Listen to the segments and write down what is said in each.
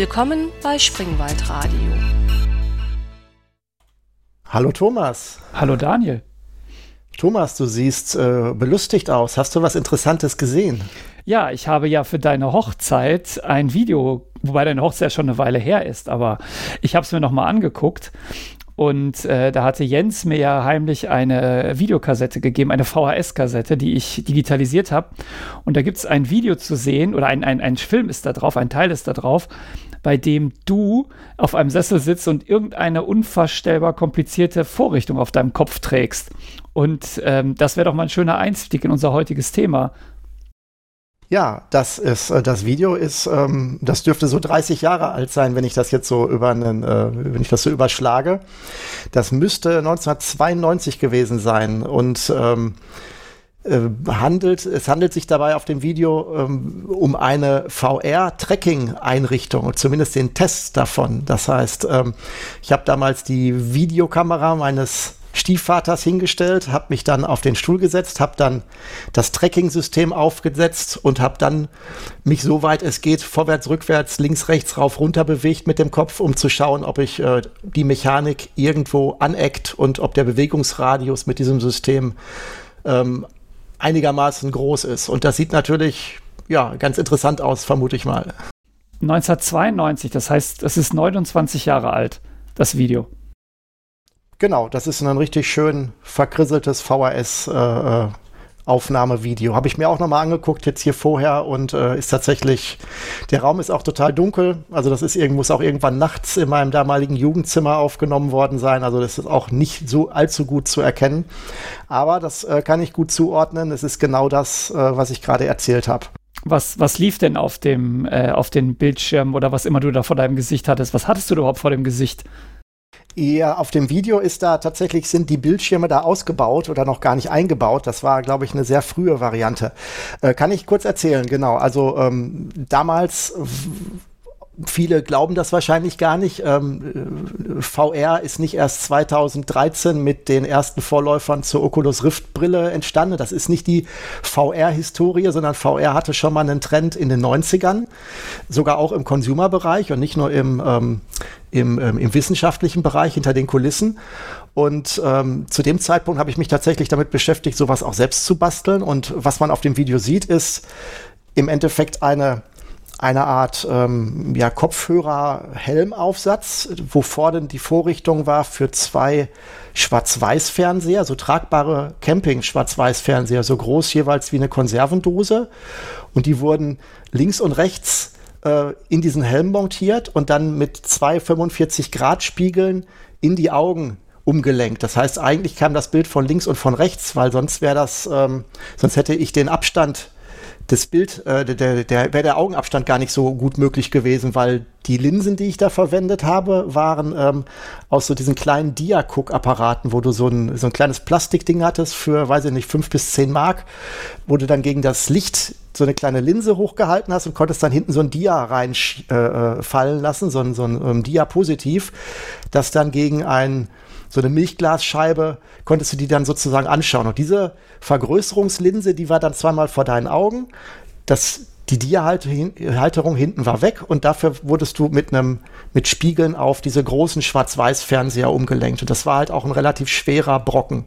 Willkommen bei Springwald Radio. Hallo Thomas. Hallo Daniel. Thomas, du siehst äh, belustigt aus. Hast du was Interessantes gesehen? Ja, ich habe ja für deine Hochzeit ein Video, wobei deine Hochzeit schon eine Weile her ist, aber ich habe es mir nochmal angeguckt und äh, da hatte Jens mir ja heimlich eine Videokassette gegeben, eine VHS-Kassette, die ich digitalisiert habe. Und da gibt es ein Video zu sehen, oder ein, ein, ein Film ist da drauf, ein Teil ist da drauf, bei dem du auf einem Sessel sitzt und irgendeine unvorstellbar komplizierte Vorrichtung auf deinem Kopf trägst. Und ähm, das wäre doch mal ein schöner Einstieg in unser heutiges Thema. Ja, das ist äh, das Video ist, ähm, das dürfte so 30 Jahre alt sein, wenn ich das jetzt so über einen, äh, wenn ich das so überschlage. Das müsste 1992 gewesen sein und ähm, äh, handelt, es handelt sich dabei auf dem Video ähm, um eine VR-Tracking-Einrichtung, zumindest den Test davon. Das heißt, ähm, ich habe damals die Videokamera meines Stiefvaters hingestellt, habe mich dann auf den Stuhl gesetzt, habe dann das Tracking-System aufgesetzt und habe dann mich so weit es geht vorwärts, rückwärts, links, rechts, rauf, runter bewegt mit dem Kopf, um zu schauen, ob ich äh, die Mechanik irgendwo aneckt und ob der Bewegungsradius mit diesem System ähm, einigermaßen groß ist. Und das sieht natürlich ja ganz interessant aus, vermute ich mal. 1992, das heißt, es ist 29 Jahre alt, das Video. Genau, das ist ein richtig schön verkrisseltes VHS. Äh, äh, Aufnahmevideo. Habe ich mir auch nochmal angeguckt, jetzt hier vorher und äh, ist tatsächlich, der Raum ist auch total dunkel. Also das ist irgendwo, auch irgendwann nachts in meinem damaligen Jugendzimmer aufgenommen worden sein. Also das ist auch nicht so allzu gut zu erkennen. Aber das äh, kann ich gut zuordnen. Es ist genau das, äh, was ich gerade erzählt habe. Was, was lief denn auf dem, äh, auf den Bildschirm oder was immer du da vor deinem Gesicht hattest? Was hattest du überhaupt vor dem Gesicht? Ja, auf dem Video ist da tatsächlich, sind die Bildschirme da ausgebaut oder noch gar nicht eingebaut. Das war, glaube ich, eine sehr frühe Variante. Äh, kann ich kurz erzählen, genau. Also ähm, damals viele glauben das wahrscheinlich gar nicht. Ähm, VR ist nicht erst 2013 mit den ersten Vorläufern zur Oculus Rift Brille entstanden. Das ist nicht die VR-Historie, sondern VR hatte schon mal einen Trend in den 90ern, sogar auch im Consumer-Bereich und nicht nur im, ähm, im, ähm, im wissenschaftlichen Bereich hinter den Kulissen. Und ähm, zu dem Zeitpunkt habe ich mich tatsächlich damit beschäftigt, sowas auch selbst zu basteln. Und was man auf dem Video sieht, ist im Endeffekt eine eine Art ähm, ja, Kopfhörer-Helmaufsatz, wo vorne die Vorrichtung war für zwei Schwarz-Weiß-Fernseher, so tragbare Camping-Schwarz-Weiß-Fernseher, so groß jeweils wie eine Konservendose. Und die wurden links und rechts äh, in diesen Helm montiert und dann mit zwei 45-Grad-Spiegeln in die Augen umgelenkt. Das heißt, eigentlich kam das Bild von links und von rechts, weil sonst wäre das, ähm, sonst hätte ich den Abstand das Bild, äh, der, der, wäre der Augenabstand gar nicht so gut möglich gewesen, weil die Linsen, die ich da verwendet habe, waren ähm, aus so diesen kleinen Dia-Cook-Apparaten, wo du so ein, so ein kleines Plastikding hattest für, weiß ich nicht, fünf bis zehn Mark, wo du dann gegen das Licht so eine kleine Linse hochgehalten hast und konntest dann hinten so ein Dia reinfallen äh, äh lassen, so ein, so ein um, ähm, Dia-Positiv, das dann gegen ein so eine Milchglasscheibe, konntest du die dann sozusagen anschauen. Und diese Vergrößerungslinse, die war dann zweimal vor deinen Augen. Das, die Dia-Halterung hinten war weg und dafür wurdest du mit einem mit Spiegeln auf diese großen Schwarz-Weiß-Fernseher umgelenkt. Und das war halt auch ein relativ schwerer Brocken.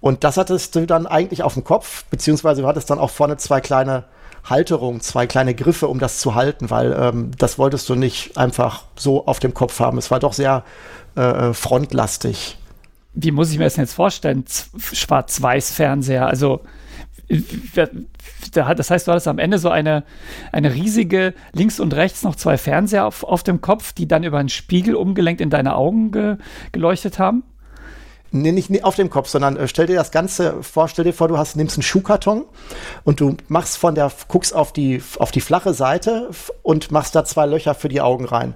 Und das hattest du dann eigentlich auf dem Kopf, beziehungsweise du hattest dann auch vorne zwei kleine Halterungen, zwei kleine Griffe, um das zu halten, weil ähm, das wolltest du nicht einfach so auf dem Kopf haben. Es war doch sehr äh, äh, frontlastig. Wie muss ich mir das jetzt vorstellen? Schwarz-Weiß-Fernseher, also das heißt, du hattest am Ende so eine, eine riesige, links und rechts noch zwei Fernseher auf, auf dem Kopf, die dann über einen Spiegel umgelenkt in deine Augen ge, geleuchtet haben? Nee, nicht, auf dem Kopf, sondern äh, stell dir das Ganze vor, stell dir vor, du hast, nimmst einen Schuhkarton und du machst von der, guckst auf die, auf die flache Seite und machst da zwei Löcher für die Augen rein.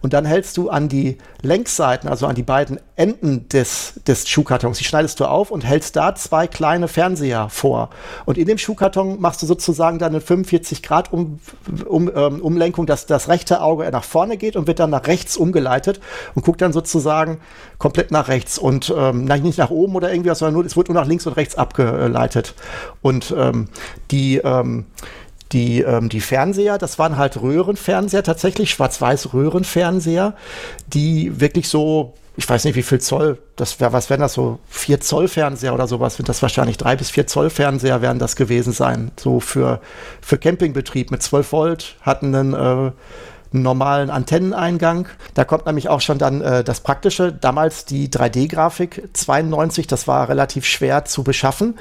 Und dann hältst du an die Längsseiten, also an die beiden Enden des, des Schuhkartons, die schneidest du auf und hältst da zwei kleine Fernseher vor. Und in dem Schuhkarton machst du sozusagen dann eine 45 Grad um, um, ähm, Umlenkung, dass das rechte Auge nach vorne geht und wird dann nach rechts umgeleitet und guckt dann sozusagen komplett nach rechts und ähm, nicht nach oben oder irgendwie, sondern nur, es wird nur nach links und rechts abgeleitet. Und ähm, die, ähm, die, ähm, die Fernseher, das waren halt Röhrenfernseher, tatsächlich schwarz-weiß Röhrenfernseher, die wirklich so ich weiß nicht, wie viel Zoll, das wäre, was wären das so, 4 Zoll Fernseher oder sowas, sind das wahrscheinlich 3 bis 4 Zoll Fernseher werden das gewesen sein, so für, für Campingbetrieb mit 12 Volt, hatten einen, äh, normalen Antenneneingang. Da kommt nämlich auch schon dann äh, das Praktische. Damals die 3D-Grafik 92, das war relativ schwer zu beschaffen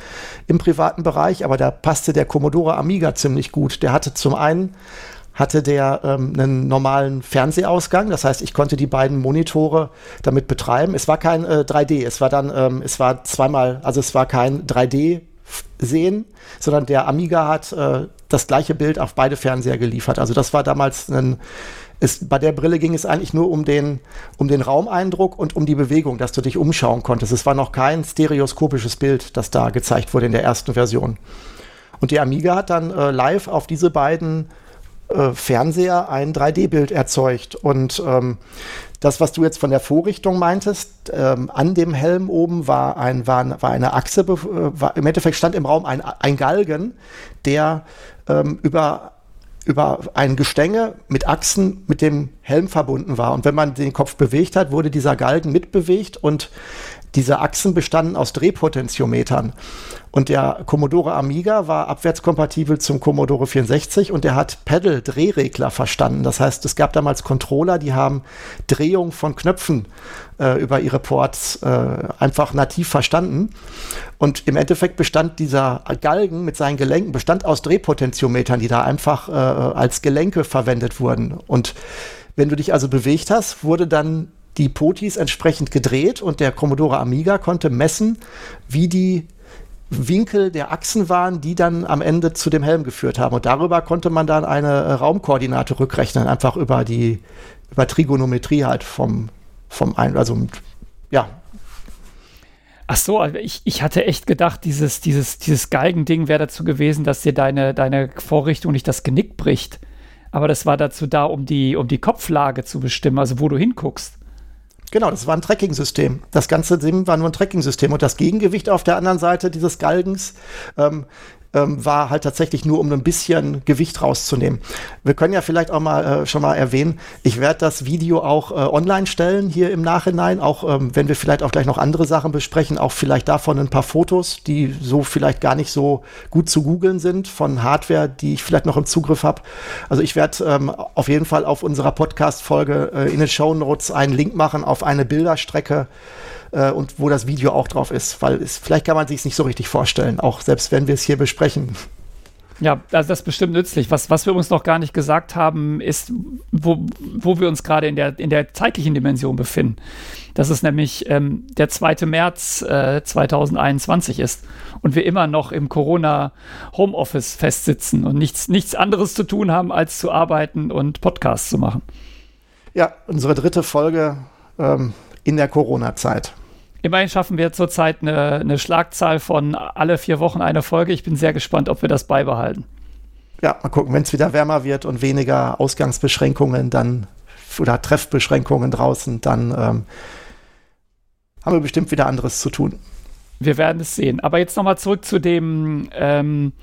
im privaten Bereich, aber da passte der Commodore Amiga ziemlich gut. Der hatte zum einen hatte der ähm, einen normalen Fernsehausgang. Das heißt, ich konnte die beiden Monitore damit betreiben. Es war kein äh, 3D, es war dann, ähm, es war zweimal, also es war kein 3D sehen, sondern der Amiga hat äh, das gleiche Bild auf beide Fernseher geliefert. Also das war damals ein ist, bei der Brille ging es eigentlich nur um den, um den Raumeindruck und um die Bewegung, dass du dich umschauen konntest. Es war noch kein stereoskopisches Bild, das da gezeigt wurde in der ersten Version. Und die Amiga hat dann äh, live auf diese beiden äh, Fernseher ein 3D-Bild erzeugt. Und ähm, das, was du jetzt von der Vorrichtung meintest, ähm, an dem Helm oben war, ein, war, war eine Achse, äh, war, im Endeffekt stand im Raum ein, ein Galgen, der ähm, über über ein Gestänge mit Achsen mit dem Helm verbunden war. Und wenn man den Kopf bewegt hat, wurde dieser Galgen mitbewegt und diese Achsen bestanden aus Drehpotentiometern. Und der Commodore Amiga war abwärtskompatibel zum Commodore 64 und der hat Pedal-Drehregler verstanden. Das heißt, es gab damals Controller, die haben Drehung von Knöpfen äh, über ihre Ports äh, einfach nativ verstanden. Und im Endeffekt bestand dieser Galgen mit seinen Gelenken, bestand aus Drehpotentiometern, die da einfach äh, als Gelenke verwendet wurden. Und wenn du dich also bewegt hast, wurde dann die Potis entsprechend gedreht und der Commodore Amiga konnte messen, wie die Winkel der Achsen waren, die dann am Ende zu dem Helm geführt haben. Und darüber konnte man dann eine Raumkoordinate rückrechnen, einfach über die über Trigonometrie halt vom, vom ein, also ja. Ach so, also ich, ich hatte echt gedacht, dieses, dieses, dieses Galgending wäre dazu gewesen, dass dir deine, deine Vorrichtung nicht das Genick bricht. Aber das war dazu da, um die, um die Kopflage zu bestimmen, also wo du hinguckst. Genau, das war ein Tracking-System. Das ganze Sim war nur ein Tracking-System. Und das Gegengewicht auf der anderen Seite dieses Galgens ähm, ähm, war halt tatsächlich nur, um ein bisschen Gewicht rauszunehmen. Wir können ja vielleicht auch mal äh, schon mal erwähnen, ich werde das Video auch äh, online stellen hier im Nachhinein, auch ähm, wenn wir vielleicht auch gleich noch andere Sachen besprechen, auch vielleicht davon ein paar Fotos, die so vielleicht gar nicht so gut zu googeln sind, von Hardware, die ich vielleicht noch im Zugriff habe. Also ich werde ähm, auf jeden Fall auf unserer Podcast-Folge äh, in den Show Notes einen Link machen auf eine Bilderstrecke, äh, und wo das Video auch drauf ist, weil es, vielleicht kann man sich es nicht so richtig vorstellen, auch selbst wenn wir es hier besprechen. Ja, also das ist bestimmt nützlich. Was, was wir uns noch gar nicht gesagt haben, ist, wo, wo wir uns gerade in der, in der zeitlichen Dimension befinden. Dass es nämlich ähm, der 2. März äh, 2021 ist und wir immer noch im Corona-Homeoffice festsitzen und nichts, nichts anderes zu tun haben, als zu arbeiten und Podcasts zu machen. Ja, unsere dritte Folge ähm, in der Corona-Zeit. Immerhin schaffen wir zurzeit eine, eine Schlagzahl von alle vier Wochen eine Folge. Ich bin sehr gespannt, ob wir das beibehalten. Ja, mal gucken, wenn es wieder wärmer wird und weniger Ausgangsbeschränkungen dann oder Treffbeschränkungen draußen, dann ähm, haben wir bestimmt wieder anderes zu tun. Wir werden es sehen. Aber jetzt nochmal zurück zu dem, ähm,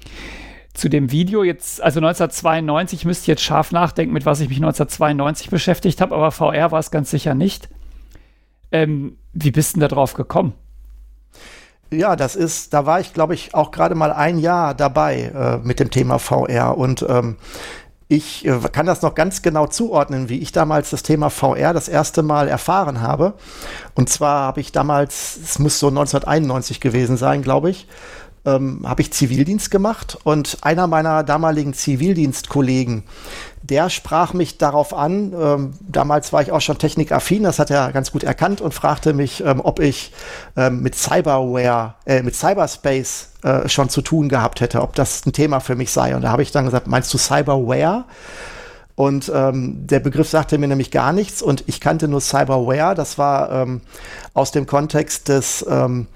zu dem Video. Jetzt, also 1992, ich müsste jetzt scharf nachdenken, mit was ich mich 1992 beschäftigt habe, aber VR war es ganz sicher nicht. Ähm, wie bist du denn da drauf gekommen? Ja, das ist, da war ich, glaube ich, auch gerade mal ein Jahr dabei äh, mit dem Thema VR und ähm, ich äh, kann das noch ganz genau zuordnen, wie ich damals das Thema VR das erste Mal erfahren habe. Und zwar habe ich damals, es muss so 1991 gewesen sein, glaube ich, ähm, habe ich Zivildienst gemacht und einer meiner damaligen Zivildienstkollegen, der sprach mich darauf an, ähm, damals war ich auch schon technikaffin, das hat er ganz gut erkannt und fragte mich, ähm, ob ich ähm, mit Cyberware, äh, mit Cyberspace äh, schon zu tun gehabt hätte, ob das ein Thema für mich sei. Und da habe ich dann gesagt, meinst du Cyberware? Und ähm, der Begriff sagte mir nämlich gar nichts und ich kannte nur Cyberware. Das war ähm, aus dem Kontext des ähm,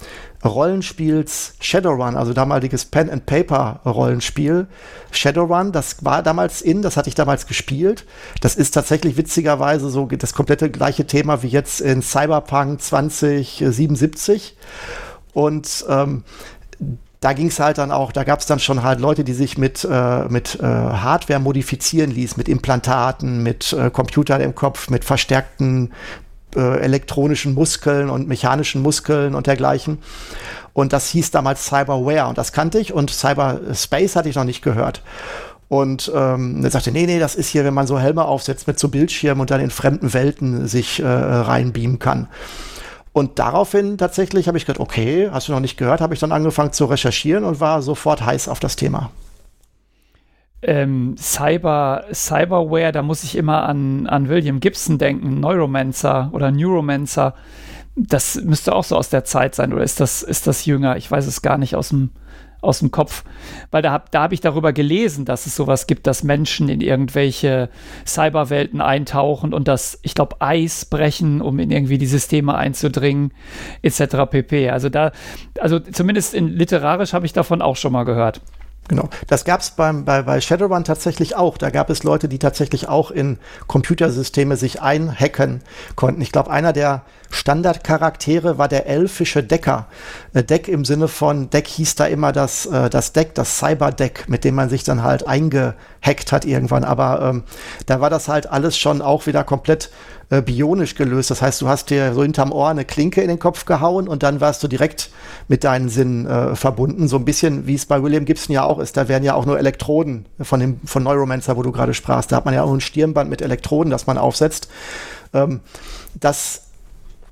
Rollenspiels Shadowrun, also damaliges Pen and Paper Rollenspiel. Shadowrun, das war damals in, das hatte ich damals gespielt. Das ist tatsächlich witzigerweise so das komplette gleiche Thema wie jetzt in Cyberpunk 2077. Und ähm, da ging es halt dann auch, da gab es dann schon halt Leute, die sich mit, äh, mit äh, Hardware modifizieren ließen, mit Implantaten, mit äh, Computern im Kopf, mit verstärkten äh, elektronischen Muskeln und mechanischen Muskeln und dergleichen. Und das hieß damals Cyberware und das kannte ich und Cyberspace hatte ich noch nicht gehört. Und ähm, er sagte, nee, nee, das ist hier, wenn man so Helme aufsetzt mit so Bildschirmen und dann in fremden Welten sich äh, reinbeamen kann. Und daraufhin tatsächlich habe ich gedacht, okay, hast du noch nicht gehört, habe ich dann angefangen zu recherchieren und war sofort heiß auf das Thema. Ähm, Cyber, Cyberware, da muss ich immer an, an William Gibson denken, Neuromancer oder Neuromancer. Das müsste auch so aus der Zeit sein, oder ist das, ist das jünger? Ich weiß es gar nicht aus dem, aus dem Kopf. Weil da habe da hab ich darüber gelesen, dass es sowas gibt, dass Menschen in irgendwelche Cyberwelten eintauchen und das, ich glaube, Eis brechen, um in irgendwie die Systeme einzudringen, etc. pp. Also da, also zumindest in literarisch habe ich davon auch schon mal gehört. Genau. Das gab es bei, bei Shadowrun tatsächlich auch. Da gab es Leute, die tatsächlich auch in Computersysteme sich einhacken konnten. Ich glaube, einer der Standardcharaktere war der elfische Decker. Äh, Deck im Sinne von, Deck hieß da immer das, äh, das Deck, das Cyberdeck, mit dem man sich dann halt eingehackt hat irgendwann. Aber ähm, da war das halt alles schon auch wieder komplett äh, bionisch gelöst. Das heißt, du hast dir so hinterm Ohr eine Klinke in den Kopf gehauen und dann warst du direkt mit deinen Sinnen äh, verbunden. So ein bisschen, wie es bei William Gibson ja auch ist. Da werden ja auch nur Elektroden von dem, von Neuromancer, wo du gerade sprachst. Da hat man ja auch ein Stirnband mit Elektroden, das man aufsetzt. Ähm, das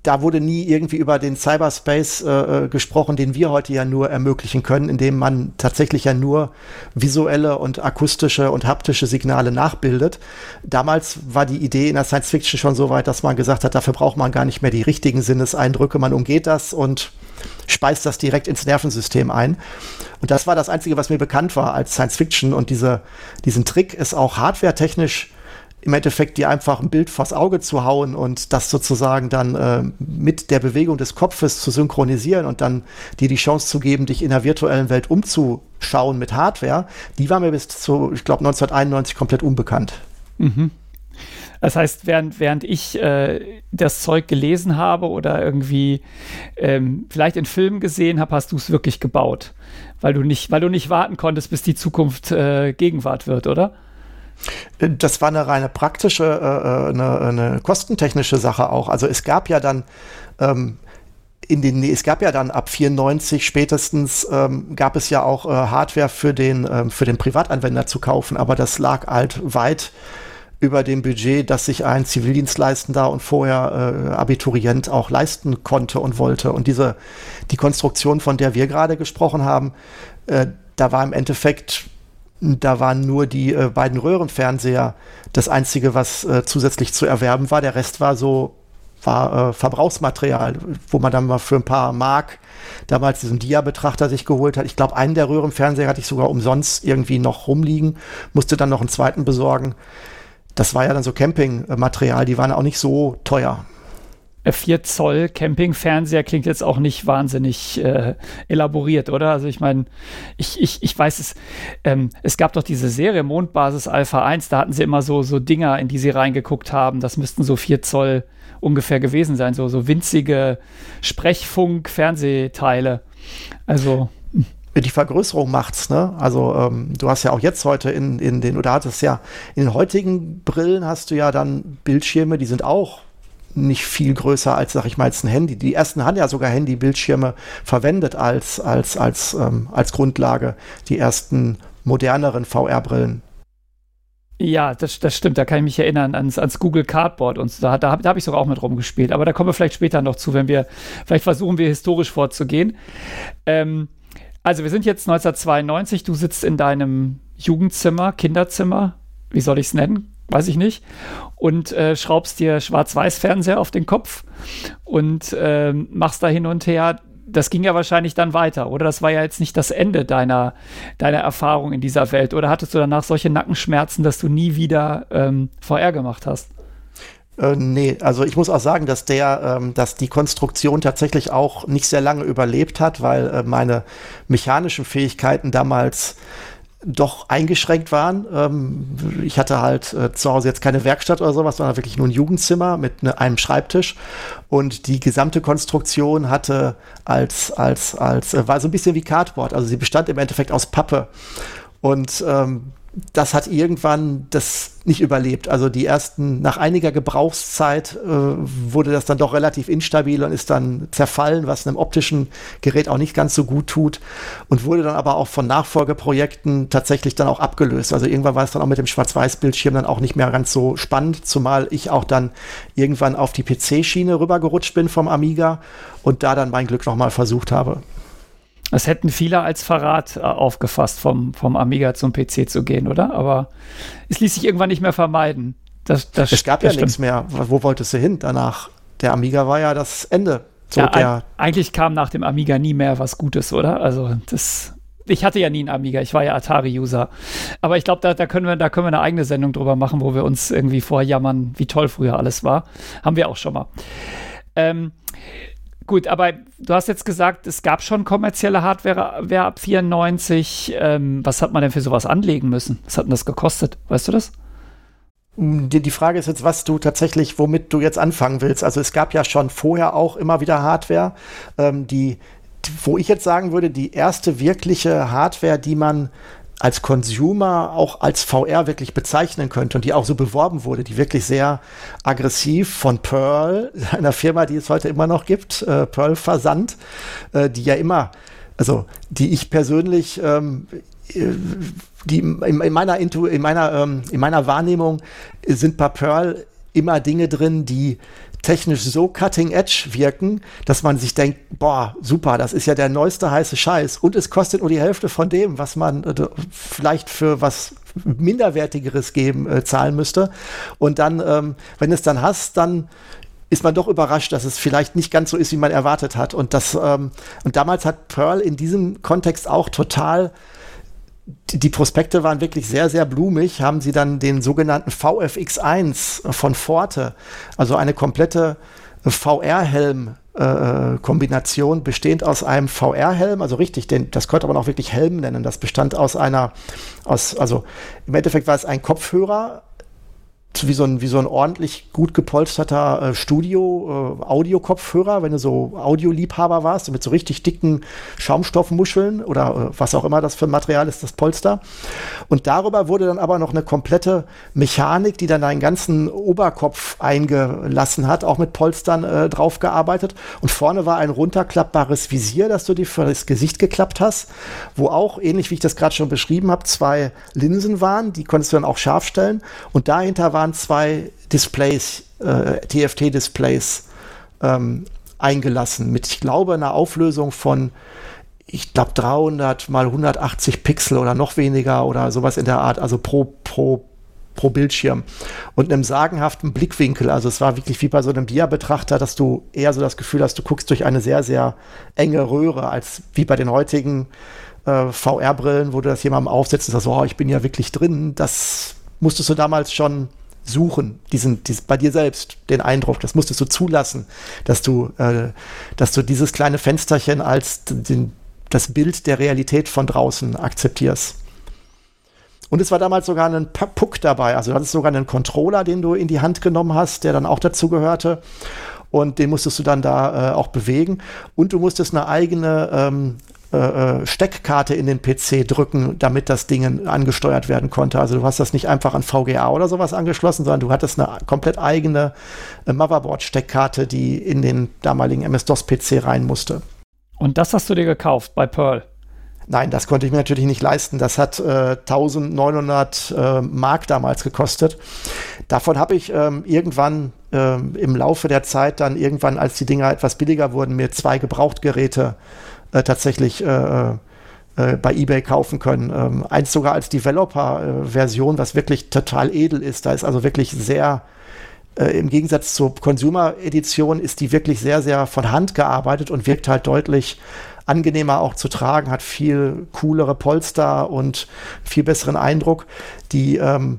da wurde nie irgendwie über den Cyberspace äh, äh, gesprochen, den wir heute ja nur ermöglichen können, indem man tatsächlich ja nur visuelle und akustische und haptische Signale nachbildet. Damals war die Idee in der Science Fiction schon so weit, dass man gesagt hat, dafür braucht man gar nicht mehr die richtigen Sinneseindrücke, man umgeht das und speist das direkt ins Nervensystem ein. Und das war das Einzige, was mir bekannt war als Science Fiction. Und diese, diesen Trick ist auch hardwaretechnisch im Endeffekt dir einfach ein Bild vors Auge zu hauen und das sozusagen dann äh, mit der Bewegung des Kopfes zu synchronisieren und dann dir die Chance zu geben, dich in der virtuellen Welt umzuschauen mit Hardware, die war mir bis zu, ich glaube, 1991 komplett unbekannt. Mhm. Das heißt, während, während ich äh, das Zeug gelesen habe oder irgendwie ähm, vielleicht in Filmen gesehen habe, hast du es wirklich gebaut. Weil du nicht, weil du nicht warten konntest, bis die Zukunft äh, Gegenwart wird, oder? Das war eine reine praktische, äh, äh, eine, eine, kostentechnische Sache auch. Also es gab ja dann ähm, in den, es gab ja dann ab 94 spätestens ähm, gab es ja auch äh, Hardware für den, ähm, für den Privatanwender zu kaufen, aber das lag halt weit über dem Budget, das sich ein Zivildienstleistender und vorher äh, Abiturient auch leisten konnte und wollte. Und diese, die Konstruktion, von der wir gerade gesprochen haben, äh, da war im Endeffekt da waren nur die äh, beiden Röhrenfernseher das einzige, was äh, zusätzlich zu erwerben war. Der Rest war so war äh, Verbrauchsmaterial, wo man dann mal für ein paar Mark damals diesen Dia-Betrachter sich geholt hat. Ich glaube, einen der Röhrenfernseher hatte ich sogar umsonst irgendwie noch rumliegen, musste dann noch einen zweiten besorgen. Das war ja dann so Campingmaterial, die waren auch nicht so teuer. 4 Zoll Campingfernseher klingt jetzt auch nicht wahnsinnig äh, elaboriert, oder? Also ich meine, ich, ich, ich weiß es, ähm, es gab doch diese Serie Mondbasis Alpha 1, da hatten sie immer so, so Dinger, in die sie reingeguckt haben. Das müssten so 4 Zoll ungefähr gewesen sein, so, so winzige Sprechfunk-Fernsehteile. Also die Vergrößerung macht's, ne? Also ähm, du hast ja auch jetzt heute in, in den, oder hattest ja, in den heutigen Brillen hast du ja dann Bildschirme, die sind auch nicht viel größer als, sag ich mal, jetzt ein Handy. Die ersten haben ja sogar Handybildschirme verwendet als, als, als, ähm, als Grundlage, die ersten moderneren VR-Brillen. Ja, das, das stimmt. Da kann ich mich erinnern ans, ans Google Cardboard und so. Da, da, habe ich sogar auch mit rumgespielt. Aber da kommen wir vielleicht später noch zu, wenn wir, vielleicht versuchen wir historisch vorzugehen. Ähm, also wir sind jetzt 1992. Du sitzt in deinem Jugendzimmer, Kinderzimmer. Wie soll ich es nennen? Weiß ich nicht, und äh, schraubst dir Schwarz-Weiß-Fernseher auf den Kopf und äh, machst da hin und her. Das ging ja wahrscheinlich dann weiter, oder? Das war ja jetzt nicht das Ende deiner, deiner Erfahrung in dieser Welt. Oder hattest du danach solche Nackenschmerzen, dass du nie wieder ähm, VR gemacht hast? Äh, nee, also ich muss auch sagen, dass der, ähm, dass die Konstruktion tatsächlich auch nicht sehr lange überlebt hat, weil äh, meine mechanischen Fähigkeiten damals doch eingeschränkt waren. Ähm, ich hatte halt äh, zu Hause jetzt keine Werkstatt oder sowas, sondern wirklich nur ein Jugendzimmer mit ne, einem Schreibtisch. Und die gesamte Konstruktion hatte als, als, als, äh, war so ein bisschen wie Cardboard. Also sie bestand im Endeffekt aus Pappe. Und ähm, das hat irgendwann das nicht überlebt. Also die ersten, nach einiger Gebrauchszeit äh, wurde das dann doch relativ instabil und ist dann zerfallen, was einem optischen Gerät auch nicht ganz so gut tut und wurde dann aber auch von Nachfolgeprojekten tatsächlich dann auch abgelöst. Also irgendwann war es dann auch mit dem Schwarz-Weiß-Bildschirm dann auch nicht mehr ganz so spannend, zumal ich auch dann irgendwann auf die PC-Schiene rübergerutscht bin vom Amiga und da dann mein Glück nochmal versucht habe. Das hätten viele als Verrat äh, aufgefasst, vom, vom Amiga zum PC zu gehen, oder? Aber es ließ sich irgendwann nicht mehr vermeiden. Das, das, es gab ja stimmt. nichts mehr. Wo wolltest du hin danach? Der Amiga war ja das Ende. So ja, eigentlich kam nach dem Amiga nie mehr was Gutes, oder? Also das. Ich hatte ja nie einen Amiga, ich war ja Atari-User. Aber ich glaube, da, da, können wir, da können wir eine eigene Sendung drüber machen, wo wir uns irgendwie vorjammern, wie toll früher alles war. Haben wir auch schon mal. Ähm, Gut, aber du hast jetzt gesagt, es gab schon kommerzielle Hardware ab 94. Ähm, was hat man denn für sowas anlegen müssen? Was hat denn das gekostet? Weißt du das? Die, die Frage ist jetzt, was du tatsächlich, womit du jetzt anfangen willst. Also es gab ja schon vorher auch immer wieder Hardware, ähm, die, wo ich jetzt sagen würde, die erste wirkliche Hardware, die man als Consumer auch als VR wirklich bezeichnen könnte und die auch so beworben wurde, die wirklich sehr aggressiv von Pearl, einer Firma, die es heute immer noch gibt, äh, Pearl Versand, äh, die ja immer, also die ich persönlich ähm, äh, die in, in meiner Intu, in meiner ähm, in meiner Wahrnehmung sind bei Pearl immer Dinge drin, die technisch so cutting edge wirken, dass man sich denkt, boah, super, das ist ja der neueste heiße Scheiß und es kostet nur die Hälfte von dem, was man äh, vielleicht für was minderwertigeres geben äh, zahlen müsste. Und dann, ähm, wenn es dann hast, dann ist man doch überrascht, dass es vielleicht nicht ganz so ist, wie man erwartet hat. Und das ähm, und damals hat Pearl in diesem Kontext auch total die Prospekte waren wirklich sehr, sehr blumig, haben sie dann den sogenannten VFX1 von Forte, also eine komplette VR-Helm äh, Kombination bestehend aus einem VR-Helm, also richtig, den, das konnte man auch wirklich Helm nennen. Das bestand aus einer, aus, also im Endeffekt war es ein Kopfhörer, wie so ein, wie so ein ordentlich gut gepolsterter äh, Studio, äh, wenn du so Audioliebhaber warst, mit so richtig dicken Schaumstoffmuscheln oder äh, was auch immer das für ein Material ist, das Polster. Und darüber wurde dann aber noch eine komplette Mechanik, die dann deinen ganzen Oberkopf eingelassen hat, auch mit Polstern äh, draufgearbeitet. Und vorne war ein runterklappbares Visier, das du dir für das Gesicht geklappt hast, wo auch, ähnlich wie ich das gerade schon beschrieben habe, zwei Linsen waren, die konntest du dann auch scharf stellen. Und dahinter war waren zwei Displays, äh, TFT-Displays ähm, eingelassen mit, ich glaube, einer Auflösung von, ich glaube, 300 mal 180 Pixel oder noch weniger oder sowas in der Art, also pro, pro, pro Bildschirm und einem sagenhaften Blickwinkel. Also es war wirklich wie bei so einem Dia-Betrachter, dass du eher so das Gefühl hast, du guckst durch eine sehr, sehr enge Röhre, als wie bei den heutigen äh, VR-Brillen, wo du das jemandem aufsetzt und sagst, oh, ich bin ja wirklich drin. Das musstest du damals schon suchen, diesen, diesen, bei dir selbst, den Eindruck. Das musstest du zulassen, dass du, äh, dass du dieses kleine Fensterchen als den, das Bild der Realität von draußen akzeptierst. Und es war damals sogar ein Puck dabei. Also du hattest sogar einen Controller, den du in die Hand genommen hast, der dann auch dazu gehörte. Und den musstest du dann da äh, auch bewegen. Und du musstest eine eigene ähm, äh, äh, Steckkarte in den PC drücken, damit das Ding angesteuert werden konnte. Also du hast das nicht einfach an VGA oder sowas angeschlossen, sondern du hattest eine komplett eigene äh, Motherboard-Steckkarte, die in den damaligen MS-DOS-PC rein musste. Und das hast du dir gekauft bei Pearl? Nein, das konnte ich mir natürlich nicht leisten. Das hat äh, 1900 äh, Mark damals gekostet. Davon habe ich ähm, irgendwann ähm, im Laufe der Zeit dann irgendwann, als die Dinger etwas billiger wurden, mir zwei Gebrauchtgeräte äh, tatsächlich äh, äh, bei eBay kaufen können. Ähm, eins sogar als Developer-Version, was wirklich total edel ist. Da ist also wirklich sehr äh, im Gegensatz zur Consumer-Edition ist die wirklich sehr, sehr von Hand gearbeitet und wirkt halt deutlich angenehmer auch zu tragen, hat viel coolere Polster und viel besseren Eindruck. Die, ähm,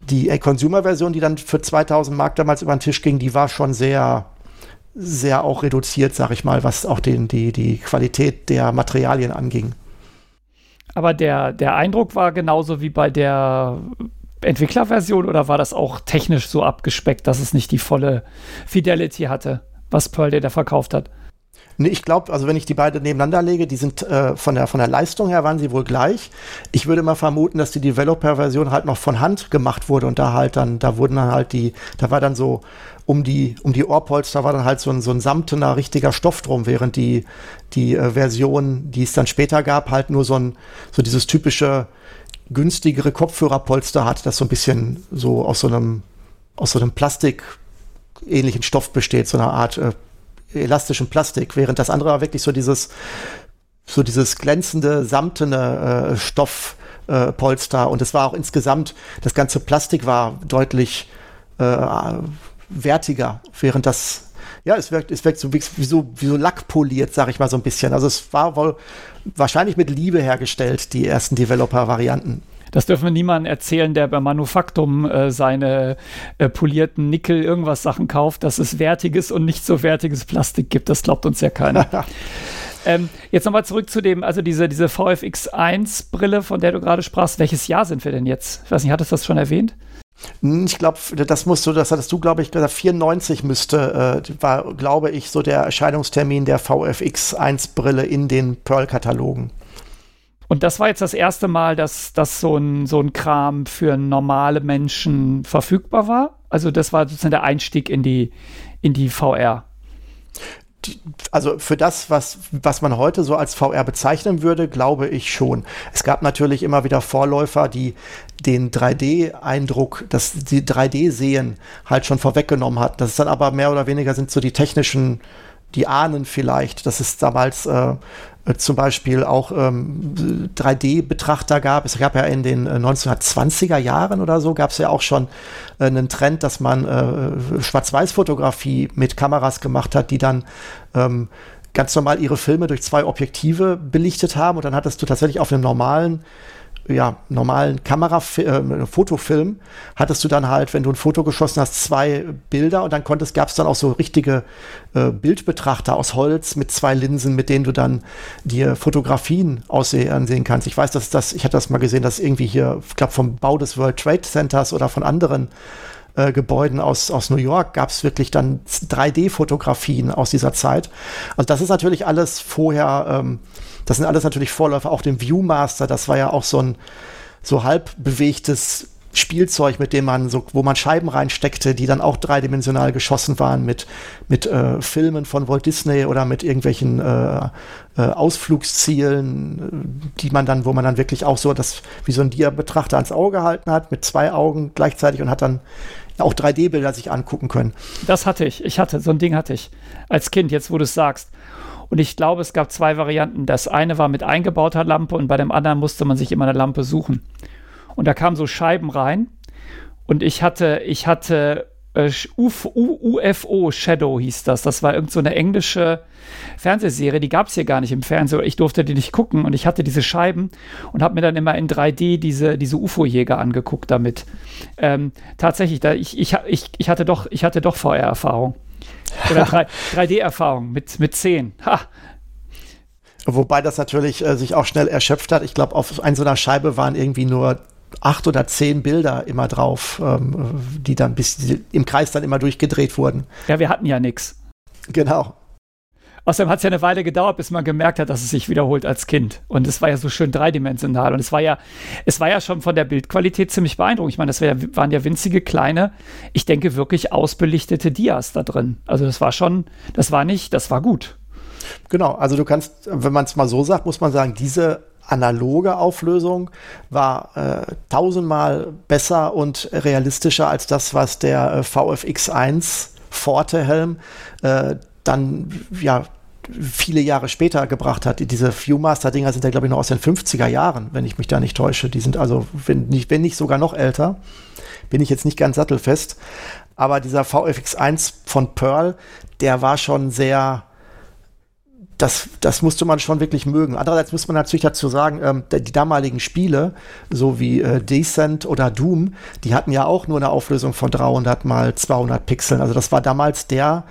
die Consumer-Version, die dann für 2000 Mark damals über den Tisch ging, die war schon sehr, sehr auch reduziert, sag ich mal, was auch den, die, die Qualität der Materialien anging. Aber der, der Eindruck war genauso wie bei der Entwicklerversion oder war das auch technisch so abgespeckt, dass es nicht die volle Fidelity hatte, was Pearl dir da verkauft hat? Nee, ich glaube, also wenn ich die beiden nebeneinander lege, die sind äh, von, der, von der Leistung her waren sie wohl gleich. Ich würde mal vermuten, dass die Developer-Version halt noch von Hand gemacht wurde und da halt dann, da wurden dann halt die, da war dann so um die, um die Ohrpolster war dann halt so ein, so ein samtener, richtiger Stoff drum, während die, die äh, Version, die es dann später gab, halt nur so ein, so dieses typische günstigere Kopfhörerpolster hat, das so ein bisschen so aus so einem, aus so einem Plastik ähnlichen Stoff besteht, so einer Art äh, elastischen Plastik, während das andere war wirklich so dieses, so dieses glänzende, samtene äh, Stoffpolster äh, und es war auch insgesamt, das ganze Plastik war deutlich äh, wertiger, während das ja, es wirkt, es wirkt so wie, wie so, wie so lackpoliert, sag ich mal so ein bisschen. Also es war wohl wahrscheinlich mit Liebe hergestellt, die ersten Developer-Varianten. Das dürfen wir niemandem erzählen, der bei Manufaktum äh, seine äh, polierten Nickel irgendwas Sachen kauft, dass es wertiges und nicht so wertiges Plastik gibt. Das glaubt uns ja keiner. ähm, jetzt nochmal zurück zu dem, also diese, diese VFX1-Brille, von der du gerade sprachst. Welches Jahr sind wir denn jetzt? Ich weiß nicht, hattest du das schon erwähnt? Hm, ich glaube, das musst du, das hattest du, glaube ich, gesagt, 94 müsste, äh, war, glaube ich, so der Erscheinungstermin der VFX1-Brille in den Pearl-Katalogen. Und das war jetzt das erste Mal, dass, dass so, ein, so ein Kram für normale Menschen verfügbar war. Also das war sozusagen der Einstieg in die, in die VR. also für das, was, was man heute so als VR bezeichnen würde, glaube ich schon. Es gab natürlich immer wieder Vorläufer, die den 3D-Eindruck, dass die 3D-Sehen halt schon vorweggenommen hat. Das ist dann aber mehr oder weniger sind so die technischen, die ahnen vielleicht, dass es damals äh, zum Beispiel auch ähm, 3D-Betrachter gab. Es gab ja in den 1920er äh, Jahren oder so, gab es ja auch schon äh, einen Trend, dass man äh, Schwarz-Weiß-Fotografie mit Kameras gemacht hat, die dann ähm, ganz normal ihre Filme durch zwei Objektive belichtet haben. Und dann hattest du tatsächlich auf einem normalen ja, normalen Kamera, äh, Fotofilm hattest du dann halt, wenn du ein Foto geschossen hast, zwei Bilder und dann konntest, gab es dann auch so richtige äh, Bildbetrachter aus Holz mit zwei Linsen, mit denen du dann dir Fotografien ansehen kannst. Ich weiß, dass das, ich hatte das mal gesehen, dass irgendwie hier, ich glaube, vom Bau des World Trade Centers oder von anderen äh, Gebäuden aus, aus New York gab es wirklich dann 3D-Fotografien aus dieser Zeit. Also das ist natürlich alles vorher ähm, das sind alles natürlich Vorläufer, auch dem Viewmaster, das war ja auch so ein so halb bewegtes Spielzeug, mit dem man so, wo man Scheiben reinsteckte, die dann auch dreidimensional geschossen waren mit, mit äh, Filmen von Walt Disney oder mit irgendwelchen äh, äh, Ausflugszielen, die man dann, wo man dann wirklich auch so das, wie so ein Dia-Betrachter ans Auge gehalten hat, mit zwei Augen gleichzeitig und hat dann auch 3D-Bilder sich angucken können. Das hatte ich. Ich hatte, so ein Ding hatte ich als Kind, jetzt wo du es sagst. Und ich glaube, es gab zwei Varianten. Das eine war mit eingebauter Lampe und bei dem anderen musste man sich immer eine Lampe suchen. Und da kamen so Scheiben rein. Und ich hatte, ich hatte äh, Uf, UFO Shadow hieß das. Das war irgend so eine englische Fernsehserie, die gab es hier gar nicht im Fernsehen. Ich durfte die nicht gucken und ich hatte diese Scheiben und habe mir dann immer in 3D diese, diese UFO-Jäger angeguckt damit. Ähm, tatsächlich, da, ich, ich, ich, ich, hatte doch, ich doch VR-Erfahrung. Oder 3D-Erfahrung mit, mit 10. Ha. Wobei das natürlich äh, sich auch schnell erschöpft hat. Ich glaube, auf einer so einer Scheibe waren irgendwie nur acht oder zehn Bilder immer drauf, ähm, die dann bis die im Kreis dann immer durchgedreht wurden. Ja, wir hatten ja nichts. Genau. Außerdem hat es ja eine Weile gedauert, bis man gemerkt hat, dass es sich wiederholt als Kind. Und es war ja so schön dreidimensional. Und es war ja, es war ja schon von der Bildqualität ziemlich beeindruckend. Ich meine, das wär, waren ja winzige, kleine, ich denke wirklich ausbelichtete Dias da drin. Also das war schon, das war nicht, das war gut. Genau, also du kannst, wenn man es mal so sagt, muss man sagen, diese analoge Auflösung war äh, tausendmal besser und realistischer als das, was der äh, VFX1 Forte-Helm äh, dann ja viele Jahre später gebracht hat. Diese Viewmaster-Dinger sind ja, glaube ich, noch aus den 50er Jahren, wenn ich mich da nicht täusche. Die sind also, wenn nicht, wenn nicht sogar noch älter. Bin ich jetzt nicht ganz sattelfest. Aber dieser VFX1 von Pearl, der war schon sehr, das, das musste man schon wirklich mögen. Andererseits muss man natürlich dazu sagen, ähm, die damaligen Spiele, so wie äh, Descent oder Doom, die hatten ja auch nur eine Auflösung von 300 mal 200 Pixeln. Also das war damals der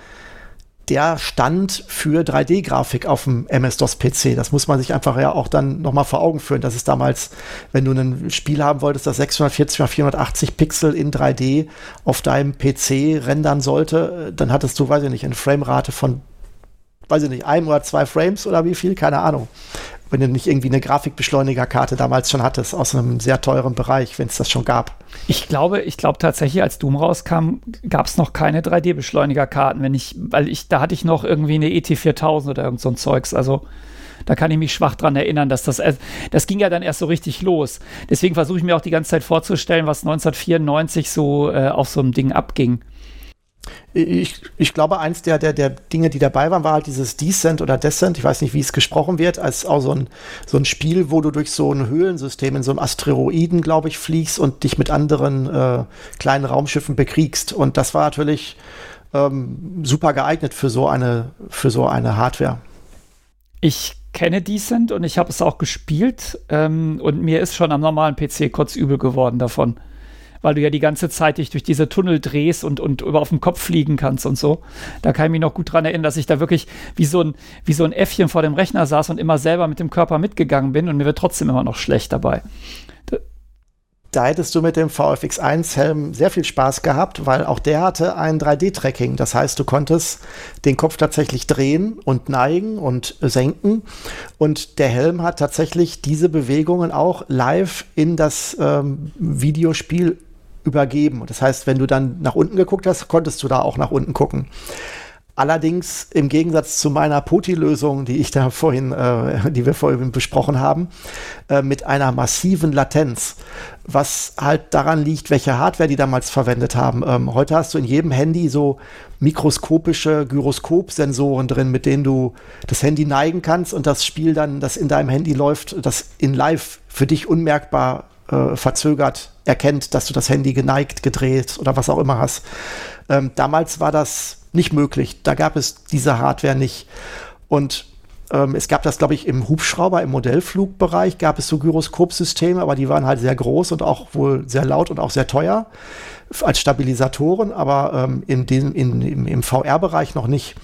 der stand für 3D-Grafik auf dem MS-DOS-PC. Das muss man sich einfach ja auch dann nochmal vor Augen führen. Das ist damals, wenn du ein Spiel haben wolltest, das 640 x 480 Pixel in 3D auf deinem PC rendern sollte, dann hattest du, weiß ich nicht, eine Framerate von, weiß ich nicht, einem oder zwei Frames oder wie viel, keine Ahnung wenn du nicht irgendwie eine Grafikbeschleunigerkarte damals schon hattest, aus einem sehr teuren Bereich, wenn es das schon gab. Ich glaube, ich glaube tatsächlich, als Doom rauskam, gab es noch keine 3D-Beschleunigerkarten, wenn ich, weil ich, da hatte ich noch irgendwie eine ET4000 oder irgend so ein Zeugs, also da kann ich mich schwach dran erinnern, dass das, das ging ja dann erst so richtig los. Deswegen versuche ich mir auch die ganze Zeit vorzustellen, was 1994 so äh, auf so einem Ding abging. Ich, ich glaube, eins der, der, der Dinge, die dabei waren, war halt dieses Descent oder Descent, ich weiß nicht, wie es gesprochen wird, als auch so ein, so ein Spiel, wo du durch so ein Höhlensystem in so einem Asteroiden, glaube ich, fliegst und dich mit anderen äh, kleinen Raumschiffen bekriegst. Und das war natürlich ähm, super geeignet für so eine, für so eine Hardware. Ich kenne Decent und ich habe es auch gespielt ähm, und mir ist schon am normalen PC kurz übel geworden davon weil du ja die ganze Zeit dich durch diese Tunnel drehst und, und über auf dem Kopf fliegen kannst und so. Da kann ich mich noch gut dran erinnern, dass ich da wirklich wie so ein, wie so ein Äffchen vor dem Rechner saß und immer selber mit dem Körper mitgegangen bin und mir wird trotzdem immer noch schlecht dabei da hättest du mit dem VFX1-Helm sehr viel Spaß gehabt, weil auch der hatte ein 3D-Tracking. Das heißt, du konntest den Kopf tatsächlich drehen und neigen und senken. Und der Helm hat tatsächlich diese Bewegungen auch live in das ähm, Videospiel übergeben. Und das heißt, wenn du dann nach unten geguckt hast, konntest du da auch nach unten gucken. Allerdings im Gegensatz zu meiner Poti-Lösung, die ich da vorhin, äh, die wir vorhin besprochen haben, äh, mit einer massiven Latenz, was halt daran liegt, welche Hardware die damals verwendet haben. Ähm, heute hast du in jedem Handy so mikroskopische Gyroskop-Sensoren drin, mit denen du das Handy neigen kannst und das Spiel dann, das in deinem Handy läuft, das in Live für dich unmerkbar äh, verzögert erkennt, dass du das Handy geneigt, gedreht oder was auch immer hast. Ähm, damals war das nicht möglich. Da gab es diese Hardware nicht. Und ähm, es gab das, glaube ich, im Hubschrauber, im Modellflugbereich gab es so Gyroskopsysteme, aber die waren halt sehr groß und auch wohl sehr laut und auch sehr teuer als Stabilisatoren, aber ähm, in dem, in, im, im VR-Bereich noch nicht.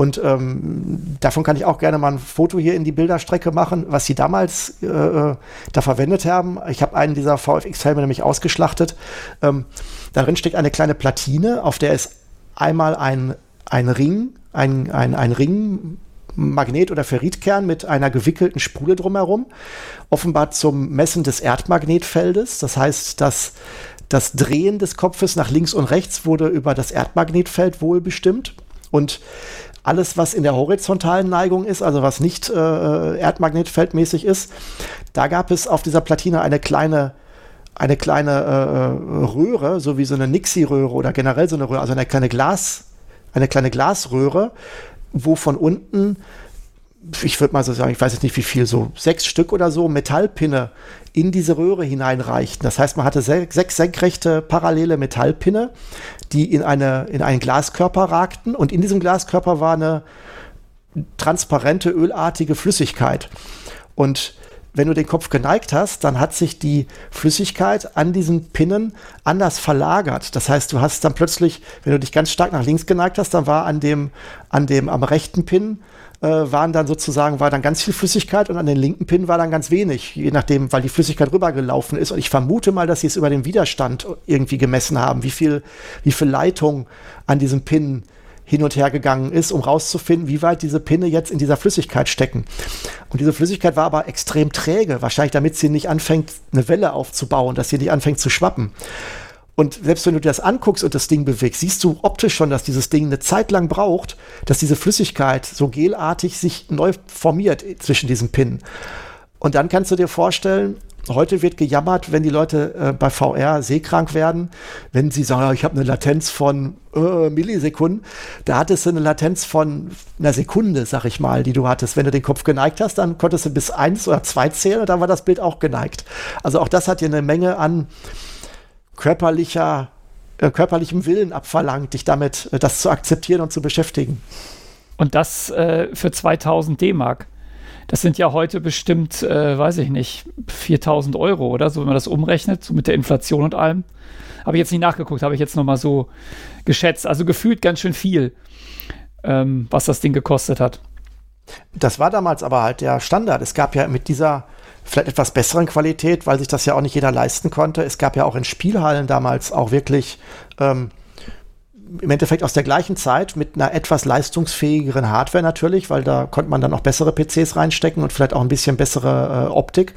Und ähm, davon kann ich auch gerne mal ein Foto hier in die Bilderstrecke machen, was sie damals äh, äh da verwendet haben. Ich habe einen dieser VFX-Helme nämlich ausgeschlachtet. Ähm, darin steckt eine kleine Platine, auf der ist einmal ein, ein Ring, ein, ein, ein Ring, Magnet- oder Ferritkern mit einer gewickelten Spule drumherum, offenbar zum Messen des Erdmagnetfeldes. Das heißt, dass das Drehen des Kopfes nach links und rechts wurde über das Erdmagnetfeld wohl bestimmt. Und alles, was in der horizontalen Neigung ist, also was nicht äh, Erdmagnetfeldmäßig ist, da gab es auf dieser Platine eine kleine eine kleine äh, Röhre, so wie so eine Nixie-Röhre oder generell so eine Röhre, also eine kleine Glas, eine kleine Glasröhre, wo von unten, ich würde mal so sagen, ich weiß jetzt nicht wie viel, so sechs Stück oder so Metallpinne in diese Röhre hineinreichten. Das heißt, man hatte sechs senkrechte parallele Metallpinne, die in, eine, in einen Glaskörper ragten und in diesem Glaskörper war eine transparente, ölartige Flüssigkeit. Und wenn du den Kopf geneigt hast, dann hat sich die Flüssigkeit an diesen Pinnen anders verlagert. Das heißt, du hast dann plötzlich, wenn du dich ganz stark nach links geneigt hast, dann war an dem, an dem am rechten Pin äh, waren dann sozusagen, war dann ganz viel Flüssigkeit und an den linken Pin war dann ganz wenig, je nachdem, weil die Flüssigkeit rübergelaufen ist. Und ich vermute mal, dass sie es über den Widerstand irgendwie gemessen haben, wie viel, wie viel Leitung an diesem Pin hin und her gegangen ist, um rauszufinden, wie weit diese Pinne jetzt in dieser Flüssigkeit stecken. Und diese Flüssigkeit war aber extrem träge, wahrscheinlich damit sie nicht anfängt, eine Welle aufzubauen, dass sie nicht anfängt zu schwappen. Und selbst wenn du dir das anguckst und das Ding bewegst, siehst du optisch schon, dass dieses Ding eine Zeit lang braucht, dass diese Flüssigkeit so gelartig sich neu formiert zwischen diesen Pinnen. Und dann kannst du dir vorstellen, Heute wird gejammert, wenn die Leute äh, bei VR seekrank werden, wenn sie sagen, ich habe eine Latenz von äh, Millisekunden. Da hattest du eine Latenz von einer Sekunde, sag ich mal, die du hattest. Wenn du den Kopf geneigt hast, dann konntest du bis eins oder zwei zählen und dann war das Bild auch geneigt. Also auch das hat dir eine Menge an körperlicher, äh, körperlichem Willen abverlangt, dich damit äh, das zu akzeptieren und zu beschäftigen. Und das äh, für 2000 D-Mark. Das sind ja heute bestimmt, äh, weiß ich nicht, 4000 Euro oder so, wenn man das umrechnet, so mit der Inflation und allem. Habe ich jetzt nicht nachgeguckt, habe ich jetzt nochmal so geschätzt. Also gefühlt ganz schön viel. ähm, was das Ding gekostet hat. Das war damals aber halt der Standard. Es gab ja mit dieser vielleicht etwas besseren Qualität, weil sich das ja auch nicht jeder leisten konnte. Es gab ja auch in Spielhallen damals auch wirklich ähm, im Endeffekt aus der gleichen Zeit mit einer etwas leistungsfähigeren Hardware natürlich, weil da konnte man dann auch bessere PCs reinstecken und vielleicht auch ein bisschen bessere äh, Optik.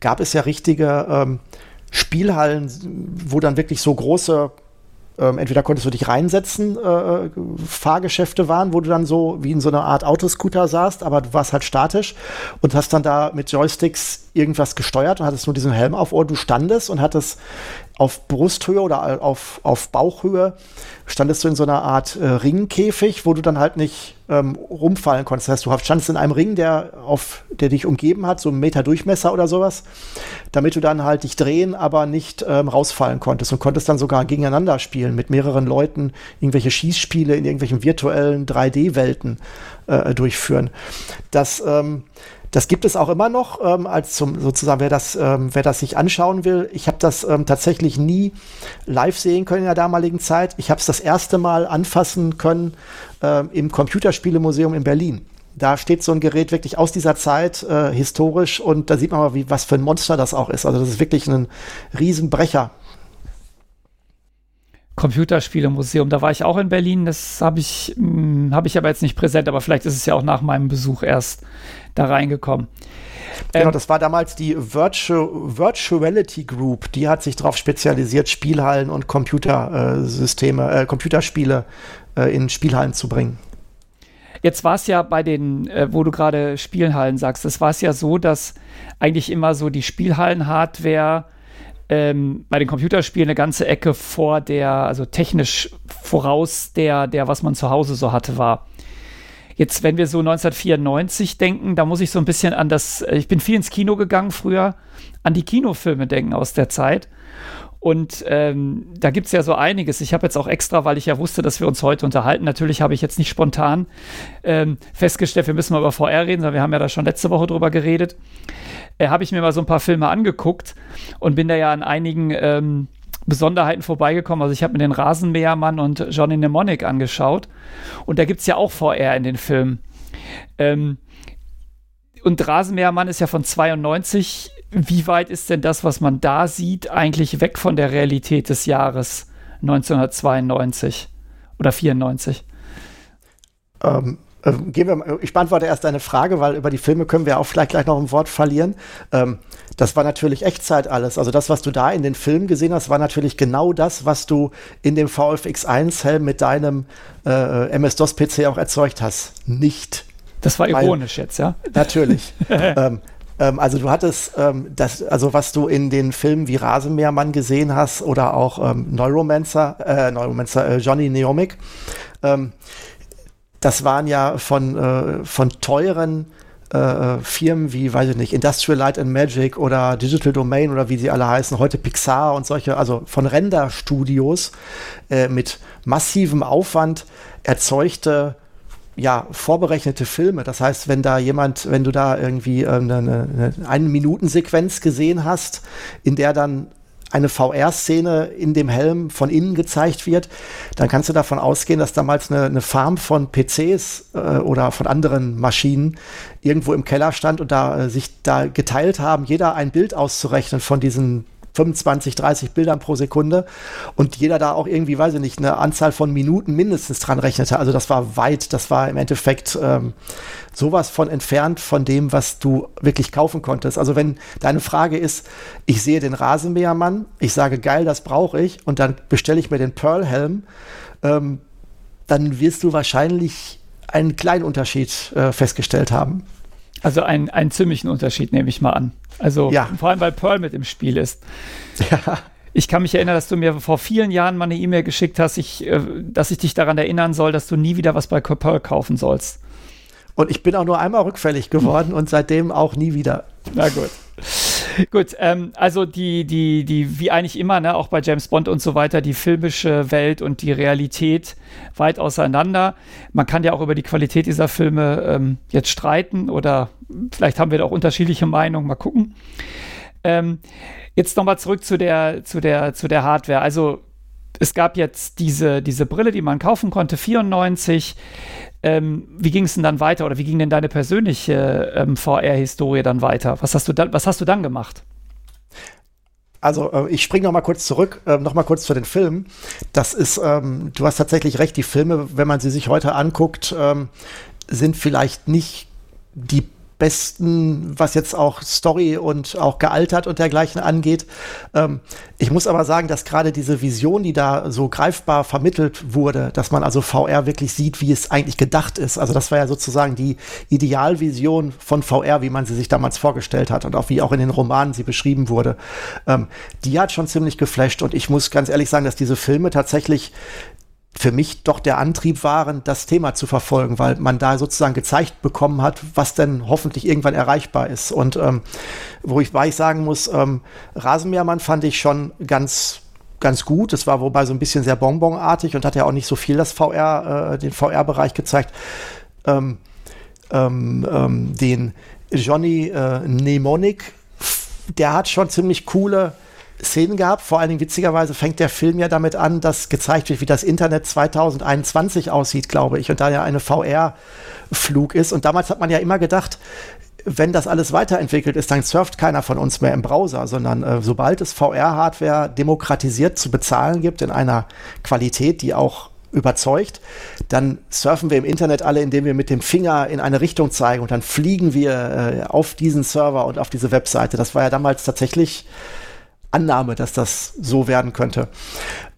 Gab es ja richtige ähm, Spielhallen, wo dann wirklich so große ähm, entweder konntest du dich reinsetzen, äh, Fahrgeschäfte waren, wo du dann so wie in so einer Art Autoscooter saßt, aber du warst halt statisch und hast dann da mit Joysticks irgendwas gesteuert und hattest nur diesen Helm auf Ohr. Du standest und hattest auf Brusthöhe oder auf, auf Bauchhöhe standest du in so einer Art äh, Ringkäfig, wo du dann halt nicht ähm, rumfallen konntest. Das heißt, du standest in einem Ring, der, auf, der dich umgeben hat, so einen Meter Durchmesser oder sowas, damit du dann halt dich drehen, aber nicht ähm, rausfallen konntest und konntest dann sogar gegeneinander spielen mit mehreren Leuten, irgendwelche Schießspiele in irgendwelchen virtuellen 3D-Welten äh, durchführen. Das ähm, das gibt es auch immer noch, ähm, als zum sozusagen, wer das, ähm, wer das sich anschauen will. Ich habe das ähm, tatsächlich nie live sehen können in der damaligen Zeit. Ich habe es das erste Mal anfassen können ähm, im Computerspielemuseum in Berlin. Da steht so ein Gerät wirklich aus dieser Zeit äh, historisch und da sieht man mal, wie, was für ein Monster das auch ist. Also das ist wirklich ein Riesenbrecher. Computerspielemuseum. Da war ich auch in Berlin. Das habe ich, hm, hab ich aber jetzt nicht präsent, aber vielleicht ist es ja auch nach meinem Besuch erst da reingekommen. Genau, ähm, das war damals die Virtual, Virtuality Group. Die hat sich darauf spezialisiert, Spielhallen und Computersysteme, äh, Computerspiele äh, in Spielhallen zu bringen. Jetzt war es ja bei den, äh, wo du gerade Spielhallen sagst, es war es ja so, dass eigentlich immer so die Spielhallen-Hardware ähm, bei den Computerspielen eine ganze Ecke vor der, also technisch voraus der, der, was man zu Hause so hatte, war. Jetzt, wenn wir so 1994 denken, da muss ich so ein bisschen an das, äh, ich bin viel ins Kino gegangen früher, an die Kinofilme denken aus der Zeit. Und ähm, da gibt es ja so einiges. Ich habe jetzt auch extra, weil ich ja wusste, dass wir uns heute unterhalten. Natürlich habe ich jetzt nicht spontan ähm, festgestellt, wir müssen mal über VR reden, sondern wir haben ja da schon letzte Woche drüber geredet. Äh, habe ich mir mal so ein paar Filme angeguckt und bin da ja an einigen ähm, Besonderheiten vorbeigekommen. Also ich habe mir den Rasenmähermann und Johnny Mnemonic angeschaut. Und da gibt es ja auch VR in den Filmen. Ähm, und Rasenmähermann ist ja von 92. Wie weit ist denn das, was man da sieht, eigentlich weg von der Realität des Jahres 1992 oder 94? Ähm, äh, gehen wir mal, ich beantworte erst eine Frage, weil über die Filme können wir auch vielleicht gleich noch ein Wort verlieren. Ähm, das war natürlich Echtzeit alles. Also das, was du da in den Filmen gesehen hast, war natürlich genau das, was du in dem VFX1-Helm mit deinem äh, MS-DOS-PC auch erzeugt hast. Nicht. Das war ironisch Weil, jetzt, ja? Natürlich. ähm, ähm, also du hattest ähm, das, also was du in den Filmen wie Rasenmähermann gesehen hast oder auch ähm, Neuromancer, äh, Neuromancer äh, Johnny Neomic, ähm, das waren ja von, äh, von teuren äh, Firmen wie, weiß ich nicht, Industrial Light and Magic oder Digital Domain oder wie sie alle heißen, heute Pixar und solche, also von Render-Studios äh, mit massivem Aufwand erzeugte ja, vorberechnete Filme. Das heißt, wenn da jemand, wenn du da irgendwie äh, eine, eine, eine Minuten-Sequenz gesehen hast, in der dann eine VR-Szene in dem Helm von innen gezeigt wird, dann kannst du davon ausgehen, dass damals eine, eine Farm von PCs äh, oder von anderen Maschinen irgendwo im Keller stand und da äh, sich da geteilt haben, jeder ein Bild auszurechnen von diesen 25, 30 Bildern pro Sekunde und jeder da auch irgendwie, weiß ich nicht, eine Anzahl von Minuten mindestens dran rechnete. Also das war weit, das war im Endeffekt ähm, sowas von entfernt von dem, was du wirklich kaufen konntest. Also wenn deine Frage ist, ich sehe den Rasenmähermann, ich sage geil, das brauche ich und dann bestelle ich mir den Pearl-Helm, ähm, dann wirst du wahrscheinlich einen kleinen Unterschied äh, festgestellt haben. Also einen, einen ziemlichen Unterschied nehme ich mal an. Also ja. vor allem, weil Pearl mit im Spiel ist. Ja. Ich kann mich erinnern, dass du mir vor vielen Jahren mal eine E-Mail geschickt hast, ich, äh, dass ich dich daran erinnern soll, dass du nie wieder was bei Pearl kaufen sollst. Und ich bin auch nur einmal rückfällig geworden und seitdem auch nie wieder. Na gut. Gut, ähm, also die, die, die, wie eigentlich immer, ne, auch bei James Bond und so weiter, die filmische Welt und die Realität weit auseinander. Man kann ja auch über die Qualität dieser Filme ähm, jetzt streiten oder vielleicht haben wir da auch unterschiedliche Meinungen, mal gucken. Ähm, jetzt nochmal zurück zu der, zu, der, zu der Hardware. Also es gab jetzt diese, diese Brille, die man kaufen konnte, 94. Ähm, wie ging es denn dann weiter oder wie ging denn deine persönliche ähm, VR-Historie dann weiter? Was hast, du dann, was hast du dann gemacht? Also äh, ich springe noch mal kurz zurück, äh, noch mal kurz zu den Filmen. Das ist, ähm, du hast tatsächlich recht, die Filme, wenn man sie sich heute anguckt, ähm, sind vielleicht nicht die besten, was jetzt auch Story und auch gealtert und dergleichen angeht. Ähm, ich muss aber sagen, dass gerade diese Vision, die da so greifbar vermittelt wurde, dass man also VR wirklich sieht, wie es eigentlich gedacht ist. Also das war ja sozusagen die Idealvision von VR, wie man sie sich damals vorgestellt hat und auch wie auch in den Romanen sie beschrieben wurde. Ähm, die hat schon ziemlich geflasht und ich muss ganz ehrlich sagen, dass diese Filme tatsächlich für mich doch der Antrieb waren, das Thema zu verfolgen, weil man da sozusagen gezeigt bekommen hat, was denn hoffentlich irgendwann erreichbar ist. Und ähm, wo ich, weil ich sagen muss, ähm, Rasenmähermann fand ich schon ganz ganz gut. Es war wobei so ein bisschen sehr bonbonartig und hat ja auch nicht so viel das VR, äh, den VR-Bereich gezeigt. Ähm, ähm, ähm, den Johnny äh, Mnemonic, der hat schon ziemlich coole Szenen gehabt. Vor allen Dingen witzigerweise fängt der Film ja damit an, dass gezeigt wird, wie das Internet 2021 aussieht, glaube ich, und da ja eine VR-Flug ist. Und damals hat man ja immer gedacht, wenn das alles weiterentwickelt ist, dann surft keiner von uns mehr im Browser, sondern äh, sobald es VR-Hardware demokratisiert zu bezahlen gibt in einer Qualität, die auch überzeugt, dann surfen wir im Internet alle, indem wir mit dem Finger in eine Richtung zeigen und dann fliegen wir äh, auf diesen Server und auf diese Webseite. Das war ja damals tatsächlich Annahme, dass das so werden könnte.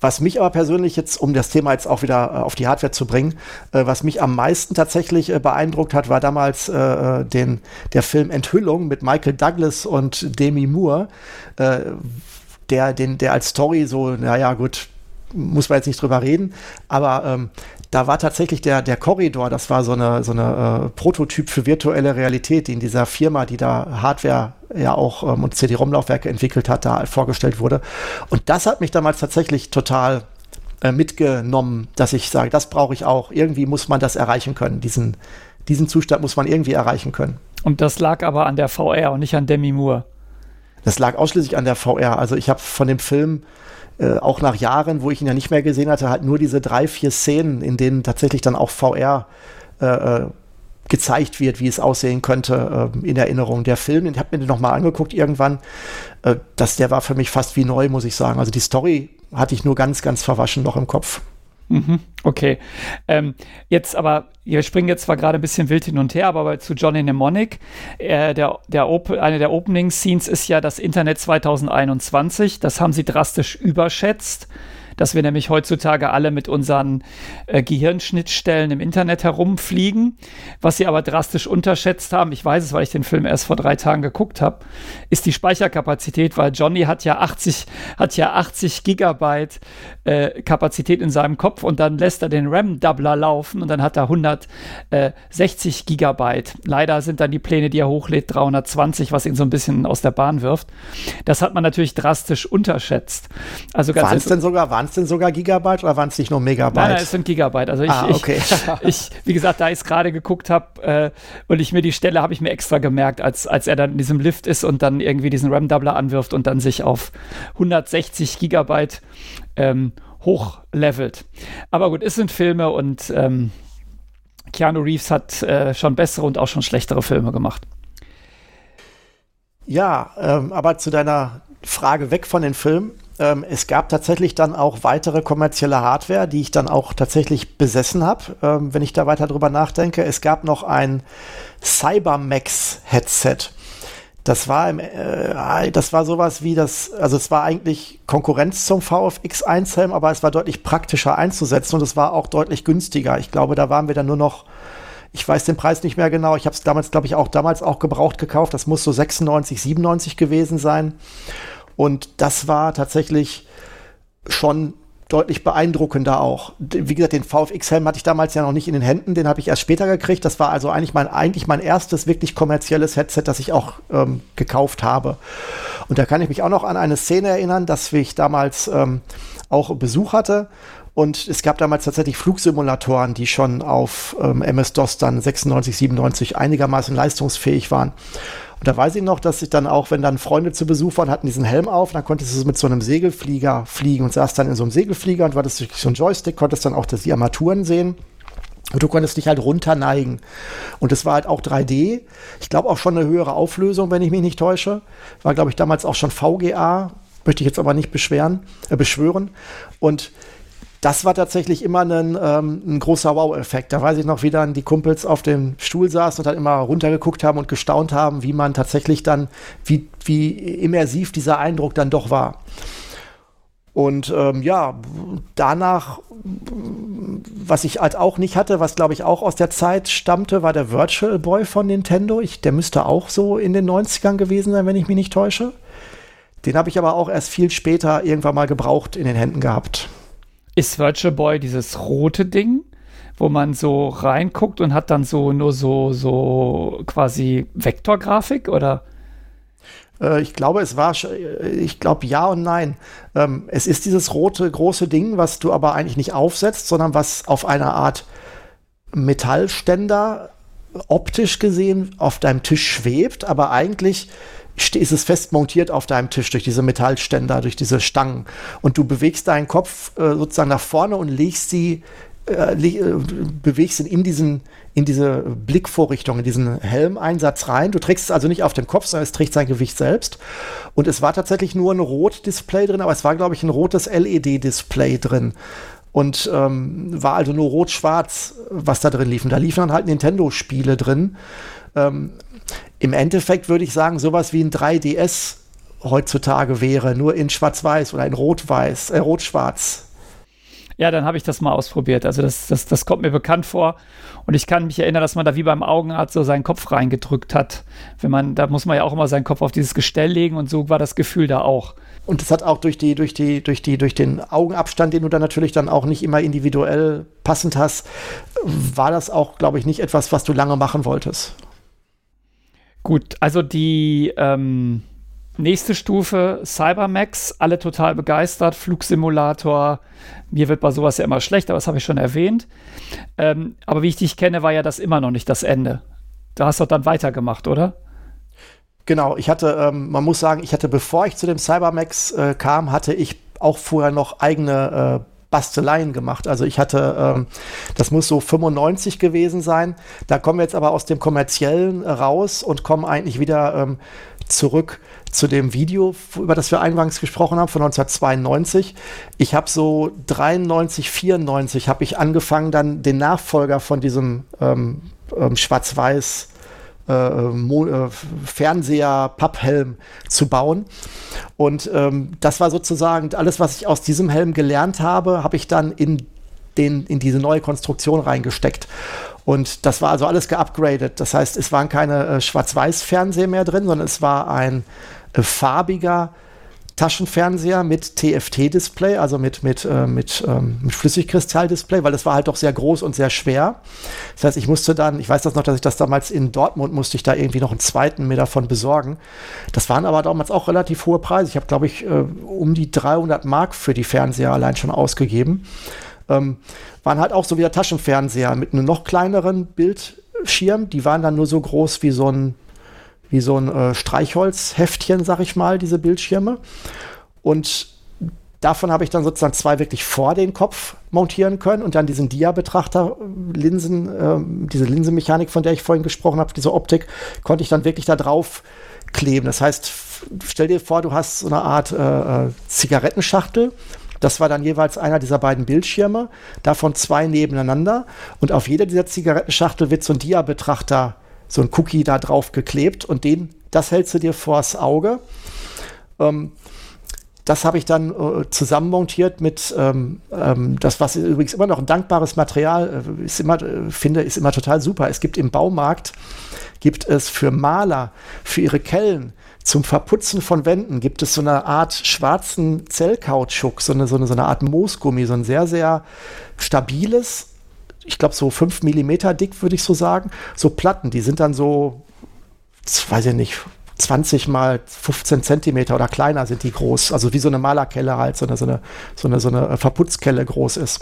Was mich aber persönlich jetzt, um das Thema jetzt auch wieder äh, auf die Hardware zu bringen, äh, was mich am meisten tatsächlich äh, beeindruckt hat, war damals äh, äh, den, der Film Enthüllung mit Michael Douglas und Demi Moore, äh, der, den, der als Story so, naja, gut, muss man jetzt nicht drüber reden, aber ähm, da war tatsächlich der, der Korridor, das war so eine, so eine äh, Prototyp für virtuelle Realität, die in dieser Firma, die da Hardware ja auch ähm, und CD-ROM-Laufwerke entwickelt hat, da vorgestellt wurde. Und das hat mich damals tatsächlich total äh, mitgenommen, dass ich sage, das brauche ich auch. Irgendwie muss man das erreichen können. Diesen, diesen Zustand muss man irgendwie erreichen können. Und das lag aber an der VR und nicht an Demi Moore. Das lag ausschließlich an der VR. Also ich habe von dem Film äh, auch nach Jahren, wo ich ihn ja nicht mehr gesehen hatte, halt nur diese drei, vier Szenen, in denen tatsächlich dann auch VR äh, äh, gezeigt wird, wie es aussehen könnte äh, in Erinnerung. Der Film, den habe mir den nochmal angeguckt irgendwann, äh, das, der war für mich fast wie neu, muss ich sagen. Also die Story hatte ich nur ganz, ganz verwaschen noch im Kopf. Mhm, okay. Ähm, jetzt aber, wir springen jetzt zwar gerade ein bisschen wild hin und her, aber zu Johnny Mnemonic, äh, der, der eine der Opening-Scenes ist ja das Internet 2021. Das haben sie drastisch überschätzt dass wir nämlich heutzutage alle mit unseren äh, Gehirnschnittstellen im Internet herumfliegen. Was sie aber drastisch unterschätzt haben, ich weiß es, weil ich den Film erst vor drei Tagen geguckt habe, ist die Speicherkapazität, weil Johnny hat ja 80, hat ja 80 Gigabyte äh, Kapazität in seinem Kopf und dann lässt er den RAM-Doubler laufen und dann hat er 160 Gigabyte. Leider sind dann die Pläne, die er hochlädt, 320, was ihn so ein bisschen aus der Bahn wirft. Das hat man natürlich drastisch unterschätzt. Also waren es denn sogar, waren es denn sogar Gigabyte oder waren es nicht nur Megabyte? Nein, nein, es sind Gigabyte. Also ich, ah, okay. ich, ich, wie gesagt, da ich es gerade geguckt habe äh, und ich mir die Stelle habe ich mir extra gemerkt, als, als er dann in diesem Lift ist und dann irgendwie diesen RAM-Doubler anwirft und dann sich auf 160 Gigabyte ähm, hochlevelt. Aber gut, es sind Filme und ähm, Keanu Reeves hat äh, schon bessere und auch schon schlechtere Filme gemacht. Ja, ähm, aber zu deiner Frage weg von den Filmen. Ähm, es gab tatsächlich dann auch weitere kommerzielle Hardware, die ich dann auch tatsächlich besessen habe, ähm, wenn ich da weiter drüber nachdenke. Es gab noch ein Cybermax-Headset. Das war, im, äh, das war sowas wie das, also es war eigentlich Konkurrenz zum VFX 1-Helm, aber es war deutlich praktischer einzusetzen und es war auch deutlich günstiger. Ich glaube, da waren wir dann nur noch, ich weiß den Preis nicht mehr genau, ich habe es damals, glaube ich, auch damals auch gebraucht gekauft. Das muss so 96, 97 gewesen sein. Und das war tatsächlich schon deutlich beeindruckender auch. Wie gesagt, den VFX-Helm hatte ich damals ja noch nicht in den Händen, den habe ich erst später gekriegt. Das war also eigentlich mein, eigentlich mein erstes wirklich kommerzielles Headset, das ich auch ähm, gekauft habe. Und da kann ich mich auch noch an eine Szene erinnern, dass ich damals ähm, auch Besuch hatte. Und es gab damals tatsächlich Flugsimulatoren, die schon auf ähm, MS-DOS dann 96, 97 einigermaßen leistungsfähig waren. Und da weiß ich noch, dass ich dann auch, wenn dann Freunde zu Besuch waren, hatten diesen Helm auf, dann konntest du mit so einem Segelflieger fliegen und saß dann in so einem Segelflieger und war das durch so ein Joystick, konntest dann auch das, die Armaturen sehen. Und du konntest dich halt runterneigen. Und es war halt auch 3D. Ich glaube auch schon eine höhere Auflösung, wenn ich mich nicht täusche. War, glaube ich, damals auch schon VGA. Möchte ich jetzt aber nicht beschweren, äh, beschwören. Und das war tatsächlich immer ein, ähm, ein großer Wow-Effekt. Da weiß ich noch, wie dann die Kumpels auf dem Stuhl saßen und dann immer runtergeguckt haben und gestaunt haben, wie man tatsächlich dann, wie, wie immersiv dieser Eindruck dann doch war. Und ähm, ja, danach, was ich halt auch nicht hatte, was glaube ich auch aus der Zeit stammte, war der Virtual Boy von Nintendo. Ich, der müsste auch so in den 90ern gewesen sein, wenn ich mich nicht täusche. Den habe ich aber auch erst viel später irgendwann mal gebraucht in den Händen gehabt. Ist Virtual Boy dieses rote Ding, wo man so reinguckt und hat dann so nur so, so quasi Vektorgrafik oder? Äh, ich glaube, es war, äh, ich glaube ja und nein. Ähm, es ist dieses rote große Ding, was du aber eigentlich nicht aufsetzt, sondern was auf einer Art Metallständer optisch gesehen auf deinem Tisch schwebt, aber eigentlich ist es fest montiert auf deinem Tisch durch diese Metallständer, durch diese Stangen. Und du bewegst deinen Kopf äh, sozusagen nach vorne und legst sie, äh, äh, bewegst ihn in diesen, in diese Blickvorrichtung, in diesen Helmeinsatz rein. Du trägst es also nicht auf dem Kopf, sondern es trägt sein Gewicht selbst. Und es war tatsächlich nur ein Rot-Display drin, aber es war, glaube ich, ein rotes LED-Display drin. Und ähm, war also nur rot-schwarz, was da drin lief. Und da liefen dann halt Nintendo-Spiele drin. Ähm, Im Endeffekt würde ich sagen, sowas wie ein 3DS heutzutage wäre, nur in Schwarz-Weiß oder in Rot-Weiß, äh, Rot-Schwarz. Ja, dann habe ich das mal ausprobiert. Also das, das, das kommt mir bekannt vor. Und ich kann mich erinnern, dass man da wie beim Augenarzt so seinen Kopf reingedrückt hat. Wenn man, da muss man ja auch immer seinen Kopf auf dieses Gestell legen und so war das Gefühl da auch. Und das hat auch durch die, durch die, durch die, durch den Augenabstand, den du dann natürlich dann auch nicht immer individuell passend hast, war das auch, glaube ich, nicht etwas, was du lange machen wolltest. Gut, also die ähm, nächste Stufe, Cybermax, alle total begeistert, Flugsimulator. Mir wird bei sowas ja immer schlecht, aber das habe ich schon erwähnt. Ähm, aber wie ich dich kenne, war ja das immer noch nicht das Ende. Da hast du dann weitergemacht, oder? Genau, ich hatte, ähm, man muss sagen, ich hatte, bevor ich zu dem Cybermax äh, kam, hatte ich auch vorher noch eigene äh, Basteleien gemacht. Also ich hatte, ähm, das muss so 95 gewesen sein. Da kommen wir jetzt aber aus dem kommerziellen raus und kommen eigentlich wieder ähm, zurück zu dem Video, über das wir eingangs gesprochen haben, von 1992. Ich habe so 93, 94 habe ich angefangen, dann den Nachfolger von diesem ähm, ähm, Schwarz-Weiß äh, äh, Fernseher, Papphelm zu bauen. Und ähm, das war sozusagen alles, was ich aus diesem Helm gelernt habe, habe ich dann in, den, in diese neue Konstruktion reingesteckt. Und das war also alles geupgradet. Das heißt, es waren keine äh, Schwarz-Weiß-Fernseher mehr drin, sondern es war ein äh, farbiger Taschenfernseher mit TFT-Display, also mit, mit, äh, mit, ähm, mit Flüssigkristall-Display, weil das war halt doch sehr groß und sehr schwer. Das heißt, ich musste dann, ich weiß das noch, dass ich das damals in Dortmund musste ich da irgendwie noch einen zweiten mir davon besorgen. Das waren aber damals auch relativ hohe Preise. Ich habe, glaube ich, äh, um die 300 Mark für die Fernseher allein schon ausgegeben. Ähm, waren halt auch so wieder Taschenfernseher mit einem noch kleineren Bildschirm. Die waren dann nur so groß wie so ein wie so ein äh, Streichholzheftchen, sag ich mal, diese Bildschirme. Und davon habe ich dann sozusagen zwei wirklich vor den Kopf montieren können und dann diesen Dia-Betrachter, Linsen, äh, diese Linsenmechanik, von der ich vorhin gesprochen habe, diese Optik, konnte ich dann wirklich da drauf kleben. Das heißt, stell dir vor, du hast so eine Art äh, äh, Zigarettenschachtel. Das war dann jeweils einer dieser beiden Bildschirme, davon zwei nebeneinander. Und auf jeder dieser Zigarettenschachtel wird so ein Dia-Betrachter so ein Cookie da drauf geklebt und den, das hältst du dir vors Auge. Ähm, das habe ich dann äh, zusammenmontiert mit ähm, ähm, das, was übrigens immer noch ein dankbares Material äh, ist, immer äh, finde, ist immer total super. Es gibt im Baumarkt gibt es für Maler für ihre Kellen zum Verputzen von Wänden gibt es so eine Art schwarzen Zellkautschuk, so eine, so eine, so eine Art Moosgummi, so ein sehr, sehr stabiles, ich glaube, so 5 mm dick, würde ich so sagen. So Platten, die sind dann so, weiß ich nicht, 20 mal 15 Zentimeter oder kleiner sind die groß. Also wie so eine Malerkelle halt, so eine, so eine, so eine, so eine Verputzkelle groß ist.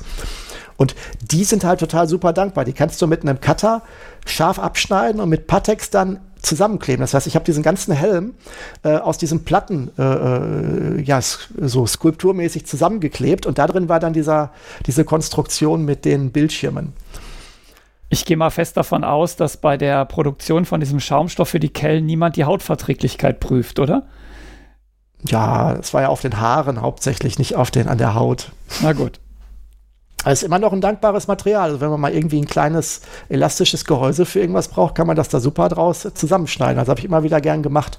Und die sind halt total super dankbar. Die kannst du mit einem Cutter scharf abschneiden und mit Patex dann zusammenkleben. Das heißt, ich habe diesen ganzen Helm äh, aus diesen Platten äh, äh, ja, so skulpturmäßig zusammengeklebt und da drin war dann dieser, diese Konstruktion mit den Bildschirmen. Ich gehe mal fest davon aus, dass bei der Produktion von diesem Schaumstoff für die Kellen niemand die Hautverträglichkeit prüft, oder? Ja, es war ja auf den Haaren hauptsächlich, nicht auf den, an der Haut. Na gut. Es ist immer noch ein dankbares Material. Also wenn man mal irgendwie ein kleines elastisches Gehäuse für irgendwas braucht, kann man das da super draus zusammenschneiden. Das habe ich immer wieder gern gemacht.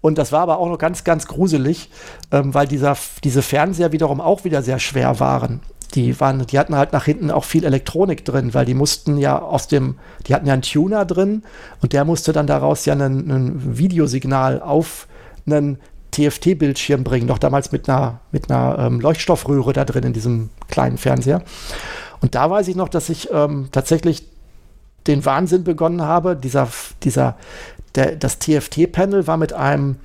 Und das war aber auch noch ganz, ganz gruselig, ähm, weil dieser, diese Fernseher wiederum auch wieder sehr schwer waren. Die, waren, die hatten halt nach hinten auch viel Elektronik drin, weil die mussten ja aus dem, die hatten ja einen Tuner drin und der musste dann daraus ja ein Videosignal auf einen TFT-Bildschirm bringen, noch damals mit einer, mit einer ähm, Leuchtstoffröhre da drin in diesem kleinen Fernseher. Und da weiß ich noch, dass ich ähm, tatsächlich den Wahnsinn begonnen habe. Dieser, dieser, der, das TFT-Panel war mit einem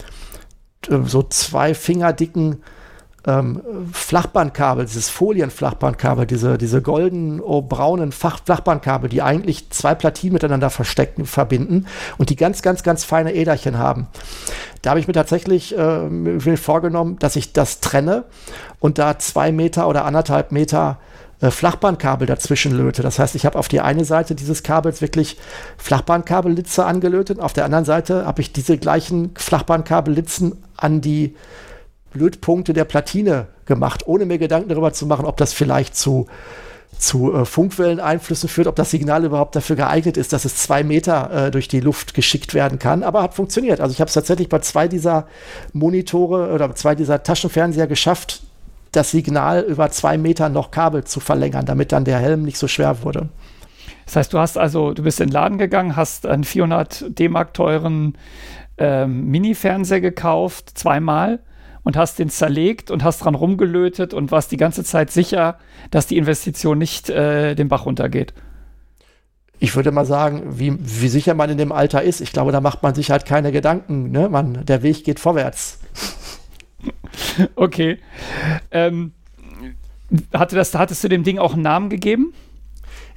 äh, so zwei Finger dicken ähm, Flachbandkabel, dieses Folienflachbandkabel, diese, diese golden, oh, braunen Fach Flachbandkabel, die eigentlich zwei Platinen miteinander verstecken, verbinden und die ganz, ganz, ganz feine Äderchen haben. Da habe ich mir tatsächlich äh, vorgenommen, dass ich das trenne und da zwei Meter oder anderthalb Meter äh, Flachbandkabel dazwischen löte. Das heißt, ich habe auf die eine Seite dieses Kabels wirklich Flachbandkabellitze angelötet, auf der anderen Seite habe ich diese gleichen Flachbandkabellitzen an die Lötpunkte der Platine gemacht, ohne mir Gedanken darüber zu machen, ob das vielleicht zu, zu äh, Funkwelleneinflüssen führt, ob das Signal überhaupt dafür geeignet ist, dass es zwei Meter äh, durch die Luft geschickt werden kann. Aber hat funktioniert. Also ich habe es tatsächlich bei zwei dieser Monitore oder zwei dieser Taschenfernseher geschafft, das Signal über zwei Meter noch Kabel zu verlängern, damit dann der Helm nicht so schwer wurde. Das heißt, du hast also, du bist in den Laden gegangen, hast einen 400 D-Mark teuren ähm, Mini-Fernseher gekauft, zweimal und hast den zerlegt und hast dran rumgelötet und warst die ganze Zeit sicher, dass die Investition nicht äh, den Bach runtergeht. Ich würde mal sagen, wie, wie sicher man in dem Alter ist, ich glaube, da macht man sich halt keine Gedanken. Ne? Man, der Weg geht vorwärts. okay. Ähm, hatte das, hattest du dem Ding auch einen Namen gegeben?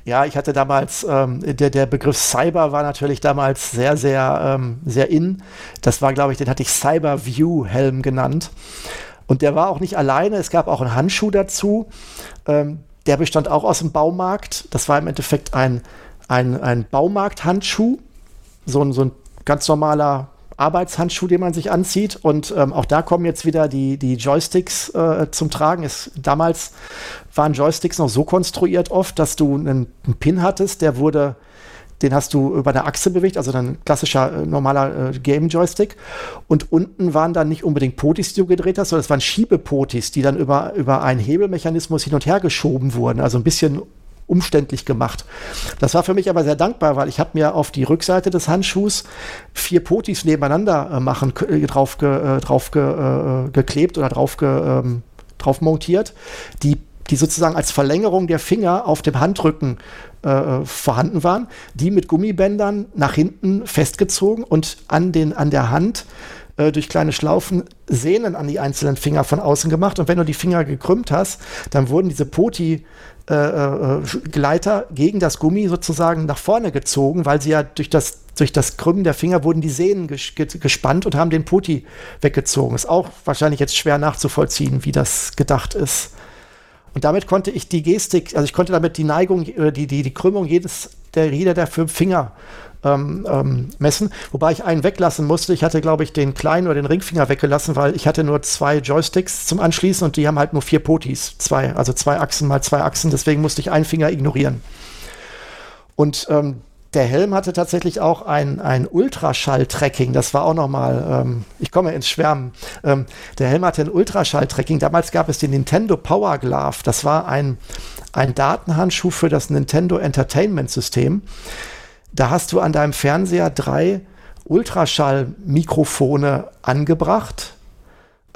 Ja, ich hatte damals, ähm, der, der Begriff Cyber war natürlich damals sehr, sehr, ähm, sehr in. Das war, glaube ich, den hatte ich Cyber View Helm genannt. Und der war auch nicht alleine, es gab auch einen Handschuh dazu. Ähm, der bestand auch aus dem Baumarkt. Das war im Endeffekt ein, ein, ein Baumarkt-Handschuh. So ein, so ein ganz normaler Arbeitshandschuh, den man sich anzieht. Und ähm, auch da kommen jetzt wieder die, die Joysticks äh, zum Tragen. Es, damals waren Joysticks noch so konstruiert oft, dass du einen, einen, Pin hattest, der wurde, den hast du über eine Achse bewegt, also ein klassischer äh, normaler äh, Game-Joystick. Und unten waren dann nicht unbedingt Potis, die du gedreht hast, sondern es waren Schiebepotis, die dann über, über einen Hebelmechanismus hin und her geschoben wurden. Also ein bisschen umständlich gemacht. Das war für mich aber sehr dankbar, weil ich habe mir auf die Rückseite des Handschuhs vier Potis nebeneinander äh, machen, äh, drauf, ge, äh, drauf ge, äh, geklebt oder drauf, ge, ähm, drauf montiert, die die sozusagen als Verlängerung der Finger auf dem Handrücken äh, vorhanden waren, die mit Gummibändern nach hinten festgezogen und an, den, an der Hand äh, durch kleine Schlaufen Sehnen an die einzelnen Finger von außen gemacht. Und wenn du die Finger gekrümmt hast, dann wurden diese Poti äh, äh, Gleiter gegen das Gummi sozusagen nach vorne gezogen, weil sie ja durch das, durch das Krümmen der Finger wurden die Sehnen ges gespannt und haben den Putti weggezogen. Ist auch wahrscheinlich jetzt schwer nachzuvollziehen, wie das gedacht ist. Und damit konnte ich die Gestik, also ich konnte damit die Neigung, die, die, die Krümmung jedes der jeder der fünf Finger ähm, ähm, messen. Wobei ich einen weglassen musste. Ich hatte, glaube ich, den kleinen oder den Ringfinger weggelassen, weil ich hatte nur zwei Joysticks zum Anschließen und die haben halt nur vier Potis. Zwei, also zwei Achsen mal zwei Achsen. Deswegen musste ich einen Finger ignorieren. Und ähm, der Helm hatte tatsächlich auch ein, ein Ultraschall-Tracking. Das war auch nochmal, ähm, ich komme ins Schwärmen. Ähm, der Helm hatte ein Ultraschall-Tracking. Damals gab es den Nintendo Power Glove. Das war ein, ein Datenhandschuh für das Nintendo Entertainment System. Da hast du an deinem Fernseher drei Ultraschall-Mikrofone angebracht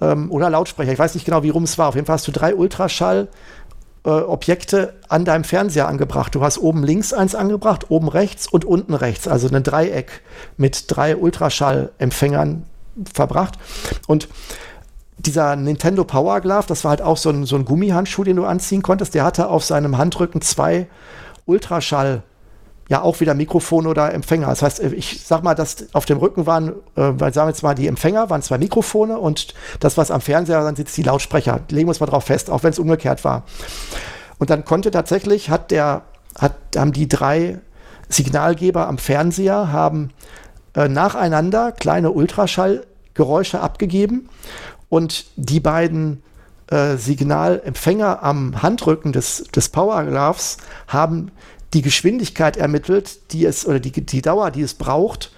ähm, oder Lautsprecher. Ich weiß nicht genau, wie rum es war. Auf jeden Fall hast du drei Ultraschall-Objekte äh, an deinem Fernseher angebracht. Du hast oben links eins angebracht, oben rechts und unten rechts. Also ein Dreieck mit drei Ultraschall-Empfängern verbracht. Und dieser Nintendo Power Glove, das war halt auch so ein, so ein Gummihandschuh, den du anziehen konntest. Der hatte auf seinem Handrücken zwei Ultraschall ja auch wieder Mikrofon oder Empfänger. Das heißt, ich sag mal, dass auf dem Rücken waren, äh, sagen wir jetzt mal, die Empfänger waren zwei Mikrofone und das, was am Fernseher dann sitzt, die Lautsprecher. Legen wir uns mal drauf fest, auch wenn es umgekehrt war. Und dann konnte tatsächlich, hat der hat, haben die drei Signalgeber am Fernseher haben äh, nacheinander kleine Ultraschallgeräusche abgegeben und die beiden äh, Signalempfänger am Handrücken des, des Power Gloves haben die Geschwindigkeit ermittelt, die es oder die, die Dauer, die es braucht,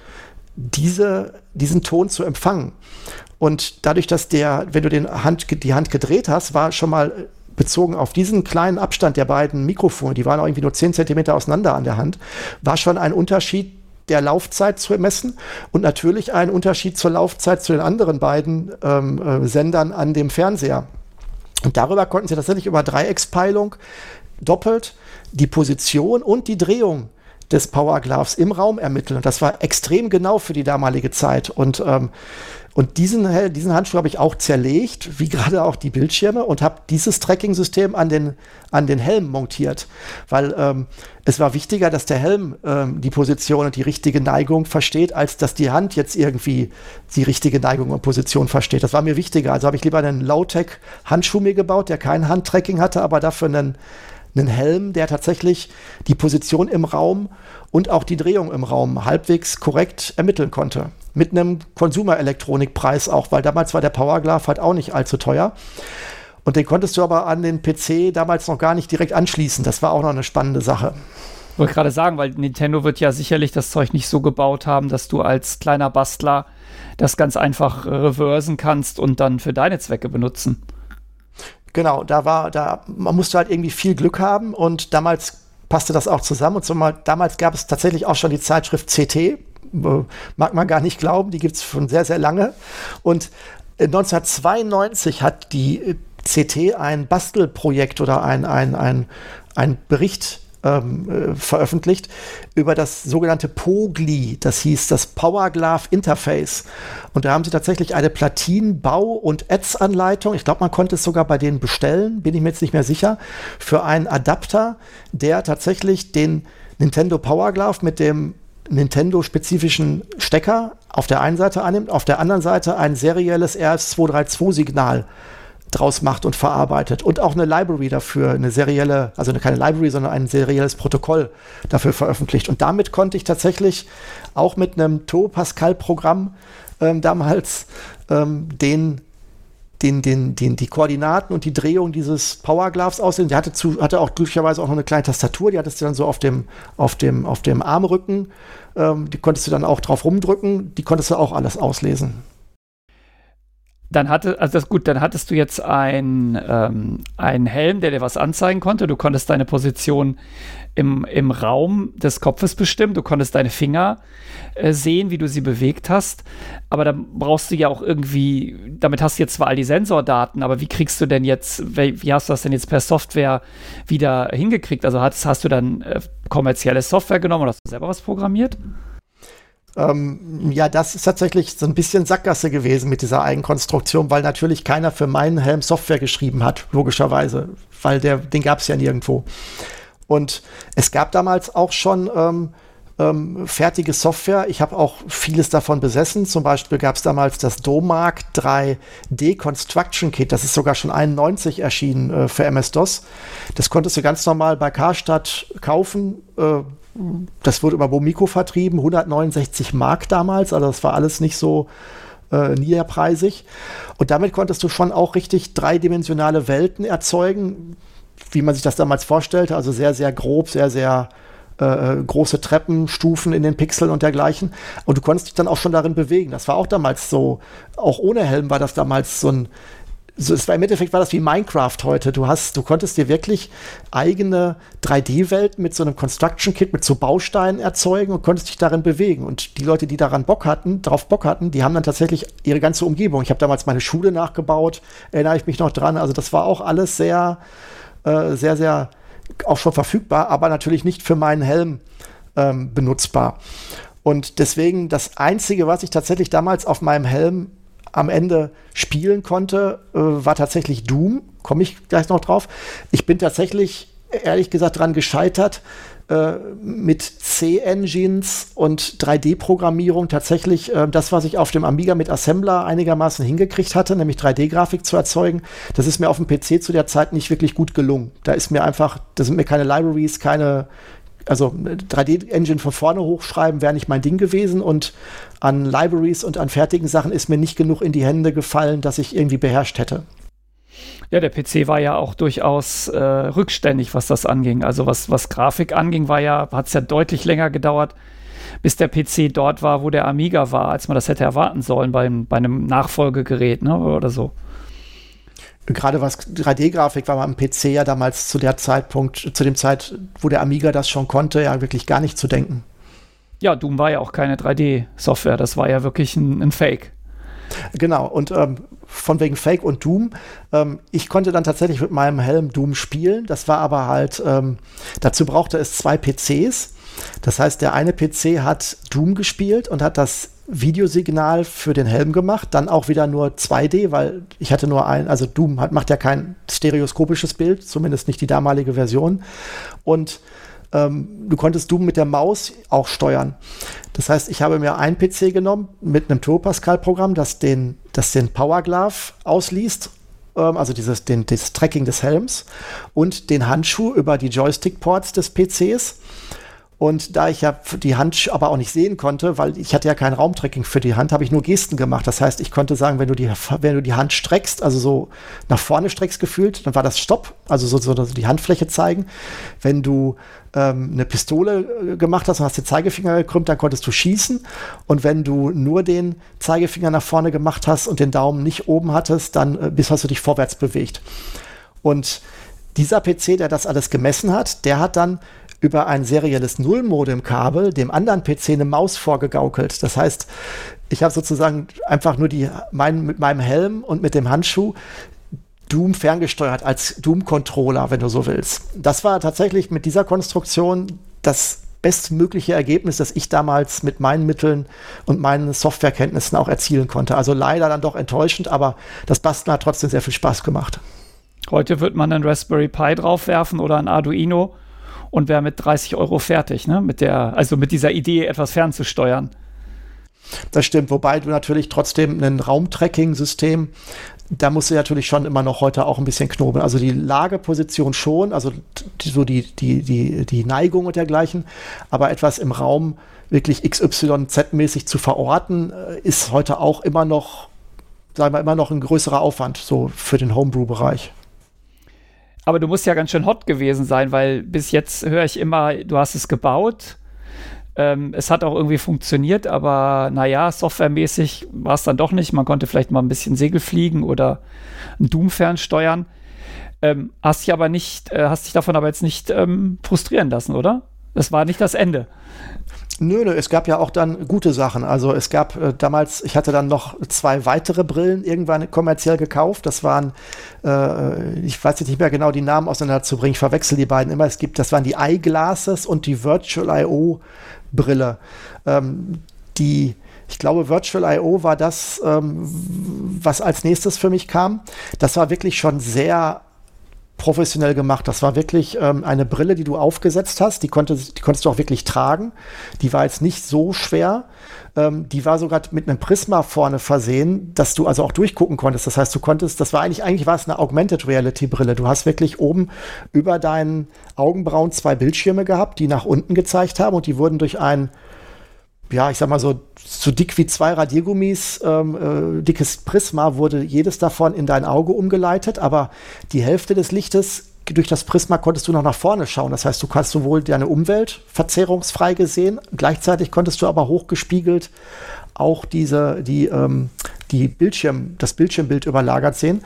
diese, diesen Ton zu empfangen. Und dadurch, dass der, wenn du den Hand, die Hand gedreht hast, war schon mal bezogen auf diesen kleinen Abstand der beiden Mikrofone, die waren auch irgendwie nur 10 Zentimeter auseinander an der Hand, war schon ein Unterschied der Laufzeit zu messen und natürlich ein Unterschied zur Laufzeit zu den anderen beiden ähm, äh, Sendern an dem Fernseher. Und darüber konnten sie tatsächlich über Dreieckspeilung doppelt die Position und die Drehung des Power Gloves im Raum ermitteln. Und das war extrem genau für die damalige Zeit. Und ähm, und diesen, diesen Handschuh habe ich auch zerlegt, wie gerade auch die Bildschirme, und habe dieses Tracking-System an den, an den Helm montiert. Weil ähm, es war wichtiger, dass der Helm ähm, die Position und die richtige Neigung versteht, als dass die Hand jetzt irgendwie die richtige Neigung und Position versteht. Das war mir wichtiger. Also habe ich lieber einen Low-Tech-Handschuh mir gebaut, der kein Handtracking hatte, aber dafür einen, einen Helm, der tatsächlich die Position im Raum und auch die Drehung im Raum halbwegs korrekt ermitteln konnte mit einem Konsumerelektronikpreis auch, weil damals war der Powerglove halt auch nicht allzu teuer. Und den konntest du aber an den PC damals noch gar nicht direkt anschließen. Das war auch noch eine spannende Sache. Ich wollte gerade sagen, weil Nintendo wird ja sicherlich das Zeug nicht so gebaut haben, dass du als kleiner Bastler das ganz einfach reversen kannst und dann für deine Zwecke benutzen. Genau, da war, da, man musste halt irgendwie viel Glück haben und damals passte das auch zusammen. Und so mal, damals gab es tatsächlich auch schon die Zeitschrift CT, mag man gar nicht glauben, die gibt es schon sehr, sehr lange. Und 1992 hat die äh, CT ein Bastelprojekt oder ein, ein, ein, ein Bericht ähm, äh, veröffentlicht über das sogenannte POGLI, das hieß das Power Glove Interface. Und da haben sie tatsächlich eine Platin-Bau- und Ads-Anleitung, ich glaube, man konnte es sogar bei denen bestellen, bin ich mir jetzt nicht mehr sicher, für einen Adapter, der tatsächlich den Nintendo Power Glove mit dem Nintendo-spezifischen Stecker auf der einen Seite annimmt, auf der anderen Seite ein serielles RS232-Signal draus macht und verarbeitet und auch eine Library dafür, eine serielle, also keine Library, sondern ein serielles Protokoll dafür veröffentlicht. Und damit konnte ich tatsächlich auch mit einem To Pascal-Programm ähm, damals ähm, den den, den, den, die Koordinaten und die Drehung dieses Power Gloves aussehen. Der hatte, zu, hatte auch glücklicherweise auch noch eine kleine Tastatur, die hattest du dann so auf dem, auf dem, auf dem Armrücken. Ähm, die konntest du dann auch drauf rumdrücken, die konntest du auch alles auslesen. Dann hatte, also das gut, dann hattest du jetzt ein, ähm, einen Helm, der dir was anzeigen konnte. Du konntest deine Position im, im Raum des Kopfes bestimmen. Du konntest deine Finger äh, sehen, wie du sie bewegt hast. Aber da brauchst du ja auch irgendwie, damit hast du jetzt zwar all die Sensordaten, aber wie kriegst du denn jetzt, wie, wie hast du das denn jetzt per Software wieder hingekriegt? Also hast, hast du dann äh, kommerzielle Software genommen oder hast du selber was programmiert? Ähm, ja, das ist tatsächlich so ein bisschen Sackgasse gewesen mit dieser Eigenkonstruktion, weil natürlich keiner für meinen Helm Software geschrieben hat, logischerweise, weil der, den gab es ja nirgendwo. Und es gab damals auch schon ähm, ähm, fertige Software. Ich habe auch vieles davon besessen. Zum Beispiel gab es damals das Domark 3D Construction Kit. Das ist sogar schon 91 erschienen äh, für MS-DOS. Das konntest du ganz normal bei Karstadt kaufen. Äh, das wurde über Bomiko vertrieben, 169 Mark damals, also das war alles nicht so äh, niederpreisig. Und damit konntest du schon auch richtig dreidimensionale Welten erzeugen, wie man sich das damals vorstellte, also sehr, sehr grob, sehr, sehr äh, äh große Treppenstufen in den Pixeln und dergleichen. Und du konntest dich dann auch schon darin bewegen. Das war auch damals so, auch ohne Helm war das damals so ein so, es war im Endeffekt war das wie Minecraft heute. Du hast, du konntest dir wirklich eigene 3D-Welten mit so einem Construction Kit, mit so Bausteinen erzeugen und konntest dich darin bewegen. Und die Leute, die daran Bock hatten, darauf Bock hatten, die haben dann tatsächlich ihre ganze Umgebung. Ich habe damals meine Schule nachgebaut, erinnere ich mich noch dran. Also das war auch alles sehr, äh, sehr, sehr auch schon verfügbar, aber natürlich nicht für meinen Helm ähm, benutzbar. Und deswegen das Einzige, was ich tatsächlich damals auf meinem Helm am Ende spielen konnte, äh, war tatsächlich Doom. Komme ich gleich noch drauf. Ich bin tatsächlich ehrlich gesagt dran gescheitert, äh, mit C-Engines und 3D-Programmierung tatsächlich äh, das, was ich auf dem Amiga mit Assembler einigermaßen hingekriegt hatte, nämlich 3D-Grafik zu erzeugen, das ist mir auf dem PC zu der Zeit nicht wirklich gut gelungen. Da ist mir einfach, da sind mir keine Libraries, keine, also 3D-Engine von vorne hochschreiben wäre nicht mein Ding gewesen und an Libraries und an fertigen Sachen ist mir nicht genug in die Hände gefallen, dass ich irgendwie beherrscht hätte. Ja, der PC war ja auch durchaus äh, rückständig, was das anging. Also was, was Grafik anging, war ja, hat es ja deutlich länger gedauert, bis der PC dort war, wo der Amiga war, als man das hätte erwarten sollen beim, bei einem Nachfolgegerät ne, oder so. Gerade was 3D-Grafik war am PC ja damals zu der Zeitpunkt, zu dem Zeit, wo der Amiga das schon konnte, ja wirklich gar nicht zu denken. Ja, Doom war ja auch keine 3D-Software, das war ja wirklich ein, ein Fake. Genau, und ähm, von wegen Fake und Doom. Ähm, ich konnte dann tatsächlich mit meinem Helm Doom spielen. Das war aber halt, ähm, dazu brauchte es zwei PCs. Das heißt, der eine PC hat Doom gespielt und hat das Videosignal für den Helm gemacht, dann auch wieder nur 2D, weil ich hatte nur ein, also Doom hat, macht ja kein stereoskopisches Bild, zumindest nicht die damalige Version. Und ähm, du konntest Doom mit der Maus auch steuern. Das heißt, ich habe mir einen PC genommen mit einem Turbo Pascal-Programm, das den, das den Power Glove ausliest ähm, also dieses den, das Tracking des Helms und den Handschuh über die Joystick-Ports des PCs und da ich ja die Hand aber auch nicht sehen konnte, weil ich hatte ja kein Raumtracking für die Hand, habe ich nur Gesten gemacht. Das heißt, ich konnte sagen, wenn du die, wenn du die Hand streckst, also so nach vorne streckst gefühlt, dann war das Stopp, also so, so die Handfläche zeigen. Wenn du ähm, eine Pistole äh, gemacht hast und hast den Zeigefinger gekrümmt, dann konntest du schießen. Und wenn du nur den Zeigefinger nach vorne gemacht hast und den Daumen nicht oben hattest, dann äh, bis hast du dich vorwärts bewegt. Und dieser PC, der das alles gemessen hat, der hat dann über ein serielles Nullmodem-Kabel dem anderen PC eine Maus vorgegaukelt. Das heißt, ich habe sozusagen einfach nur die, mein, mit meinem Helm und mit dem Handschuh Doom ferngesteuert als Doom-Controller, wenn du so willst. Das war tatsächlich mit dieser Konstruktion das bestmögliche Ergebnis, das ich damals mit meinen Mitteln und meinen Softwarekenntnissen auch erzielen konnte. Also leider dann doch enttäuschend, aber das Basteln hat trotzdem sehr viel Spaß gemacht. Heute wird man einen Raspberry Pi draufwerfen oder ein Arduino und wäre mit 30 Euro fertig, ne? Mit der, also mit dieser Idee, etwas fernzusteuern. Das stimmt, wobei du natürlich trotzdem ein Raumtracking-System, da musst du natürlich schon immer noch heute auch ein bisschen knobeln. Also die Lageposition schon, also so die, die, die, die Neigung und dergleichen, aber etwas im Raum wirklich XYZ-mäßig zu verorten, äh, ist heute auch immer noch, sagen wir, immer noch ein größerer Aufwand, so für den Homebrew-Bereich. Aber du musst ja ganz schön hot gewesen sein, weil bis jetzt höre ich immer, du hast es gebaut. Ähm, es hat auch irgendwie funktioniert, aber naja, softwaremäßig war es dann doch nicht. Man konnte vielleicht mal ein bisschen Segel fliegen oder ein Doom fernsteuern. Ähm, hast dich aber nicht, äh, hast dich davon aber jetzt nicht ähm, frustrieren lassen, oder? Das war nicht das Ende. Nö, nö, es gab ja auch dann gute Sachen. Also es gab äh, damals, ich hatte dann noch zwei weitere Brillen irgendwann kommerziell gekauft. Das waren, äh, ich weiß jetzt nicht mehr genau die Namen auseinanderzubringen, ich verwechsel die beiden immer. Es gibt, das waren die Eyeglasses und die Virtual I.O. Brille. Ähm, die, ich glaube, Virtual I.O. war das, ähm, was als nächstes für mich kam. Das war wirklich schon sehr professionell gemacht. Das war wirklich ähm, eine Brille, die du aufgesetzt hast. Die, konnte, die konntest du auch wirklich tragen. Die war jetzt nicht so schwer. Ähm, die war sogar mit einem Prisma vorne versehen, dass du also auch durchgucken konntest. Das heißt, du konntest, das war eigentlich, eigentlich war es eine Augmented Reality Brille. Du hast wirklich oben über deinen Augenbrauen zwei Bildschirme gehabt, die nach unten gezeigt haben und die wurden durch ein ja, ich sag mal so, so dick wie zwei Radiergummis, ähm, äh, dickes Prisma wurde jedes davon in dein Auge umgeleitet, aber die Hälfte des Lichtes durch das Prisma konntest du noch nach vorne schauen. Das heißt, du kannst sowohl deine Umwelt verzerrungsfrei gesehen, gleichzeitig konntest du aber hochgespiegelt auch diese, die, ähm, die Bildschirm, das Bildschirmbild überlagert sehen.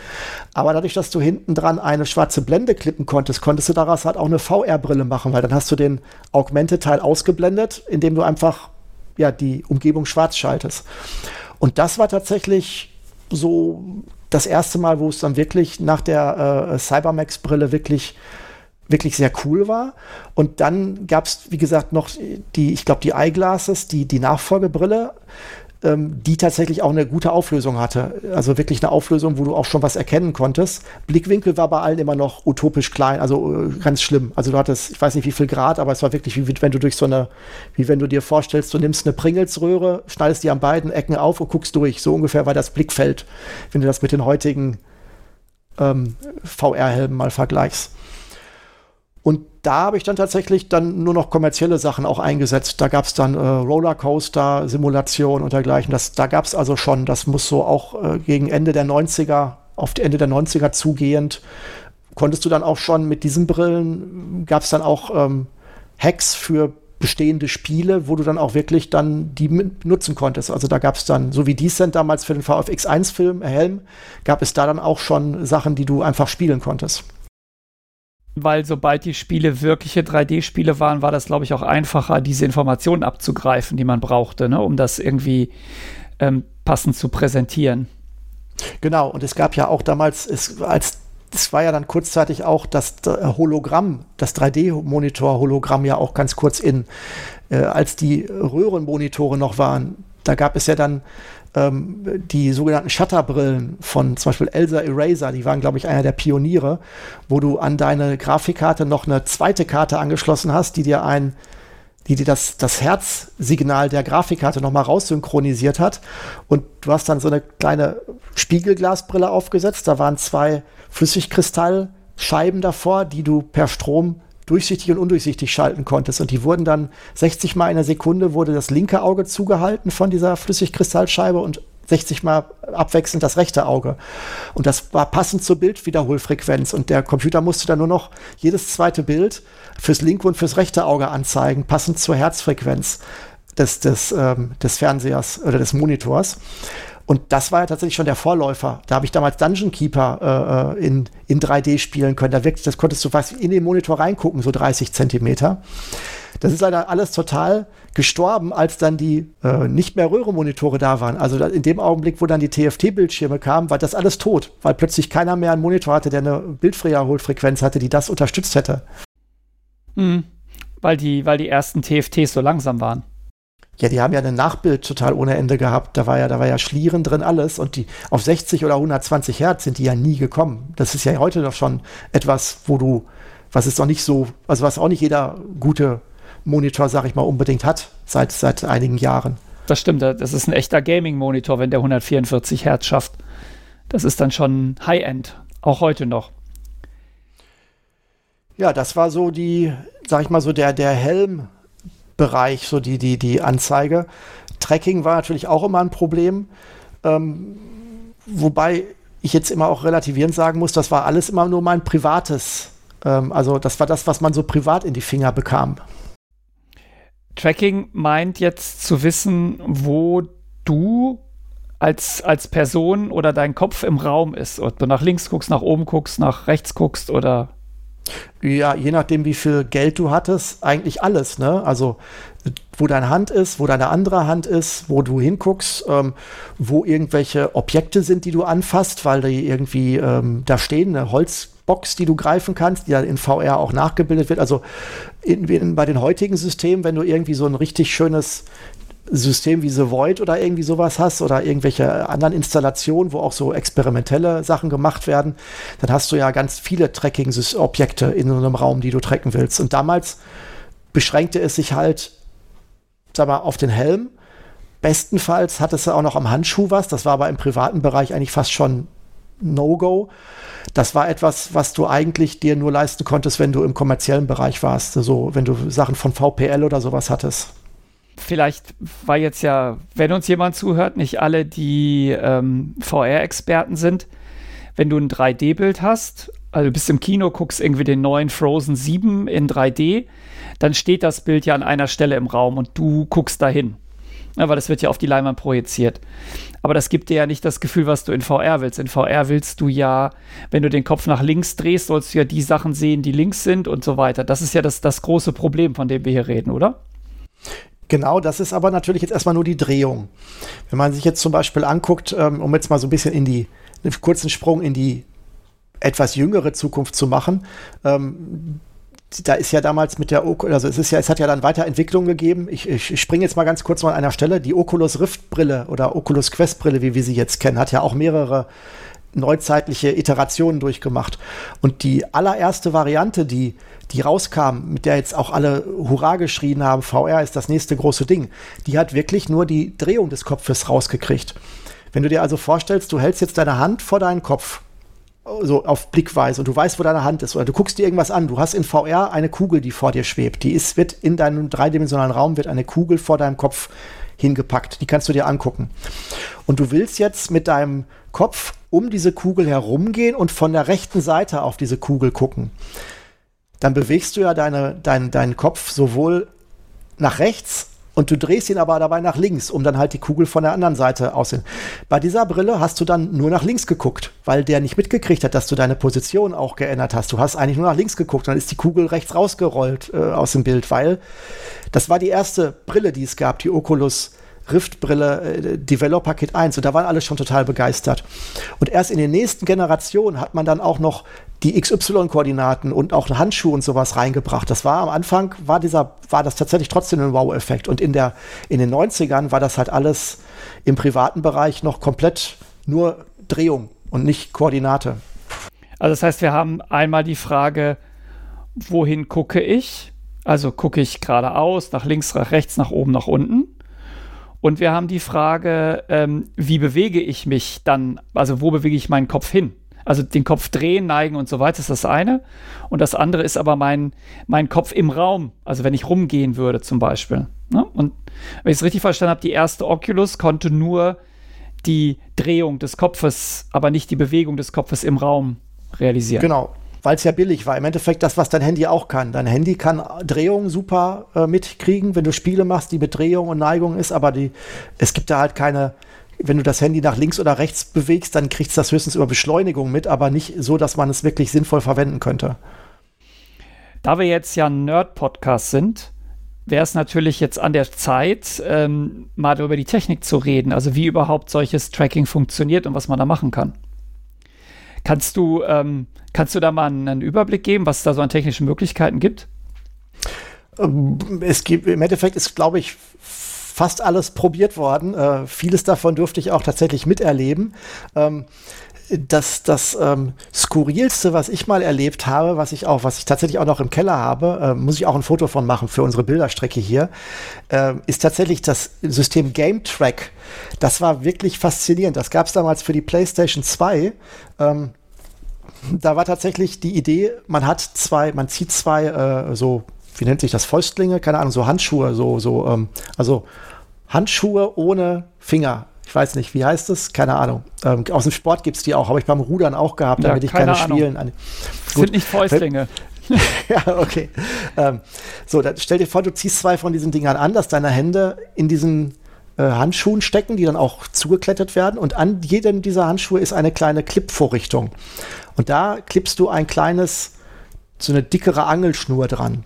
Aber dadurch, dass du hinten dran eine schwarze Blende klippen konntest, konntest du daraus halt auch eine VR-Brille machen, weil dann hast du den Augmented-Teil ausgeblendet, indem du einfach ja, die Umgebung schwarz schaltest. Und das war tatsächlich so das erste Mal, wo es dann wirklich nach der äh, Cybermax-Brille wirklich wirklich sehr cool war. Und dann gab es, wie gesagt, noch die, ich glaube, die Eyeglasses, die, die Nachfolgebrille, ähm, die tatsächlich auch eine gute Auflösung hatte. Also wirklich eine Auflösung, wo du auch schon was erkennen konntest. Blickwinkel war bei allen immer noch utopisch klein, also äh, ganz schlimm. Also du hattest, ich weiß nicht wie viel Grad, aber es war wirklich wie wenn du durch so eine, wie wenn du dir vorstellst, du nimmst eine Pringelsröhre, schneidest die an beiden Ecken auf und guckst durch. So ungefähr war das Blickfeld, wenn du das mit den heutigen ähm, VR-Helmen mal vergleichst. Und da habe ich dann tatsächlich dann nur noch kommerzielle Sachen auch eingesetzt. Da gab es dann äh, Rollercoaster, Simulation und dergleichen. Das, da gab es also schon, das muss so auch äh, gegen Ende der 90er, auf Ende der 90er zugehend, konntest du dann auch schon mit diesen Brillen, gab es dann auch ähm, Hacks für bestehende Spiele, wo du dann auch wirklich dann die nutzen konntest. Also da gab es dann, so wie Descent damals für den VFX 1 Film, äh, Helm, gab es da dann auch schon Sachen, die du einfach spielen konntest weil sobald die Spiele wirkliche 3D-Spiele waren, war das, glaube ich, auch einfacher, diese Informationen abzugreifen, die man brauchte, ne, um das irgendwie ähm, passend zu präsentieren. Genau, und es gab ja auch damals, es, als es war ja dann kurzzeitig auch das Hologramm, das 3D-Monitor-Hologramm ja auch ganz kurz in, äh, als die Röhrenmonitore noch waren. Da gab es ja dann ähm, die sogenannten Shutterbrillen von zum Beispiel Elsa Eraser, die waren, glaube ich, einer der Pioniere, wo du an deine Grafikkarte noch eine zweite Karte angeschlossen hast, die dir ein die dir das, das Herzsignal der Grafikkarte nochmal raussynchronisiert hat. Und du hast dann so eine kleine Spiegelglasbrille aufgesetzt. Da waren zwei Flüssigkristallscheiben davor, die du per Strom durchsichtig und undurchsichtig schalten konntest. Und die wurden dann 60 Mal in der Sekunde wurde das linke Auge zugehalten von dieser Flüssigkristallscheibe und 60 Mal abwechselnd das rechte Auge. Und das war passend zur Bildwiederholfrequenz. Und der Computer musste dann nur noch jedes zweite Bild fürs linke und fürs rechte Auge anzeigen, passend zur Herzfrequenz des, des, ähm, des Fernsehers oder des Monitors. Und das war ja tatsächlich schon der Vorläufer. Da habe ich damals Dungeon Keeper äh, äh in, in 3D spielen können. Da wirklich, das konntest du fast in den Monitor reingucken, so 30 Zentimeter. Das ist leider alles total gestorben, als dann die äh, nicht mehr Röhrenmonitore da waren. Also in dem Augenblick, wo dann die TFT-Bildschirme kamen, war das alles tot, weil plötzlich keiner mehr einen Monitor hatte, der eine Bildwiederholfrequenz hatte, die das unterstützt hätte. Mhm. Weil, die, weil die ersten TFTs so langsam waren. Ja, die haben ja ein Nachbild total ohne Ende gehabt. Da war ja, da war ja Schlieren drin alles und die auf 60 oder 120 Hertz sind die ja nie gekommen. Das ist ja heute noch schon etwas, wo du, was ist noch nicht so, also was auch nicht jeder gute Monitor, sag ich mal, unbedingt hat seit seit einigen Jahren. Das stimmt, das ist ein echter Gaming-Monitor, wenn der 144 Hertz schafft. Das ist dann schon High-End, auch heute noch. Ja, das war so die, sag ich mal so der der Helm Bereich, so die, die, die Anzeige. Tracking war natürlich auch immer ein Problem. Ähm, wobei ich jetzt immer auch relativierend sagen muss, das war alles immer nur mein privates. Ähm, also das war das, was man so privat in die Finger bekam. Tracking meint jetzt zu wissen, wo du als, als Person oder dein Kopf im Raum ist. Ob du nach links guckst, nach oben guckst, nach rechts guckst oder ja, je nachdem, wie viel Geld du hattest, eigentlich alles, ne? Also, wo deine Hand ist, wo deine andere Hand ist, wo du hinguckst, ähm, wo irgendwelche Objekte sind, die du anfasst, weil die irgendwie ähm, da stehen, eine Holzbox, die du greifen kannst, die ja in VR auch nachgebildet wird. Also in, in, bei den heutigen Systemen, wenn du irgendwie so ein richtig schönes System wie The Void oder irgendwie sowas hast oder irgendwelche anderen Installationen, wo auch so experimentelle Sachen gemacht werden, dann hast du ja ganz viele Tracking-Objekte in so einem Raum, die du tracken willst. Und damals beschränkte es sich halt, sag mal, auf den Helm. Bestenfalls hattest du auch noch am Handschuh was. Das war aber im privaten Bereich eigentlich fast schon No-Go. Das war etwas, was du eigentlich dir nur leisten konntest, wenn du im kommerziellen Bereich warst. So, wenn du Sachen von VPL oder sowas hattest vielleicht war jetzt ja, wenn uns jemand zuhört, nicht alle, die ähm, VR-Experten sind. Wenn du ein 3D-Bild hast, also du bist im Kino, guckst irgendwie den neuen Frozen 7 in 3D, dann steht das Bild ja an einer Stelle im Raum und du guckst dahin. Ja, weil das wird ja auf die Leinwand projiziert. Aber das gibt dir ja nicht das Gefühl, was du in VR willst. In VR willst du ja, wenn du den Kopf nach links drehst, sollst du ja die Sachen sehen, die links sind und so weiter. Das ist ja das, das große Problem, von dem wir hier reden, oder? Genau, das ist aber natürlich jetzt erstmal nur die Drehung. Wenn man sich jetzt zum Beispiel anguckt, ähm, um jetzt mal so ein bisschen in die, einen kurzen Sprung in die etwas jüngere Zukunft zu machen, ähm, da ist ja damals mit der Oculus, also es ist ja, es hat ja dann Weiterentwicklungen gegeben. Ich, ich springe jetzt mal ganz kurz mal an einer Stelle. Die Oculus Rift Brille oder Oculus Quest Brille, wie wir sie jetzt kennen, hat ja auch mehrere neuzeitliche Iterationen durchgemacht. Und die allererste Variante, die, die rauskam, mit der jetzt auch alle Hurra geschrien haben, VR ist das nächste große Ding, die hat wirklich nur die Drehung des Kopfes rausgekriegt. Wenn du dir also vorstellst, du hältst jetzt deine Hand vor deinen Kopf so auf Blickweise und du weißt, wo deine Hand ist oder du guckst dir irgendwas an. Du hast in VR eine Kugel, die vor dir schwebt. Die ist, wird in deinem dreidimensionalen Raum wird eine Kugel vor deinem Kopf hingepackt. Die kannst du dir angucken. Und du willst jetzt mit deinem Kopf um diese Kugel herumgehen und von der rechten Seite auf diese Kugel gucken. Dann bewegst du ja deine, dein, deinen Kopf sowohl nach rechts und du drehst ihn aber dabei nach links, um dann halt die Kugel von der anderen Seite aussehen. Bei dieser Brille hast du dann nur nach links geguckt, weil der nicht mitgekriegt hat, dass du deine Position auch geändert hast. Du hast eigentlich nur nach links geguckt, dann ist die Kugel rechts rausgerollt äh, aus dem Bild, weil das war die erste Brille, die es gab, die Oculus Rift-Brille äh, Developer Kit 1 und da waren alle schon total begeistert. Und erst in den nächsten Generationen hat man dann auch noch die XY-Koordinaten und auch Handschuhe und sowas reingebracht. Das war am Anfang, war dieser, war das tatsächlich trotzdem ein Wow-Effekt. Und in der, in den 90ern war das halt alles im privaten Bereich noch komplett nur Drehung und nicht Koordinate. Also das heißt, wir haben einmal die Frage, wohin gucke ich? Also gucke ich geradeaus, nach links, nach rechts, nach oben, nach unten. Und wir haben die Frage, ähm, wie bewege ich mich dann? Also wo bewege ich meinen Kopf hin? Also den Kopf drehen, neigen und so weiter ist das eine. Und das andere ist aber mein, mein Kopf im Raum. Also wenn ich rumgehen würde zum Beispiel. Ne? Und wenn ich es richtig verstanden habe, die erste Oculus konnte nur die Drehung des Kopfes, aber nicht die Bewegung des Kopfes im Raum realisieren. Genau weil es ja billig war. Im Endeffekt das, was dein Handy auch kann. Dein Handy kann Drehung super äh, mitkriegen, wenn du Spiele machst, die mit Drehung und Neigung ist, aber die, es gibt da halt keine, wenn du das Handy nach links oder rechts bewegst, dann kriegst du das höchstens über Beschleunigung mit, aber nicht so, dass man es wirklich sinnvoll verwenden könnte. Da wir jetzt ja ein Nerd-Podcast sind, wäre es natürlich jetzt an der Zeit, ähm, mal über die Technik zu reden, also wie überhaupt solches Tracking funktioniert und was man da machen kann. Kannst du, ähm, kannst du da mal einen, einen Überblick geben, was es da so an technischen Möglichkeiten gibt? Ähm, es gibt im Endeffekt ist, glaube ich, fast alles probiert worden. Äh, vieles davon durfte ich auch tatsächlich miterleben. Ähm, das, das ähm, skurrilste, was ich mal erlebt habe, was ich auch, was ich tatsächlich auch noch im Keller habe, äh, muss ich auch ein Foto von machen für unsere Bilderstrecke hier, äh, ist tatsächlich das System Game Track. Das war wirklich faszinierend. Das gab es damals für die PlayStation 2. Ähm, da war tatsächlich die Idee, man hat zwei, man zieht zwei äh, so, wie nennt sich das, Fäustlinge, keine Ahnung, so Handschuhe, so, so, ähm, also Handschuhe ohne Finger ich weiß nicht, wie heißt es? Keine Ahnung. Ähm, aus dem Sport gibt es die auch, habe ich beim Rudern auch gehabt, damit ja, ich keine, keine Spielen an. Sind nicht Fäustlinge. ja, okay. Ähm, so, dann stell dir vor, du ziehst zwei von diesen Dingern an, dass deine Hände in diesen äh, Handschuhen stecken, die dann auch zugeklettert werden. Und an jedem dieser Handschuhe ist eine kleine Clip-Vorrichtung. Und da klippst du ein kleines, so eine dickere Angelschnur dran.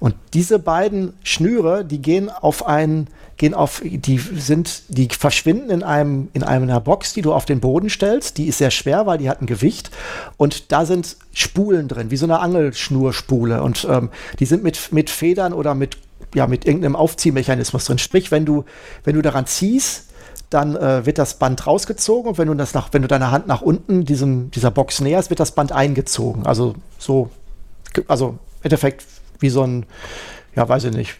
Und diese beiden Schnüre, die gehen auf ein gehen auf, die sind, die verschwinden in einem, in einer Box, die du auf den Boden stellst. Die ist sehr schwer, weil die hat ein Gewicht. Und da sind Spulen drin, wie so eine Angelschnurspule. Und ähm, die sind mit, mit Federn oder mit, ja, mit irgendeinem Aufziehmechanismus drin. Sprich, wenn du, wenn du daran ziehst, dann äh, wird das Band rausgezogen und wenn du das nach, wenn du deine Hand nach unten diesem, dieser Box näherst, wird das Band eingezogen. Also so, also im Endeffekt wie so ein, ja, weiß ich nicht,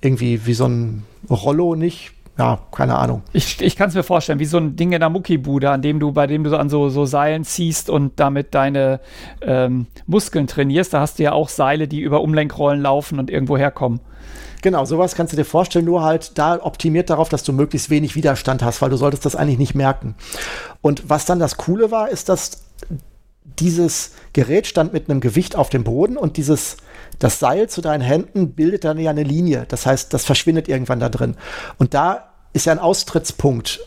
irgendwie wie so ein Rollo nicht. Ja, keine Ahnung. Ich, ich kann es mir vorstellen, wie so ein Ding in der Muckibude, an dem du, bei dem du an so, so Seilen ziehst und damit deine ähm, Muskeln trainierst. Da hast du ja auch Seile, die über Umlenkrollen laufen und irgendwo herkommen. Genau, sowas kannst du dir vorstellen, nur halt da optimiert darauf, dass du möglichst wenig Widerstand hast, weil du solltest das eigentlich nicht merken. Und was dann das Coole war, ist, dass dieses Gerät stand mit einem Gewicht auf dem Boden und dieses das Seil zu deinen Händen bildet dann ja eine Linie. Das heißt, das verschwindet irgendwann da drin. Und da ist ja ein Austrittspunkt,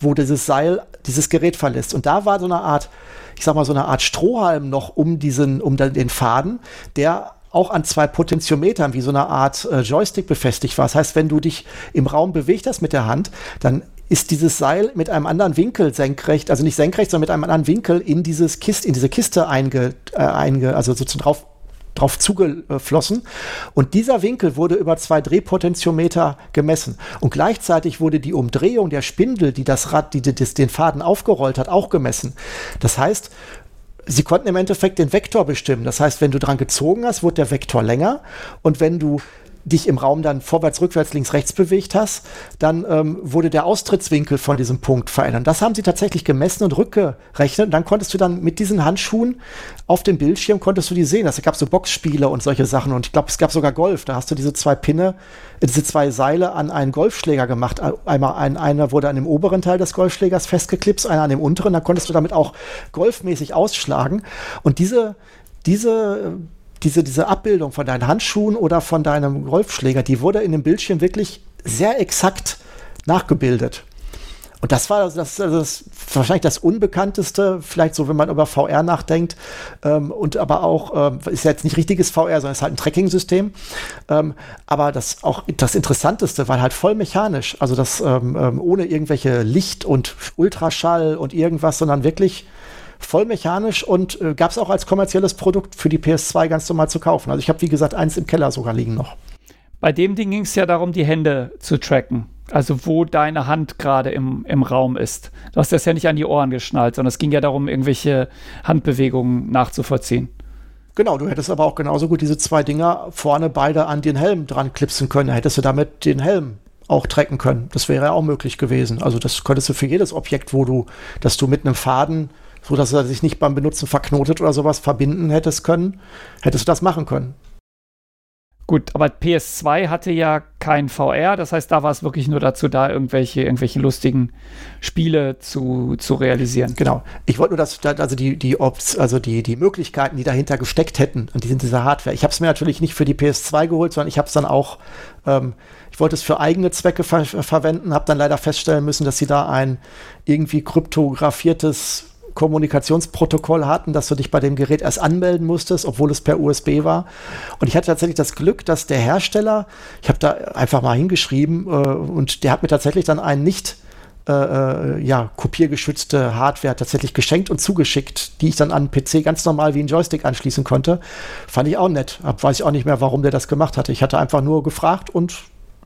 wo dieses Seil dieses Gerät verlässt. Und da war so eine Art, ich sag mal, so eine Art Strohhalm noch um diesen, um den Faden, der auch an zwei Potentiometern wie so eine Art äh, Joystick befestigt war. Das heißt, wenn du dich im Raum bewegt hast mit der Hand, dann ist dieses Seil mit einem anderen Winkel senkrecht, also nicht senkrecht, sondern mit einem anderen Winkel in dieses Kist, in diese Kiste einge, äh, einge also sozusagen drauf drauf zugeflossen. Und dieser Winkel wurde über zwei Drehpotentiometer gemessen. Und gleichzeitig wurde die Umdrehung der Spindel, die das Rad, die, die, die den Faden aufgerollt hat, auch gemessen. Das heißt, sie konnten im Endeffekt den Vektor bestimmen. Das heißt, wenn du dran gezogen hast, wurde der Vektor länger. Und wenn du dich im Raum dann vorwärts, rückwärts, links, rechts bewegt hast, dann ähm, wurde der Austrittswinkel von diesem Punkt verändert. Das haben sie tatsächlich gemessen und rückgerechnet. Und dann konntest du dann mit diesen Handschuhen auf dem Bildschirm konntest du die sehen. Es gab so Boxspiele und solche Sachen. Und ich glaube, es gab sogar Golf. Da hast du diese zwei Pinne, äh, diese zwei Seile an einen Golfschläger gemacht. Einmal ein, einer wurde an dem oberen Teil des Golfschlägers festgeklipst, einer an dem unteren. Da konntest du damit auch golfmäßig ausschlagen. Und diese diese diese, diese Abbildung von deinen Handschuhen oder von deinem Golfschläger, die wurde in dem Bildschirm wirklich sehr exakt nachgebildet. Und das war das, das, das wahrscheinlich das Unbekannteste, vielleicht so, wenn man über VR nachdenkt. Ähm, und aber auch, ähm, ist ja jetzt nicht richtiges VR, sondern ist halt ein Tracking-System. Ähm, aber das auch das Interessanteste, weil halt voll mechanisch, also das ähm, ähm, ohne irgendwelche Licht und Ultraschall und irgendwas, sondern wirklich voll mechanisch und äh, gab es auch als kommerzielles Produkt für die PS2 ganz normal zu kaufen. Also ich habe, wie gesagt, eins im Keller sogar liegen noch. Bei dem Ding ging es ja darum, die Hände zu tracken. Also wo deine Hand gerade im, im Raum ist. Du hast das ja nicht an die Ohren geschnallt, sondern es ging ja darum, irgendwelche Handbewegungen nachzuvollziehen. Genau, du hättest aber auch genauso gut diese zwei Dinger vorne beide an den Helm dran klipsen können. Hättest du damit den Helm auch tracken können. Das wäre ja auch möglich gewesen. Also das könntest du für jedes Objekt, wo du, dass du mit einem Faden so dass er sich nicht beim Benutzen verknotet oder sowas verbinden hättest können, hättest du das machen können. Gut, aber PS2 hatte ja kein VR, das heißt, da war es wirklich nur dazu da, irgendwelche, irgendwelche lustigen Spiele zu, zu realisieren. Genau. Ich wollte nur, dass also die, die Ops, also die, die Möglichkeiten, die dahinter gesteckt hätten, und die sind diese Hardware. Ich habe es mir natürlich nicht für die PS2 geholt, sondern ich habe es dann auch, ähm, ich wollte es für eigene Zwecke ver verwenden, habe dann leider feststellen müssen, dass sie da ein irgendwie kryptografiertes Kommunikationsprotokoll hatten, dass du dich bei dem Gerät erst anmelden musstest, obwohl es per USB war. Und ich hatte tatsächlich das Glück, dass der Hersteller, ich habe da einfach mal hingeschrieben, äh, und der hat mir tatsächlich dann einen nicht äh, äh ja, kopiergeschützte Hardware tatsächlich geschenkt und zugeschickt, die ich dann an PC ganz normal wie ein Joystick anschließen konnte. Fand ich auch nett. Hab, weiß ich auch nicht mehr, warum der das gemacht hatte. Ich hatte einfach nur gefragt und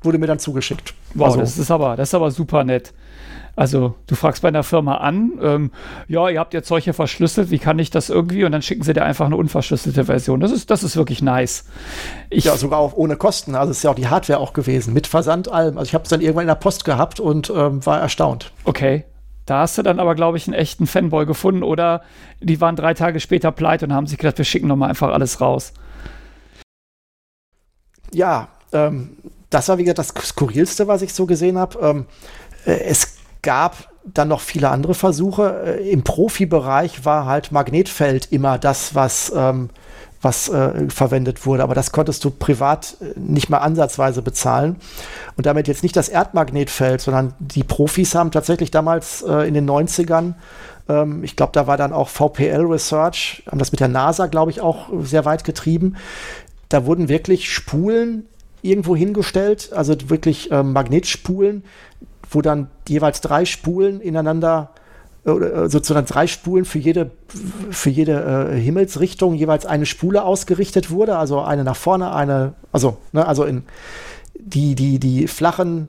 wurde mir dann zugeschickt. Wow, also, das ist aber, das ist aber super nett. Also du fragst bei einer Firma an, ähm, ja, ihr habt jetzt solche verschlüsselt, wie kann ich das irgendwie? Und dann schicken sie dir einfach eine unverschlüsselte Version. Das ist, das ist wirklich nice. Ich, ja, sogar auch ohne Kosten. Also ist ja auch die Hardware auch gewesen, mit Versand allem. Also ich habe es dann irgendwann in der Post gehabt und ähm, war erstaunt. Okay. Da hast du dann aber, glaube ich, einen echten Fanboy gefunden oder die waren drei Tage später pleite und haben sich gedacht, wir schicken nochmal einfach alles raus. Ja, ähm, das war, wie gesagt, das Skurrilste, was ich so gesehen habe. Ähm, äh, es gab dann noch viele andere Versuche. Äh, Im Profibereich war halt Magnetfeld immer das, was, ähm, was äh, verwendet wurde. Aber das konntest du privat äh, nicht mal ansatzweise bezahlen. Und damit jetzt nicht das Erdmagnetfeld, sondern die Profis haben tatsächlich damals äh, in den 90ern, ähm, ich glaube, da war dann auch VPL Research, haben das mit der NASA, glaube ich, auch sehr weit getrieben. Da wurden wirklich Spulen irgendwo hingestellt, also wirklich ähm, Magnetspulen, wo dann jeweils drei Spulen ineinander oder äh, sozusagen drei Spulen für jede, für jede äh, Himmelsrichtung jeweils eine Spule ausgerichtet wurde, also eine nach vorne, eine, also, ne, also in die, die, die flachen,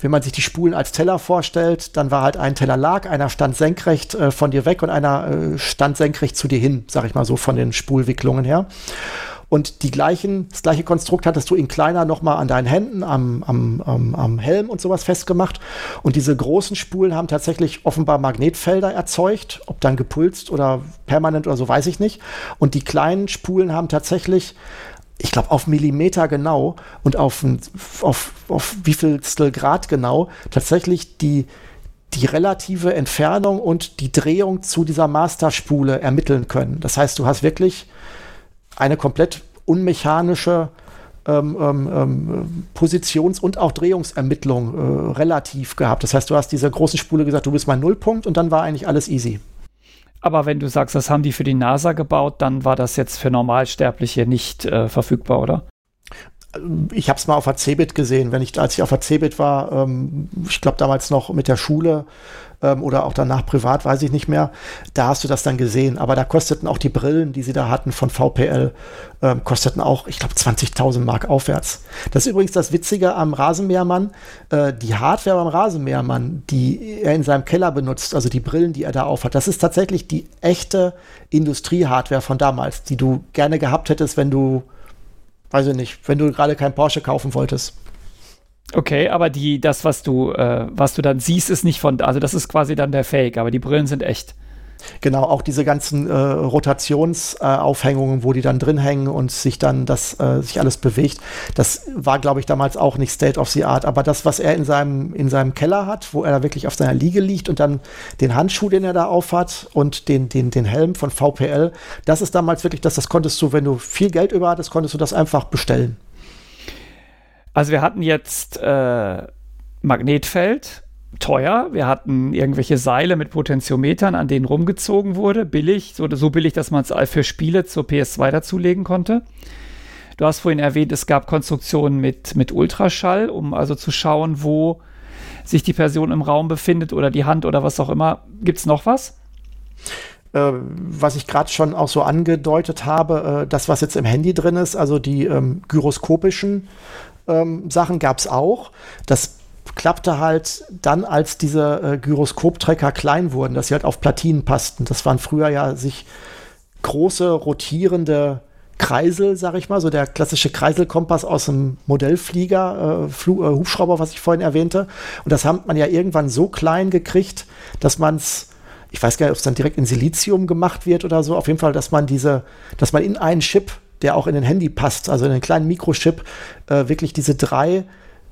wenn man sich die Spulen als Teller vorstellt, dann war halt ein Teller lag, einer stand senkrecht äh, von dir weg und einer äh, stand senkrecht zu dir hin, sag ich mal so, von den Spulwicklungen her. Und die gleichen, das gleiche Konstrukt hattest du in kleiner nochmal an deinen Händen, am, am, am, am Helm und sowas festgemacht. Und diese großen Spulen haben tatsächlich offenbar Magnetfelder erzeugt, ob dann gepulst oder permanent oder so, weiß ich nicht. Und die kleinen Spulen haben tatsächlich ich glaube, auf Millimeter genau und auf, auf, auf wie viel Grad genau tatsächlich die, die relative Entfernung und die Drehung zu dieser Masterspule ermitteln können. Das heißt, du hast wirklich eine komplett unmechanische ähm, ähm, ähm, Positions- und auch Drehungsermittlung äh, relativ gehabt. Das heißt, du hast dieser großen Spule gesagt, du bist mein Nullpunkt und dann war eigentlich alles easy. Aber wenn du sagst, das haben die für die NASA gebaut, dann war das jetzt für Normalsterbliche nicht äh, verfügbar, oder? Ich habe es mal auf der Cebit gesehen, wenn ich, als ich auf der Cebit war, ähm, ich glaube damals noch mit der Schule ähm, oder auch danach privat, weiß ich nicht mehr, da hast du das dann gesehen. Aber da kosteten auch die Brillen, die sie da hatten von VPL, ähm, kosteten auch, ich glaube, 20.000 Mark aufwärts. Das ist übrigens das Witzige am Rasenmähermann. Äh, die Hardware beim Rasenmähermann, die er in seinem Keller benutzt, also die Brillen, die er da aufhat, das ist tatsächlich die echte Industrie-Hardware von damals, die du gerne gehabt hättest, wenn du weiß ich nicht, wenn du gerade kein Porsche kaufen wolltest. Okay, aber die, das, was du, äh, was du dann siehst, ist nicht von, also das ist quasi dann der Fake, aber die Brillen sind echt. Genau, auch diese ganzen äh, Rotationsaufhängungen, äh, wo die dann drin hängen und sich dann das äh, sich alles bewegt. Das war, glaube ich, damals auch nicht State of the Art. Aber das, was er in seinem, in seinem Keller hat, wo er da wirklich auf seiner Liege liegt und dann den Handschuh, den er da aufhat und den, den, den Helm von VPL, das ist damals wirklich das, das konntest du, wenn du viel Geld über hattest, konntest du das einfach bestellen. Also wir hatten jetzt äh, Magnetfeld, teuer. Wir hatten irgendwelche Seile mit Potentiometern, an denen rumgezogen wurde, billig, so, so billig, dass man es für Spiele zur PS2 dazulegen konnte. Du hast vorhin erwähnt, es gab Konstruktionen mit, mit Ultraschall, um also zu schauen, wo sich die Person im Raum befindet oder die Hand oder was auch immer. Gibt es noch was? Äh, was ich gerade schon auch so angedeutet habe, äh, das, was jetzt im Handy drin ist, also die ähm, gyroskopischen ähm, Sachen gab es auch. Das klappte halt dann, als diese äh, Gyroskoptrecker klein wurden, dass sie halt auf Platinen passten. Das waren früher ja sich große rotierende Kreisel, sag ich mal, so der klassische Kreiselkompass aus dem Modellflieger, äh, äh, Hubschrauber, was ich vorhin erwähnte. Und das hat man ja irgendwann so klein gekriegt, dass man es, ich weiß gar nicht, ob es dann direkt in Silizium gemacht wird oder so, auf jeden Fall, dass man diese, dass man in einen Chip, der auch in den Handy passt, also in einen kleinen Mikrochip, äh, wirklich diese drei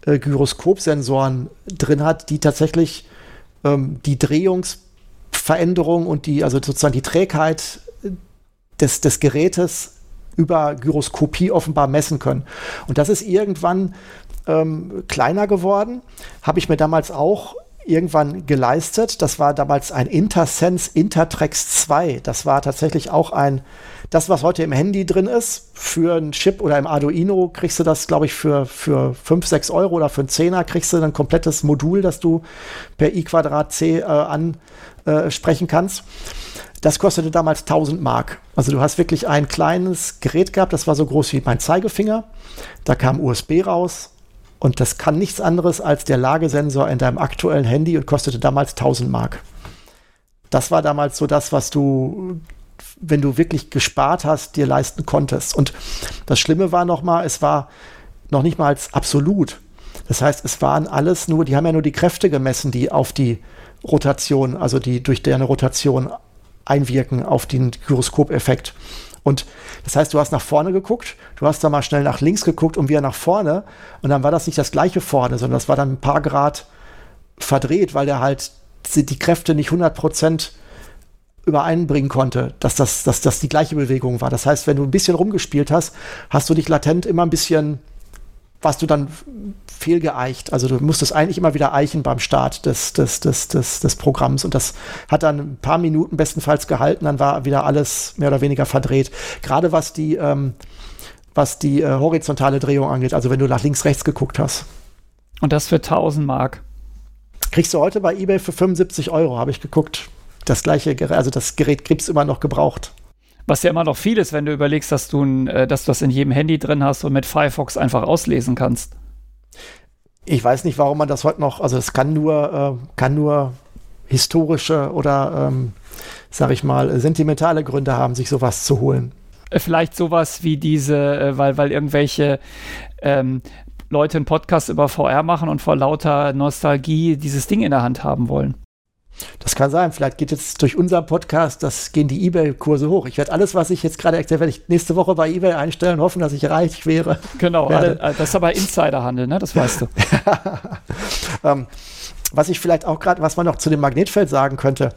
äh, Gyroskopsensoren drin hat, die tatsächlich ähm, die Drehungsveränderung und die, also sozusagen die Trägheit des, des Gerätes über Gyroskopie offenbar messen können. Und das ist irgendwann ähm, kleiner geworden. Habe ich mir damals auch irgendwann geleistet. Das war damals ein Intersense Intertrex 2. Das war tatsächlich auch ein das, was heute im Handy drin ist, für einen Chip oder im Arduino kriegst du das, glaube ich, für, für 5, 6 Euro oder für einen Zehner kriegst du ein komplettes Modul, das du per i Quadrat C äh, ansprechen äh, kannst. Das kostete damals 1000 Mark. Also du hast wirklich ein kleines Gerät gehabt, das war so groß wie mein Zeigefinger. Da kam USB raus und das kann nichts anderes als der Lagesensor in deinem aktuellen Handy und kostete damals 1000 Mark. Das war damals so das, was du wenn du wirklich gespart hast, dir leisten konntest. Und das Schlimme war nochmal, es war noch nicht mal als absolut. Das heißt, es waren alles nur, die haben ja nur die Kräfte gemessen, die auf die Rotation, also die durch deren Rotation einwirken auf den Gyroskopeffekt. Und das heißt, du hast nach vorne geguckt, du hast da mal schnell nach links geguckt und wieder nach vorne. Und dann war das nicht das gleiche vorne, sondern das war dann ein paar Grad verdreht, weil der halt die Kräfte nicht 100 Prozent übereinbringen konnte, dass das, dass das die gleiche Bewegung war. Das heißt, wenn du ein bisschen rumgespielt hast, hast du dich latent immer ein bisschen, warst du dann fehlgeeicht. Also du musstest eigentlich immer wieder eichen beim Start des, des, des, des, des Programms und das hat dann ein paar Minuten bestenfalls gehalten, dann war wieder alles mehr oder weniger verdreht. Gerade was die, ähm, was die äh, horizontale Drehung angeht, also wenn du nach links, rechts geguckt hast. Und das für 1000 Mark. Kriegst du heute bei eBay für 75 Euro, habe ich geguckt das gleiche Gerät, also das Gerät Grips immer noch gebraucht. Was ja immer noch viel ist, wenn du überlegst, dass du, äh, dass du das in jedem Handy drin hast und mit Firefox einfach auslesen kannst. Ich weiß nicht, warum man das heute noch, also es kann nur, äh, kann nur historische oder, ähm, sag ich mal, sentimentale Gründe haben, sich sowas zu holen. Äh, vielleicht sowas wie diese, äh, weil, weil irgendwelche ähm, Leute einen Podcast über VR machen und vor lauter Nostalgie dieses Ding in der Hand haben wollen. Das kann sein. Vielleicht geht jetzt durch unseren Podcast, das gehen die Ebay-Kurse hoch. Ich werde alles, was ich jetzt gerade erzähle, werde ich nächste Woche bei Ebay einstellen, hoffen, dass ich reich wäre. Genau, alle, äh, das ist aber Insiderhandel, ne? Das weißt du. ähm, was ich vielleicht auch gerade, was man noch zu dem Magnetfeld sagen könnte,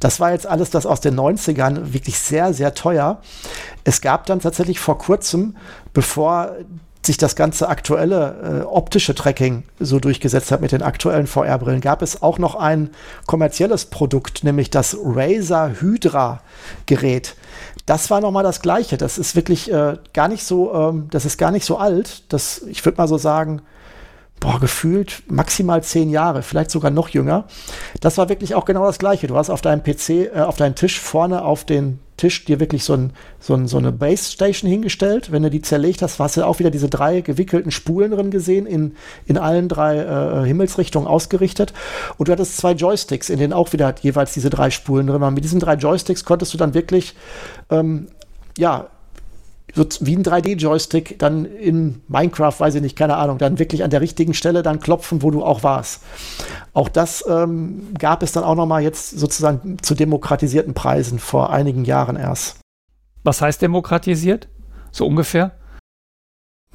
das war jetzt alles das aus den 90ern, wirklich sehr, sehr teuer. Es gab dann tatsächlich vor kurzem, bevor sich das ganze aktuelle äh, optische Tracking so durchgesetzt hat mit den aktuellen VR-Brillen, gab es auch noch ein kommerzielles Produkt, nämlich das Razer Hydra Gerät. das war nochmal das Gleiche. Das ist wirklich äh, gar nicht so, ähm, das ist gar nicht so alt. Das, ich würde mal so sagen, boah, gefühlt maximal zehn Jahre, vielleicht sogar noch jünger. Das war wirklich auch genau das Gleiche. Du hast auf deinem PC, äh, auf deinem Tisch vorne auf den Tisch dir wirklich so, ein, so, ein, so eine Base Station hingestellt. Wenn du die zerlegt hast, hast du auch wieder diese drei gewickelten Spulen drin gesehen, in, in allen drei äh, Himmelsrichtungen ausgerichtet. Und du hattest zwei Joysticks, in denen auch wieder jeweils diese drei Spulen drin waren. Mit diesen drei Joysticks konntest du dann wirklich ähm, ja, so wie ein 3D-Joystick dann in Minecraft, weiß ich nicht, keine Ahnung, dann wirklich an der richtigen Stelle dann klopfen, wo du auch warst. Auch das ähm, gab es dann auch noch mal jetzt sozusagen zu demokratisierten Preisen vor einigen Jahren erst. Was heißt demokratisiert? So ungefähr?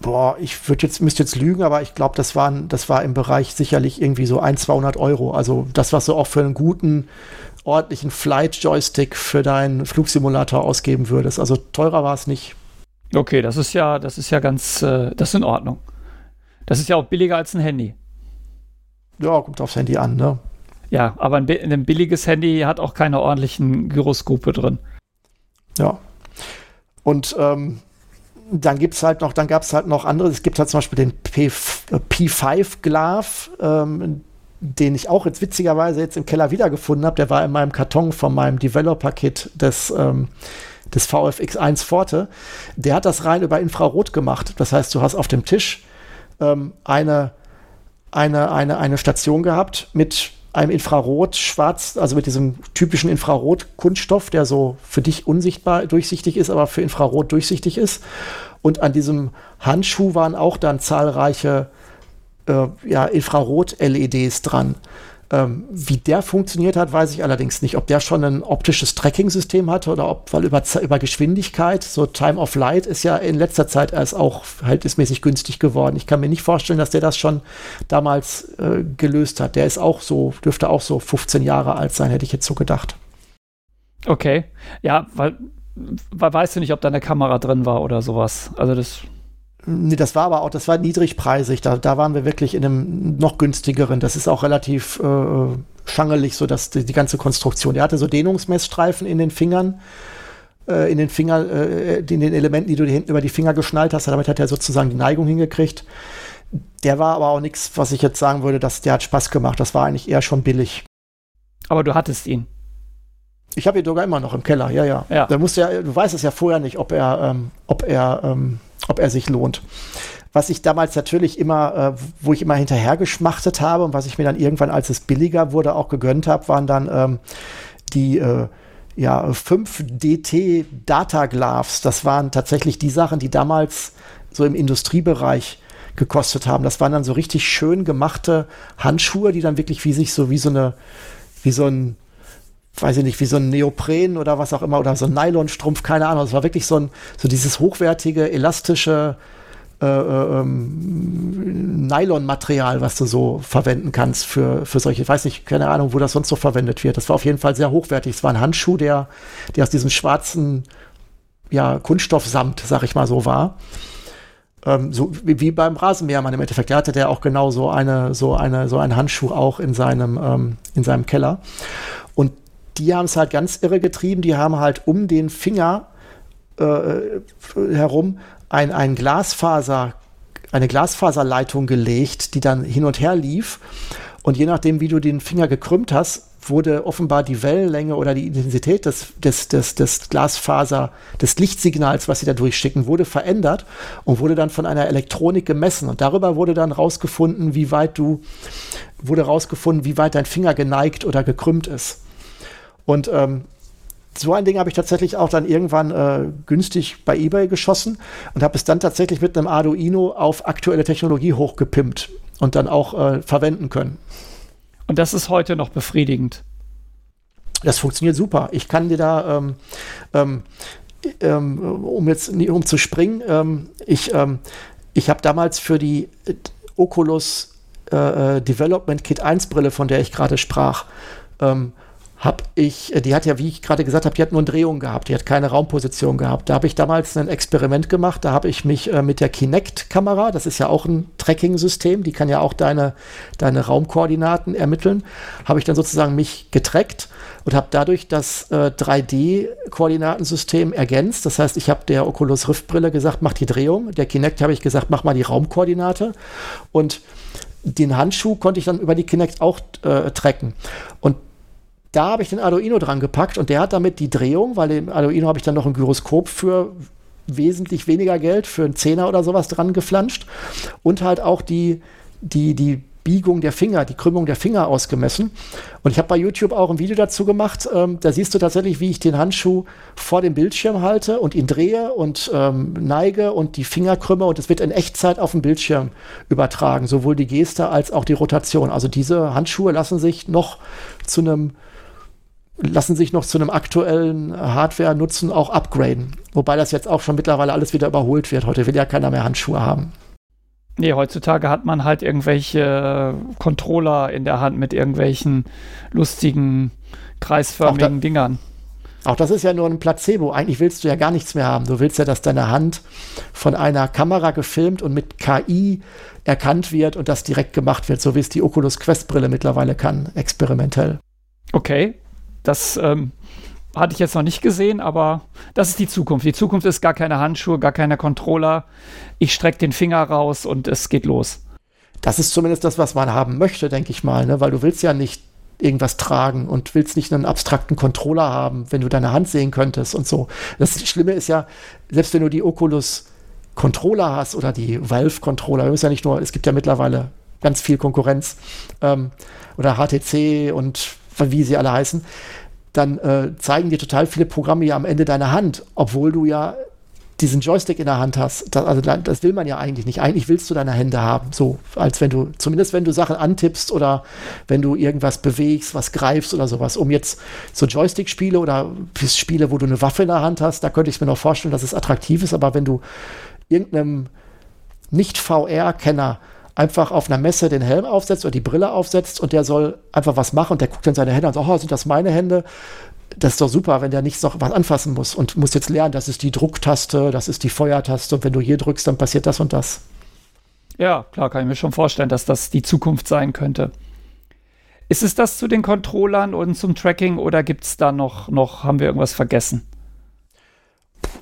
Boah, ich würde jetzt, müsste jetzt lügen, aber ich glaube, das, das war im Bereich sicherlich irgendwie so ein, 200 Euro. Also das, was du auch für einen guten, ordentlichen Flight-Joystick für deinen Flugsimulator ausgeben würdest. Also teurer war es nicht. Okay, das ist ja, das ist ja ganz, äh, das ist in Ordnung. Das ist ja auch billiger als ein Handy. Ja, kommt aufs Handy an, ne? Ja, aber ein, ein billiges Handy hat auch keine ordentlichen Gyroskope drin. Ja. Und ähm, dann gibt es halt noch, dann gab es halt noch andere. Es gibt halt zum Beispiel den P, P5 Glav, ähm, den ich auch jetzt witzigerweise jetzt im Keller wiedergefunden habe. Der war in meinem Karton von meinem Developer-Kit des ähm, des VFX1 Forte, der hat das rein über Infrarot gemacht. Das heißt, du hast auf dem Tisch ähm, eine, eine, eine, eine Station gehabt mit einem Infrarot schwarz, also mit diesem typischen Infrarot-Kunststoff, der so für dich unsichtbar durchsichtig ist, aber für Infrarot durchsichtig ist. Und an diesem Handschuh waren auch dann zahlreiche äh, ja, Infrarot-LEDs dran. Ähm, wie der funktioniert hat, weiß ich allerdings nicht. Ob der schon ein optisches Tracking-System hatte oder ob, weil über, über Geschwindigkeit, so Time of Light ist ja in letzter Zeit erst auch verhältnismäßig günstig geworden. Ich kann mir nicht vorstellen, dass der das schon damals äh, gelöst hat. Der ist auch so, dürfte auch so 15 Jahre alt sein, hätte ich jetzt so gedacht. Okay. Ja, weil, weil weißt du nicht, ob da eine Kamera drin war oder sowas. Also das Nee, das war aber auch, das war niedrigpreisig. Da, da waren wir wirklich in einem noch günstigeren. Das ist auch relativ äh, schangelig, so dass die, die, ganze Konstruktion. Der hatte so Dehnungsmessstreifen in den Fingern, äh, in den Finger, äh, in den Elementen, die du hinten über die Finger geschnallt hast. Damit hat er sozusagen die Neigung hingekriegt. Der war aber auch nichts, was ich jetzt sagen würde, dass der hat Spaß gemacht. Das war eigentlich eher schon billig. Aber du hattest ihn. Ich habe ihn sogar immer noch im Keller, ja, ja. ja. Da musst ja, du weißt es ja vorher nicht, ob er, ähm, ob er ähm, ob er sich lohnt. Was ich damals natürlich immer, äh, wo ich immer hinterher geschmachtet habe und was ich mir dann irgendwann, als es billiger wurde, auch gegönnt habe, waren dann ähm, die äh, ja, 5 DT Data Gloves. Das waren tatsächlich die Sachen, die damals so im Industriebereich gekostet haben. Das waren dann so richtig schön gemachte Handschuhe, die dann wirklich wie sich so wie so eine, wie so ein weiß ich nicht, wie so ein Neopren oder was auch immer, oder so ein Nylonstrumpf, keine Ahnung. Es war wirklich so ein, so dieses hochwertige, elastische äh, äh ähm, Nylon-Material, was du so verwenden kannst für, für solche, ich weiß nicht, keine Ahnung, wo das sonst so verwendet wird. Das war auf jeden Fall sehr hochwertig. Es war ein Handschuh, der, der aus diesem schwarzen, ja, Kunststoffsamt, sag ich mal so, war. Ähm, so wie, wie, beim Rasenmähermann im Endeffekt. Der hatte der auch genau so eine, so eine, so einen Handschuh auch in seinem, ähm, in seinem Keller. Und die haben es halt ganz irre getrieben. Die haben halt um den Finger äh, herum ein, ein Glasfaser, eine Glasfaserleitung gelegt, die dann hin und her lief. Und je nachdem, wie du den Finger gekrümmt hast, wurde offenbar die Wellenlänge oder die Intensität des, des, des, des Glasfaser, des Lichtsignals, was sie da durchschicken, wurde verändert und wurde dann von einer Elektronik gemessen. Und darüber wurde dann rausgefunden, wie weit du, wurde rausgefunden, wie weit dein Finger geneigt oder gekrümmt ist. Und ähm, so ein Ding habe ich tatsächlich auch dann irgendwann äh, günstig bei eBay geschossen und habe es dann tatsächlich mit einem Arduino auf aktuelle Technologie hochgepimpt und dann auch äh, verwenden können. Und das ist heute noch befriedigend. Das funktioniert super. Ich kann dir da, ähm, ähm, ähm um jetzt um zu springen, ähm, ich, ähm, ich habe damals für die Oculus äh, äh Development Kit 1 Brille, von der ich gerade sprach, ähm, habe ich, äh, die hat ja, wie ich gerade gesagt habe, die hat nur eine Drehung gehabt, die hat keine Raumposition gehabt. Da habe ich damals ein Experiment gemacht, da habe ich mich äh, mit der Kinect-Kamera, das ist ja auch ein Tracking-System, die kann ja auch deine, deine Raumkoordinaten ermitteln, habe ich dann sozusagen mich getrackt und habe dadurch das äh, 3D-Koordinatensystem ergänzt. Das heißt, ich habe der Oculus Rift-Brille gesagt, mach die Drehung, der Kinect habe ich gesagt, mach mal die Raumkoordinate und den Handschuh konnte ich dann über die Kinect auch äh, tracken. Und da habe ich den Arduino dran gepackt und der hat damit die Drehung, weil im Arduino habe ich dann noch ein Gyroskop für wesentlich weniger Geld, für einen Zehner oder sowas dran geflanscht und halt auch die, die, die Biegung der Finger, die Krümmung der Finger ausgemessen. Und ich habe bei YouTube auch ein Video dazu gemacht. Ähm, da siehst du tatsächlich, wie ich den Handschuh vor dem Bildschirm halte und ihn drehe und ähm, neige und die Finger krümme und es wird in Echtzeit auf dem Bildschirm übertragen, sowohl die Geste als auch die Rotation. Also diese Handschuhe lassen sich noch zu einem lassen sich noch zu einem aktuellen Hardware-Nutzen auch upgraden. Wobei das jetzt auch schon mittlerweile alles wieder überholt wird. Heute will ja keiner mehr Handschuhe haben. Nee, heutzutage hat man halt irgendwelche Controller in der Hand mit irgendwelchen lustigen, kreisförmigen auch da, Dingern. Auch das ist ja nur ein Placebo. Eigentlich willst du ja gar nichts mehr haben. Du willst ja, dass deine Hand von einer Kamera gefilmt und mit KI erkannt wird und das direkt gemacht wird, so wie es die Oculus Quest Brille mittlerweile kann, experimentell. Okay, das ähm, hatte ich jetzt noch nicht gesehen, aber das ist die Zukunft. Die Zukunft ist gar keine Handschuhe, gar keine Controller. Ich strecke den Finger raus und es geht los. Das ist zumindest das, was man haben möchte, denke ich mal, ne? weil du willst ja nicht irgendwas tragen und willst nicht einen abstrakten Controller haben, wenn du deine Hand sehen könntest und so. Das Schlimme ist ja, selbst wenn du die Oculus Controller hast oder die Valve Controller, ist ja nicht nur, es gibt ja mittlerweile ganz viel Konkurrenz ähm, oder HTC und wie sie alle heißen, dann äh, zeigen dir total viele Programme ja am Ende deiner Hand, obwohl du ja diesen Joystick in der Hand hast. Das, also das will man ja eigentlich nicht. Eigentlich willst du deine Hände haben, so als wenn du, zumindest wenn du Sachen antippst oder wenn du irgendwas bewegst, was greifst oder sowas. Um jetzt so Joystick-Spiele oder Spiele, wo du eine Waffe in der Hand hast, da könnte ich mir noch vorstellen, dass es attraktiv ist. Aber wenn du irgendeinem Nicht-VR-Kenner einfach auf einer Messe den Helm aufsetzt oder die Brille aufsetzt und der soll einfach was machen und der guckt dann seine Hände und sagt, oh, sind das meine Hände? Das ist doch super, wenn der nicht noch was anfassen muss und muss jetzt lernen, das ist die Drucktaste, das ist die Feuertaste und wenn du hier drückst, dann passiert das und das. Ja, klar, kann ich mir schon vorstellen, dass das die Zukunft sein könnte. Ist es das zu den Controllern und zum Tracking oder gibt es da noch, noch, haben wir irgendwas vergessen?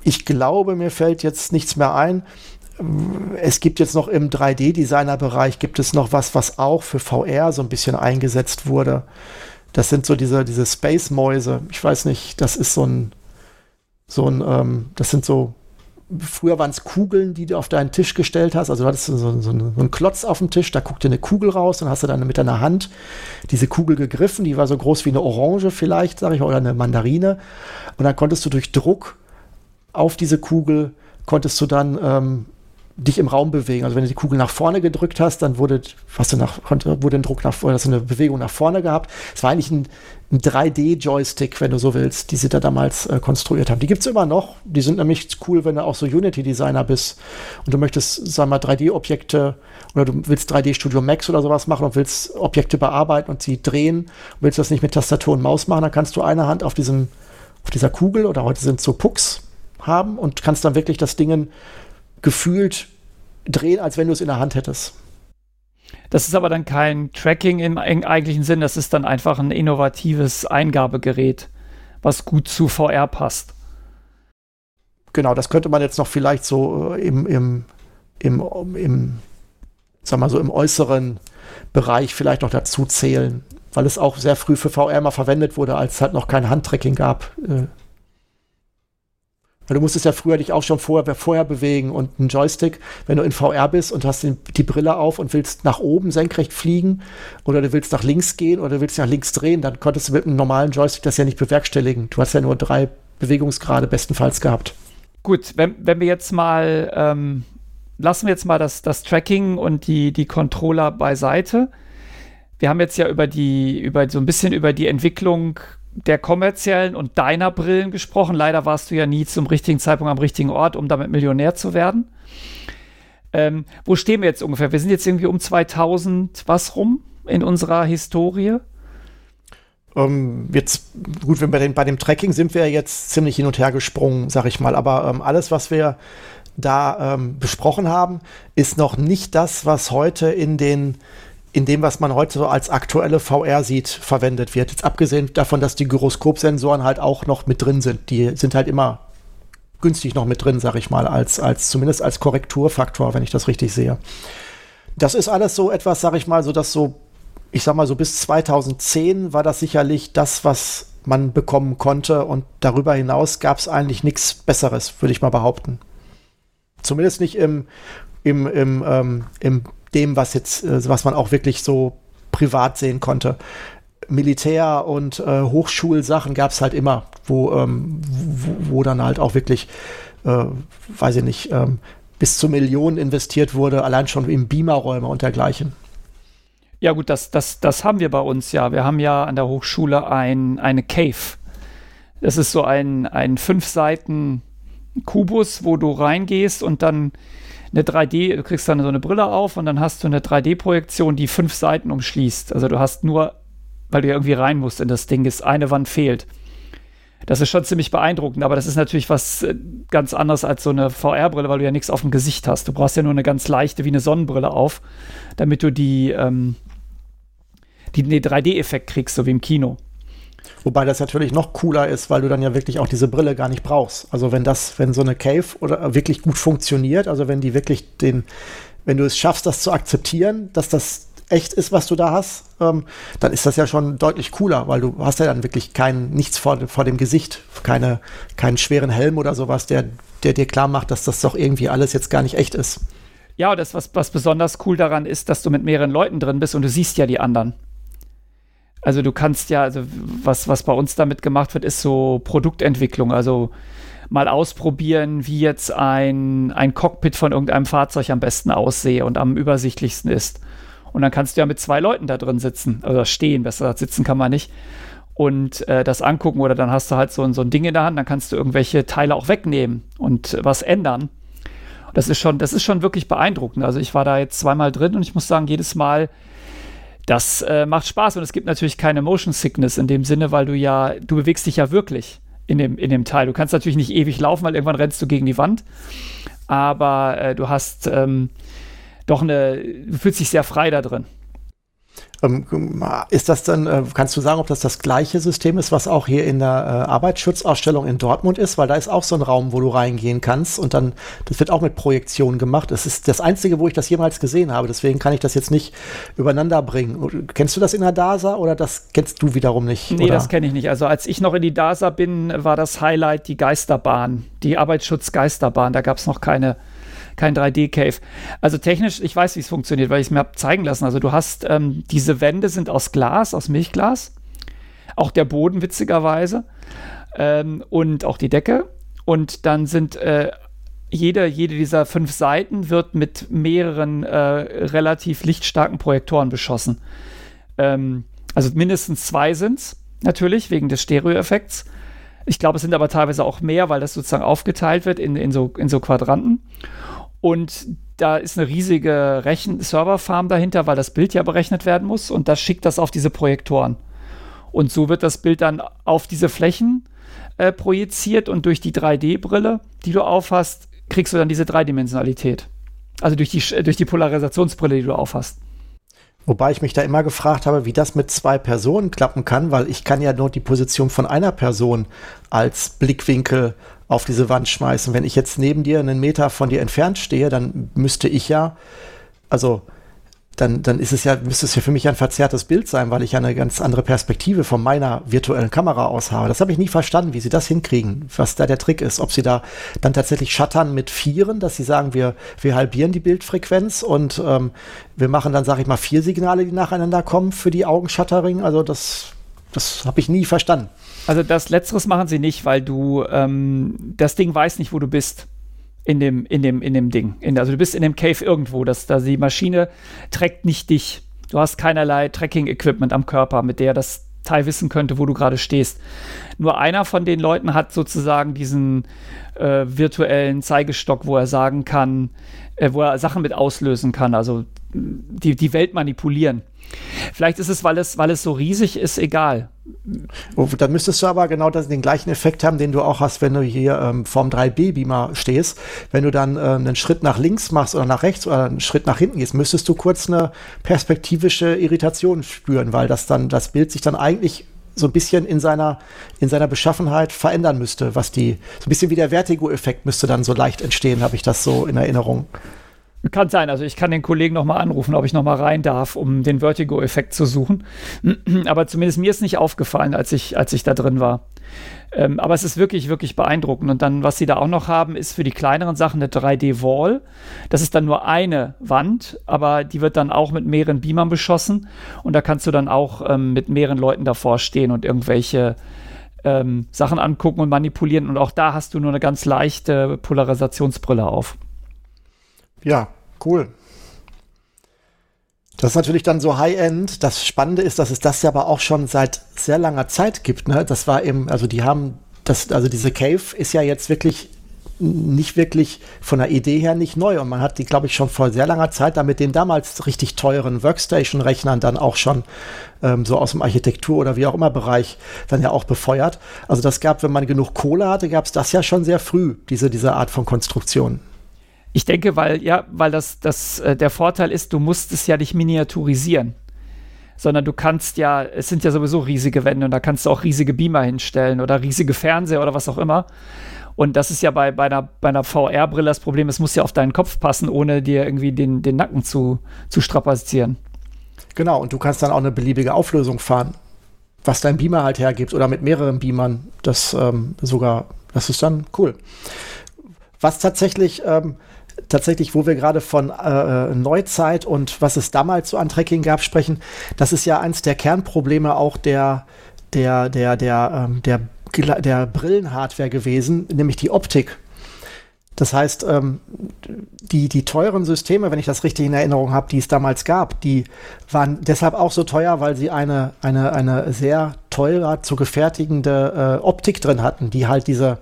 Ich glaube, mir fällt jetzt nichts mehr ein es gibt jetzt noch im 3D-Designer-Bereich gibt es noch was, was auch für VR so ein bisschen eingesetzt wurde. Das sind so diese, diese Space-Mäuse. Ich weiß nicht, das ist so ein, so ein, ähm, das sind so, früher waren es Kugeln, die du auf deinen Tisch gestellt hast. Also du hattest so, so, so einen Klotz auf dem Tisch, da guckte eine Kugel raus und hast du dann mit deiner Hand diese Kugel gegriffen. Die war so groß wie eine Orange vielleicht, sage ich mal, oder eine Mandarine. Und dann konntest du durch Druck auf diese Kugel konntest du dann ähm, dich im Raum bewegen. Also wenn du die Kugel nach vorne gedrückt hast, dann wurde, hast du nach, konnte, wurde ein Druck nach vorne, hast du eine Bewegung nach vorne gehabt. Es war eigentlich ein, ein 3D-Joystick, wenn du so willst, die sie da damals äh, konstruiert haben. Die gibt es immer noch. Die sind nämlich cool, wenn du auch so Unity-Designer bist und du möchtest, wir mal, 3D-Objekte oder du willst 3D-Studio Max oder sowas machen und willst Objekte bearbeiten und sie drehen und willst das nicht mit Tastatur und Maus machen, dann kannst du eine Hand auf diesem, auf dieser Kugel oder heute sind es so Pucks haben und kannst dann wirklich das Ding gefühlt drehen, als wenn du es in der Hand hättest. Das ist aber dann kein Tracking im eigentlichen Sinn, das ist dann einfach ein innovatives Eingabegerät, was gut zu VR passt. Genau, das könnte man jetzt noch vielleicht so äh, im, im, im, im, sag mal so im äußeren Bereich vielleicht noch dazu zählen, weil es auch sehr früh für VR mal verwendet wurde, als es halt noch kein Handtracking gab. Weil du musstest ja früher dich auch schon vorher, vorher bewegen und ein Joystick, wenn du in VR bist und hast den, die Brille auf und willst nach oben senkrecht fliegen oder du willst nach links gehen oder du willst nach links drehen, dann konntest du mit einem normalen Joystick das ja nicht bewerkstelligen. Du hast ja nur drei Bewegungsgrade bestenfalls gehabt. Gut, wenn, wenn wir jetzt mal, ähm, lassen wir jetzt mal das, das Tracking und die, die Controller beiseite. Wir haben jetzt ja über die, über so ein bisschen über die Entwicklung der kommerziellen und deiner Brillen gesprochen. Leider warst du ja nie zum richtigen Zeitpunkt am richtigen Ort, um damit Millionär zu werden. Ähm, wo stehen wir jetzt ungefähr? Wir sind jetzt irgendwie um 2000 was rum in unserer Historie? Ähm, jetzt, gut, wenn bei, den, bei dem Tracking sind wir jetzt ziemlich hin und her gesprungen, sag ich mal. Aber ähm, alles, was wir da ähm, besprochen haben, ist noch nicht das, was heute in den in dem, was man heute so als aktuelle VR sieht, verwendet wird. Jetzt abgesehen davon, dass die Gyroskopsensoren halt auch noch mit drin sind. Die sind halt immer günstig noch mit drin, sag ich mal, als, als zumindest als Korrekturfaktor, wenn ich das richtig sehe. Das ist alles so etwas, sag ich mal, so dass so, ich sag mal so bis 2010 war das sicherlich das, was man bekommen konnte und darüber hinaus gab es eigentlich nichts Besseres, würde ich mal behaupten. Zumindest nicht im, im, im, ähm, im dem, was jetzt, äh, was man auch wirklich so privat sehen konnte. Militär- und äh, Hochschulsachen gab es halt immer, wo, ähm, wo, wo, dann halt auch wirklich, äh, weiß ich nicht, ähm, bis zu Millionen investiert wurde, allein schon in Beamerräume und dergleichen. Ja gut, das, das, das haben wir bei uns ja. Wir haben ja an der Hochschule ein, eine Cave. Das ist so ein, ein fünf Seiten Kubus, wo du reingehst und dann eine 3D, du kriegst dann so eine Brille auf und dann hast du eine 3D-Projektion, die fünf Seiten umschließt. Also du hast nur, weil du ja irgendwie rein musst in das Ding, ist eine Wand fehlt. Das ist schon ziemlich beeindruckend, aber das ist natürlich was äh, ganz anderes als so eine VR-Brille, weil du ja nichts auf dem Gesicht hast. Du brauchst ja nur eine ganz leichte, wie eine Sonnenbrille auf, damit du die, ähm, die den 3D-Effekt kriegst, so wie im Kino. Wobei das natürlich noch cooler ist, weil du dann ja wirklich auch diese Brille gar nicht brauchst. Also wenn das, wenn so eine Cave oder wirklich gut funktioniert, also wenn die wirklich den, wenn du es schaffst, das zu akzeptieren, dass das echt ist, was du da hast, ähm, dann ist das ja schon deutlich cooler, weil du hast ja dann wirklich kein, nichts vor, vor dem Gesicht, keine, keinen schweren Helm oder sowas, der, der dir klar macht, dass das doch irgendwie alles jetzt gar nicht echt ist. Ja, das, was, was besonders cool daran ist, dass du mit mehreren Leuten drin bist und du siehst ja die anderen. Also du kannst ja, also was, was bei uns damit gemacht wird, ist so Produktentwicklung. Also mal ausprobieren, wie jetzt ein, ein Cockpit von irgendeinem Fahrzeug am besten aussehe und am übersichtlichsten ist. Und dann kannst du ja mit zwei Leuten da drin sitzen, oder stehen, besser gesagt, sitzen kann man nicht, und äh, das angucken. Oder dann hast du halt so, so ein Ding in der Hand, dann kannst du irgendwelche Teile auch wegnehmen und was ändern. Das ist schon, das ist schon wirklich beeindruckend. Also ich war da jetzt zweimal drin und ich muss sagen, jedes Mal das äh, macht Spaß und es gibt natürlich keine Motion Sickness in dem Sinne, weil du ja, du bewegst dich ja wirklich in dem, in dem Teil. Du kannst natürlich nicht ewig laufen, weil irgendwann rennst du gegen die Wand, aber äh, du hast ähm, doch eine, du fühlst dich sehr frei da drin. Ähm, ist das dann, äh, kannst du sagen, ob das das gleiche System ist, was auch hier in der äh, Arbeitsschutzausstellung in Dortmund ist? Weil da ist auch so ein Raum, wo du reingehen kannst und dann, das wird auch mit Projektionen gemacht. Das ist das Einzige, wo ich das jemals gesehen habe. Deswegen kann ich das jetzt nicht übereinander bringen. Kennst du das in der DASA oder das kennst du wiederum nicht? Nee, oder? das kenne ich nicht. Also als ich noch in die DASA bin, war das Highlight die Geisterbahn, die Arbeitsschutzgeisterbahn. Da gab es noch keine kein 3D-Cave. Also technisch, ich weiß, wie es funktioniert, weil ich es mir habe zeigen lassen. Also du hast, ähm, diese Wände sind aus Glas, aus Milchglas. Auch der Boden, witzigerweise. Ähm, und auch die Decke. Und dann sind äh, jede, jede dieser fünf Seiten wird mit mehreren äh, relativ lichtstarken Projektoren beschossen. Ähm, also mindestens zwei sind es, natürlich, wegen des Stereo-Effekts. Ich glaube, es sind aber teilweise auch mehr, weil das sozusagen aufgeteilt wird in, in, so, in so Quadranten. Und da ist eine riesige Rechen-Serverfarm dahinter, weil das Bild ja berechnet werden muss und das schickt das auf diese Projektoren. Und so wird das Bild dann auf diese Flächen äh, projiziert und durch die 3D-Brille, die du aufhast, kriegst du dann diese Dreidimensionalität. Also durch die, durch die Polarisationsbrille, die du aufhast. Wobei ich mich da immer gefragt habe, wie das mit zwei Personen klappen kann, weil ich kann ja nur die Position von einer Person als Blickwinkel auf diese Wand schmeißen. Wenn ich jetzt neben dir einen Meter von dir entfernt stehe, dann müsste ich ja, also dann, dann ist es ja, müsste es ja für mich ein verzerrtes Bild sein, weil ich ja eine ganz andere Perspektive von meiner virtuellen Kamera aus habe. Das habe ich nie verstanden, wie sie das hinkriegen, was da der Trick ist. Ob sie da dann tatsächlich schattern mit Vieren, dass sie sagen, wir, wir halbieren die Bildfrequenz und ähm, wir machen dann, sage ich mal, vier Signale, die nacheinander kommen für die Augenshuttering. Also das, das habe ich nie verstanden. Also das Letzteres machen sie nicht, weil du ähm, das Ding weiß nicht, wo du bist in dem, in dem, in dem Ding. In, also du bist in dem Cave irgendwo. Das, da die Maschine trägt nicht dich. Du hast keinerlei Tracking-Equipment am Körper, mit der das Teil wissen könnte, wo du gerade stehst. Nur einer von den Leuten hat sozusagen diesen äh, virtuellen Zeigestock, wo er sagen kann, äh, wo er Sachen mit auslösen kann. Also die, die Welt manipulieren. Vielleicht ist es, weil es, weil es so riesig ist, egal. Oh, dann müsstest du aber genau den gleichen Effekt haben, den du auch hast, wenn du hier ähm, vorm 3B-Beamer stehst. Wenn du dann ähm, einen Schritt nach links machst oder nach rechts oder einen Schritt nach hinten gehst, müsstest du kurz eine perspektivische Irritation spüren, weil das dann, das Bild sich dann eigentlich so ein bisschen in seiner, in seiner Beschaffenheit verändern müsste, was die, so ein bisschen wie der Vertigo-Effekt müsste dann so leicht entstehen, habe ich das so in Erinnerung. Kann sein. Also ich kann den Kollegen nochmal anrufen, ob ich nochmal rein darf, um den Vertigo-Effekt zu suchen. Aber zumindest mir ist nicht aufgefallen, als ich, als ich da drin war. Ähm, aber es ist wirklich, wirklich beeindruckend. Und dann, was sie da auch noch haben, ist für die kleineren Sachen eine 3D-Wall. Das ist dann nur eine Wand, aber die wird dann auch mit mehreren Beamern beschossen. Und da kannst du dann auch ähm, mit mehreren Leuten davor stehen und irgendwelche ähm, Sachen angucken und manipulieren. Und auch da hast du nur eine ganz leichte Polarisationsbrille auf. Ja, cool. Das ist natürlich dann so High-End. Das Spannende ist, dass es das ja aber auch schon seit sehr langer Zeit gibt. Ne? Das war eben, also die haben, das, also diese Cave ist ja jetzt wirklich nicht wirklich von der Idee her nicht neu. Und man hat die, glaube ich, schon vor sehr langer Zeit da mit den damals richtig teuren Workstation-Rechnern dann auch schon ähm, so aus dem Architektur- oder wie auch immer Bereich dann ja auch befeuert. Also das gab, wenn man genug Kohle hatte, gab es das ja schon sehr früh, diese, diese Art von Konstruktion. Ich denke, weil, ja, weil das, das äh, der Vorteil ist, du musst es ja nicht miniaturisieren. Sondern du kannst ja, es sind ja sowieso riesige Wände und da kannst du auch riesige Beamer hinstellen oder riesige Fernseher oder was auch immer. Und das ist ja bei, bei einer, bei einer VR-Brille das Problem, es muss ja auf deinen Kopf passen, ohne dir irgendwie den, den Nacken zu, zu strapazieren. Genau, und du kannst dann auch eine beliebige Auflösung fahren, was dein Beamer halt hergibt oder mit mehreren Beamern. Das ähm, sogar, das ist dann cool. Was tatsächlich ähm, tatsächlich, wo wir gerade von äh, äh, Neuzeit und was es damals so an Tracking gab, sprechen, das ist ja eins der Kernprobleme auch der, der, der, der, ähm, der, der Brillenhardware gewesen, nämlich die Optik. Das heißt, ähm, die, die teuren Systeme, wenn ich das richtig in Erinnerung habe, die es damals gab, die waren deshalb auch so teuer, weil sie eine, eine, eine sehr teurer zu gefertigende äh, Optik drin hatten, die halt diese,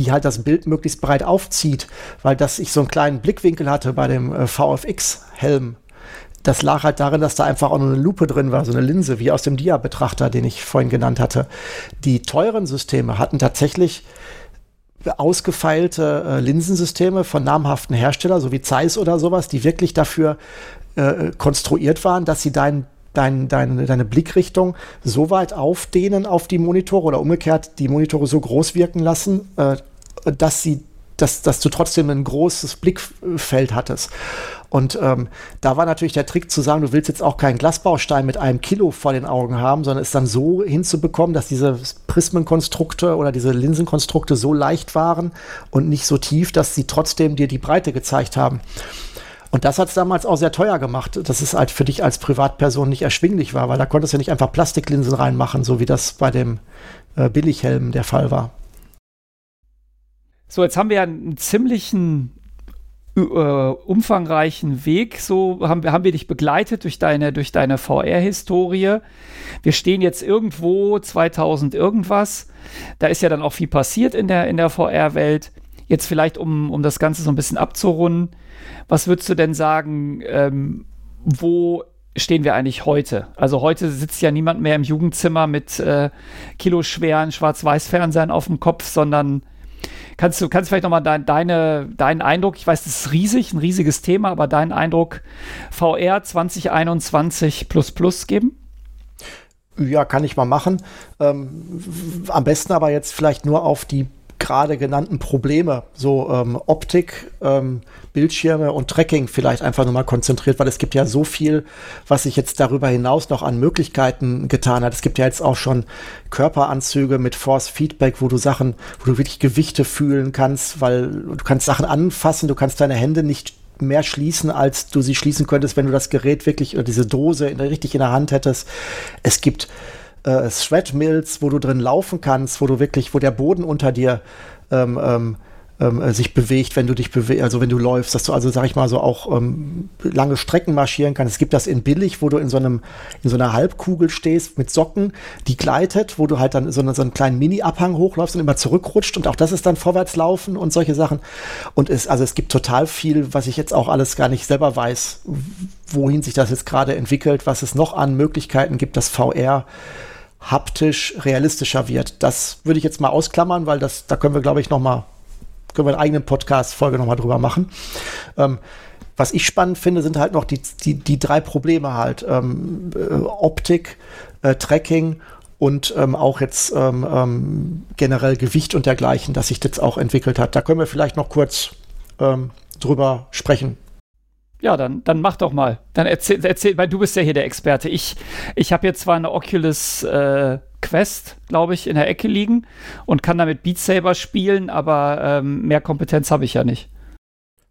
die halt das Bild möglichst breit aufzieht, weil das ich so einen kleinen Blickwinkel hatte bei dem äh, VFX-Helm. Das lag halt darin, dass da einfach auch noch eine Lupe drin war, so eine Linse, wie aus dem Dia-Betrachter, den ich vorhin genannt hatte. Die teuren Systeme hatten tatsächlich ausgefeilte äh, Linsensysteme von namhaften Herstellern, so wie Zeiss oder sowas, die wirklich dafür äh, konstruiert waren, dass sie dein dein, dein, deine Blickrichtung so weit aufdehnen auf die Monitore oder umgekehrt die Monitore so groß wirken lassen, äh, dass sie dass, dass du trotzdem ein großes Blickfeld hattest. Und ähm, da war natürlich der Trick zu sagen, du willst jetzt auch keinen Glasbaustein mit einem Kilo vor den Augen haben, sondern es dann so hinzubekommen, dass diese Prismenkonstrukte oder diese Linsenkonstrukte so leicht waren und nicht so tief, dass sie trotzdem dir die Breite gezeigt haben. Und das hat es damals auch sehr teuer gemacht, dass es halt für dich als Privatperson nicht erschwinglich war, weil da konntest du ja nicht einfach Plastiklinsen reinmachen, so wie das bei dem äh, Billighelm der Fall war. So, jetzt haben wir ja einen ziemlichen äh, umfangreichen Weg. So haben wir, haben wir dich begleitet durch deine, durch deine VR-Historie. Wir stehen jetzt irgendwo 2000 irgendwas. Da ist ja dann auch viel passiert in der, in der VR-Welt. Jetzt vielleicht, um, um das Ganze so ein bisschen abzurunden, was würdest du denn sagen, ähm, wo stehen wir eigentlich heute? Also heute sitzt ja niemand mehr im Jugendzimmer mit äh, kiloschweren Schwarz-Weiß-Fernsehern auf dem Kopf, sondern kannst du kannst vielleicht nochmal dein, deine, deinen Eindruck, ich weiß, das ist riesig, ein riesiges Thema, aber deinen Eindruck VR 2021 plus plus geben? Ja, kann ich mal machen. Ähm, am besten aber jetzt vielleicht nur auf die gerade genannten Probleme, so ähm, Optik, ähm, Bildschirme und Tracking vielleicht einfach nochmal konzentriert, weil es gibt ja so viel, was sich jetzt darüber hinaus noch an Möglichkeiten getan hat. Es gibt ja jetzt auch schon Körperanzüge mit Force Feedback, wo du Sachen, wo du wirklich Gewichte fühlen kannst, weil du kannst Sachen anfassen, du kannst deine Hände nicht mehr schließen, als du sie schließen könntest, wenn du das Gerät wirklich oder diese Dose in, richtig in der Hand hättest. Es gibt äh, Shred Mills, wo du drin laufen kannst, wo du wirklich, wo der Boden unter dir ähm, ähm, ähm, äh, sich bewegt, wenn du dich bewegst, also wenn du läufst, dass du also, sag ich mal, so auch ähm, lange Strecken marschieren kannst. Es gibt das in billig, wo du in so einem, in so einer Halbkugel stehst mit Socken, die gleitet, wo du halt dann so, so einen kleinen Mini-Abhang hochläufst und immer zurückrutscht und auch das ist dann Vorwärtslaufen und solche Sachen. Und es, also es gibt total viel, was ich jetzt auch alles gar nicht selber weiß, wohin sich das jetzt gerade entwickelt, was es noch an Möglichkeiten gibt, dass VR haptisch realistischer wird. Das würde ich jetzt mal ausklammern, weil das, da können wir, glaube ich, noch mal, können wir eine eigene Podcast-Folge noch mal drüber machen. Ähm, was ich spannend finde, sind halt noch die, die, die drei Probleme halt. Ähm, äh, Optik, äh, Tracking und ähm, auch jetzt ähm, ähm, generell Gewicht und dergleichen, das sich jetzt auch entwickelt hat. Da können wir vielleicht noch kurz ähm, drüber sprechen. Ja, dann, dann mach doch mal. Dann erzähl, erzähl, weil du bist ja hier der Experte. Ich, ich habe jetzt zwar eine Oculus äh, Quest, glaube ich, in der Ecke liegen und kann damit Beat Saber spielen, aber ähm, mehr Kompetenz habe ich ja nicht.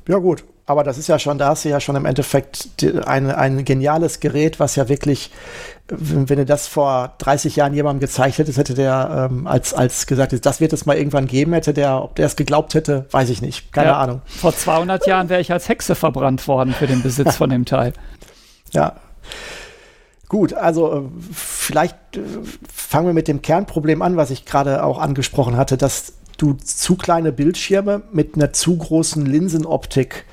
Ja, gut. Aber das ist ja schon, da hast du ja schon im Endeffekt ein, ein geniales Gerät, was ja wirklich, wenn du das vor 30 Jahren jemandem gezeigt hättest, hätte der ähm, als, als gesagt, das wird es mal irgendwann geben, hätte der, ob der es geglaubt hätte, weiß ich nicht. Keine ja, Ahnung. Vor 200 Jahren wäre ich als Hexe verbrannt worden für den Besitz von dem Teil. Ja. Gut, also äh, vielleicht äh, fangen wir mit dem Kernproblem an, was ich gerade auch angesprochen hatte, dass du zu kleine Bildschirme mit einer zu großen Linsenoptik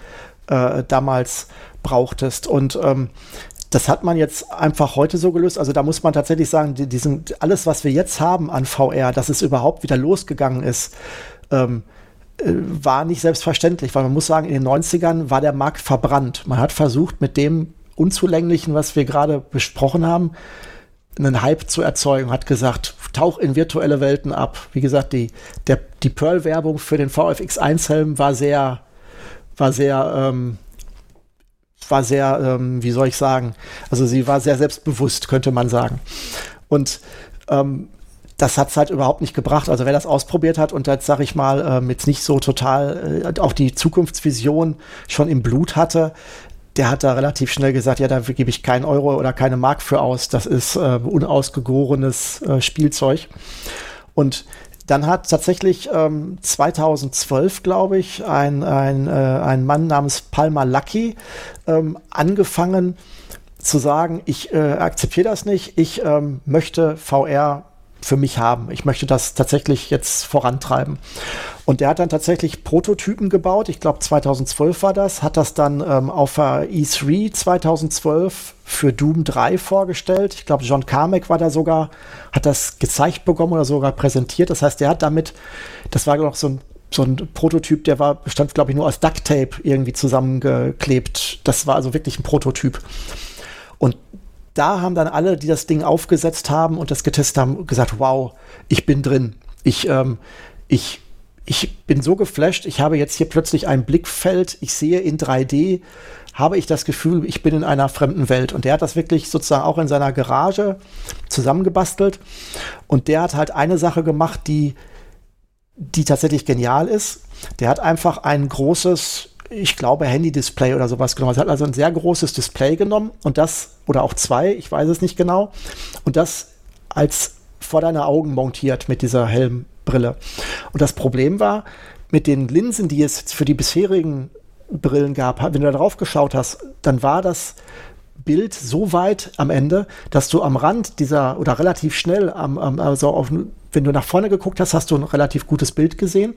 äh, damals brauchtest. Und ähm, das hat man jetzt einfach heute so gelöst. Also da muss man tatsächlich sagen, die, diesen, alles, was wir jetzt haben an VR, dass es überhaupt wieder losgegangen ist, ähm, äh, war nicht selbstverständlich, weil man muss sagen, in den 90ern war der Markt verbrannt. Man hat versucht, mit dem Unzulänglichen, was wir gerade besprochen haben, einen Hype zu erzeugen, hat gesagt, tauch in virtuelle Welten ab. Wie gesagt, die, der, die Pearl-Werbung für den VFX1-Helm war sehr war sehr, ähm, war sehr, ähm, wie soll ich sagen, also sie war sehr selbstbewusst, könnte man sagen. Und ähm, das hat es halt überhaupt nicht gebracht. Also wer das ausprobiert hat und jetzt, sag ich mal, ähm, jetzt nicht so total äh, auch die Zukunftsvision schon im Blut hatte, der hat da relativ schnell gesagt, ja, da gebe ich keinen Euro oder keine Mark für aus. Das ist äh, unausgegorenes äh, Spielzeug. Und dann hat tatsächlich ähm, 2012, glaube ich, ein, ein, äh, ein Mann namens Palmer Lucky ähm, angefangen zu sagen, ich äh, akzeptiere das nicht, ich ähm, möchte VR für mich haben. Ich möchte das tatsächlich jetzt vorantreiben. Und der hat dann tatsächlich Prototypen gebaut. Ich glaube 2012 war das. Hat das dann ähm, auf der E3 2012 für Doom 3 vorgestellt. Ich glaube John Carmack war da sogar, hat das gezeigt bekommen oder sogar präsentiert. Das heißt, der hat damit, das war noch so ein so ein Prototyp, der war, bestand, glaube ich, nur aus Duct Tape irgendwie zusammengeklebt. Das war also wirklich ein Prototyp. Und da haben dann alle, die das Ding aufgesetzt haben und das getestet haben, gesagt, wow, ich bin drin. Ich, ähm, ich, ich bin so geflasht, ich habe jetzt hier plötzlich ein Blickfeld, ich sehe in 3D, habe ich das Gefühl, ich bin in einer fremden Welt. Und der hat das wirklich sozusagen auch in seiner Garage zusammengebastelt. Und der hat halt eine Sache gemacht, die, die tatsächlich genial ist. Der hat einfach ein großes ich glaube, Handy-Display oder sowas genommen. Es hat also ein sehr großes Display genommen und das, oder auch zwei, ich weiß es nicht genau, und das als vor deine Augen montiert mit dieser Helmbrille. Und das Problem war, mit den Linsen, die es für die bisherigen Brillen gab, wenn du da drauf geschaut hast, dann war das Bild so weit am Ende, dass du am Rand dieser oder relativ schnell am, am also auf, wenn du nach vorne geguckt hast, hast du ein relativ gutes Bild gesehen.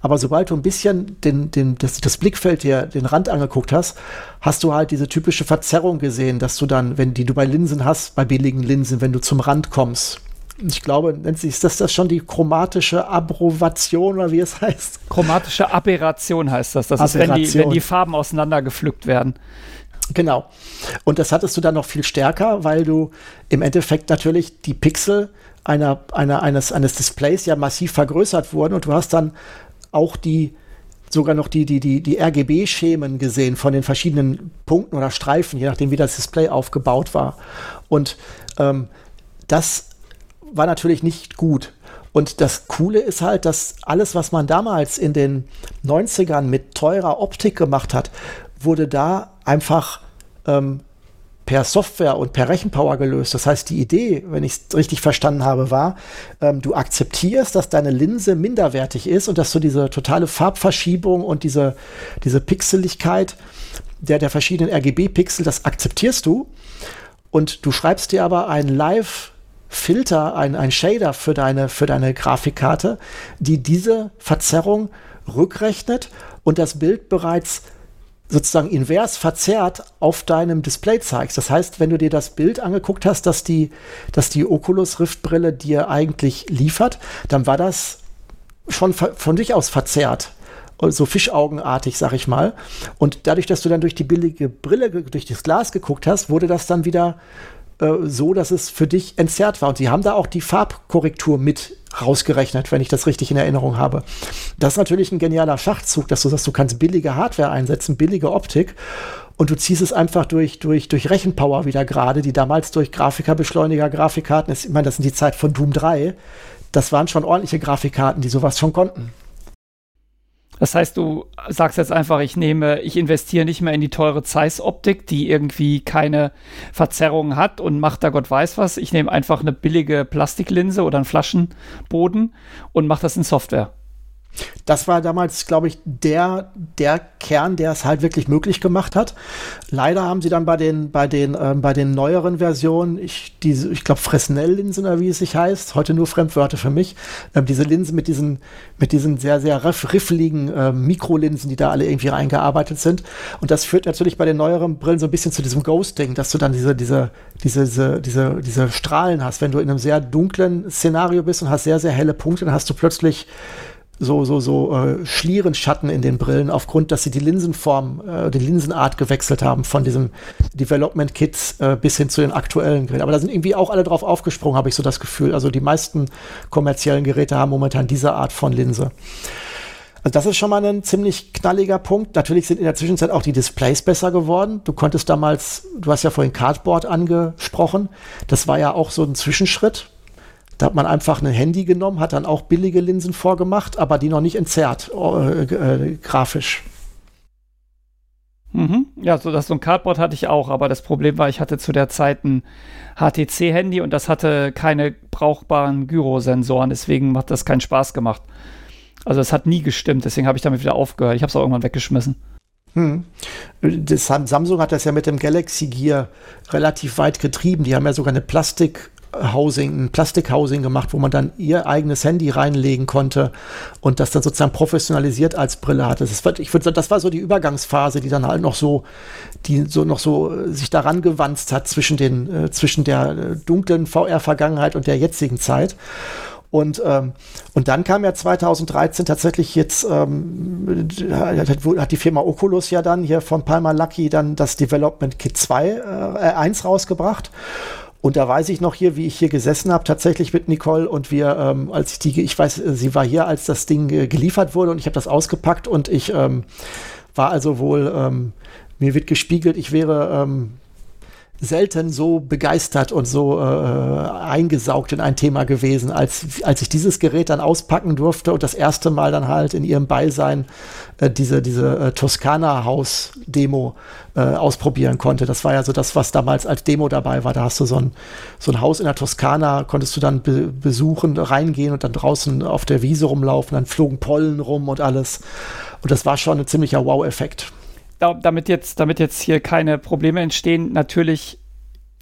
Aber sobald du ein bisschen den, den, das, das Blickfeld hier, den Rand angeguckt hast, hast du halt diese typische Verzerrung gesehen, dass du dann, wenn die du bei Linsen hast, bei billigen Linsen, wenn du zum Rand kommst, ich glaube, nennt sich ist das, das schon die chromatische Abruvation oder wie es heißt? Chromatische Aberration heißt das. Das Aberration. ist, wenn die, wenn die Farben auseinandergepflückt werden. Genau. Und das hattest du dann noch viel stärker, weil du im Endeffekt natürlich die Pixel einer, einer, eines, eines Displays ja massiv vergrößert wurden und du hast dann auch die sogar noch die, die, die, die RGB-Schemen gesehen von den verschiedenen Punkten oder Streifen, je nachdem, wie das Display aufgebaut war. Und ähm, das war natürlich nicht gut. Und das Coole ist halt, dass alles, was man damals in den 90ern mit teurer Optik gemacht hat, wurde da einfach ähm, per Software und per Rechenpower gelöst. Das heißt, die Idee, wenn ich es richtig verstanden habe, war, ähm, du akzeptierst, dass deine Linse minderwertig ist und dass du diese totale Farbverschiebung und diese, diese Pixeligkeit der, der verschiedenen RGB-Pixel, das akzeptierst du. Und du schreibst dir aber ein Live- Filter, ein, ein Shader für deine, für deine Grafikkarte, die diese Verzerrung rückrechnet und das Bild bereits sozusagen invers verzerrt auf deinem Display zeigst. Das heißt, wenn du dir das Bild angeguckt hast, dass die, dass die Oculus Rift Brille dir eigentlich liefert, dann war das schon von sich aus verzerrt. So fischaugenartig, sag ich mal. Und dadurch, dass du dann durch die billige Brille, durch das Glas geguckt hast, wurde das dann wieder äh, so, dass es für dich entzerrt war. Und sie haben da auch die Farbkorrektur mit rausgerechnet, wenn ich das richtig in Erinnerung habe. Das ist natürlich ein genialer Schachzug, dass du sagst, du kannst billige Hardware einsetzen, billige Optik und du ziehst es einfach durch, durch, durch Rechenpower wieder gerade, die damals durch Grafikerbeschleuniger, Grafikkarten, ich meine, das sind die Zeit von Doom 3, das waren schon ordentliche Grafikkarten, die sowas schon konnten. Das heißt, du sagst jetzt einfach, ich nehme, ich investiere nicht mehr in die teure Zeiss-Optik, die irgendwie keine Verzerrung hat und macht da Gott weiß was. Ich nehme einfach eine billige Plastiklinse oder einen Flaschenboden und mache das in Software. Das war damals, glaube ich, der, der Kern, der es halt wirklich möglich gemacht hat. Leider haben sie dann bei den, bei den, ähm, bei den neueren Versionen, ich, ich glaube, Fresnel-Linsen oder wie es sich heißt, heute nur Fremdwörter für mich, ähm, diese Linsen mit diesen, mit diesen sehr, sehr riff, riffeligen ähm, Mikrolinsen, die da alle irgendwie reingearbeitet sind. Und das führt natürlich bei den neueren Brillen so ein bisschen zu diesem Ghosting, dass du dann diese, diese, diese, diese, diese, diese Strahlen hast. Wenn du in einem sehr dunklen Szenario bist und hast sehr, sehr helle Punkte, dann hast du plötzlich so, so, so äh, Schlierenschatten in den Brillen, aufgrund, dass sie die Linsenform, äh, die Linsenart gewechselt haben von diesem Development Kits äh, bis hin zu den aktuellen Geräten. Aber da sind irgendwie auch alle drauf aufgesprungen, habe ich so das Gefühl. Also die meisten kommerziellen Geräte haben momentan diese Art von Linse. Also das ist schon mal ein ziemlich knalliger Punkt. Natürlich sind in der Zwischenzeit auch die Displays besser geworden. Du konntest damals, du hast ja vorhin Cardboard angesprochen. Das war ja auch so ein Zwischenschritt da hat man einfach ein Handy genommen, hat dann auch billige Linsen vorgemacht, aber die noch nicht entzerrt, äh, äh, grafisch. Mhm. Ja, so, das, so ein Cardboard hatte ich auch, aber das Problem war, ich hatte zu der Zeit ein HTC-Handy und das hatte keine brauchbaren Gyrosensoren, deswegen hat das keinen Spaß gemacht. Also es hat nie gestimmt, deswegen habe ich damit wieder aufgehört. Ich habe es auch irgendwann weggeschmissen. Hm. Das, Samsung hat das ja mit dem Galaxy Gear relativ weit getrieben. Die haben ja sogar eine Plastik Housing, ein Plastikhousing gemacht, wo man dann ihr eigenes Handy reinlegen konnte und das dann sozusagen professionalisiert als Brille hatte. Das war, ich würde das war so die Übergangsphase, die dann halt noch so, die so noch so äh, sich daran gewanzt hat zwischen den, äh, zwischen der äh, dunklen VR-Vergangenheit und der jetzigen Zeit. Und, ähm, und dann kam ja 2013 tatsächlich jetzt, ähm, hat, die Firma Oculus ja dann hier von Palmer Lucky dann das Development Kit 2, äh, 1 rausgebracht. Und da weiß ich noch hier, wie ich hier gesessen habe, tatsächlich mit Nicole und wir, ähm, als ich die, ich weiß, sie war hier, als das Ding äh, geliefert wurde und ich habe das ausgepackt und ich ähm, war also wohl, ähm, mir wird gespiegelt, ich wäre ähm, selten so begeistert und so äh, eingesaugt in ein Thema gewesen, als, als ich dieses Gerät dann auspacken durfte und das erste Mal dann halt in ihrem Beisein äh, diese, diese äh, Toskana-Haus-Demo äh, ausprobieren konnte. Das war ja so das, was damals als Demo dabei war. Da hast du so ein, so ein Haus in der Toskana, konntest du dann be besuchen, reingehen und dann draußen auf der Wiese rumlaufen, dann flogen Pollen rum und alles. Und das war schon ein ziemlicher Wow-Effekt da, damit, jetzt, damit jetzt hier keine Probleme entstehen, natürlich,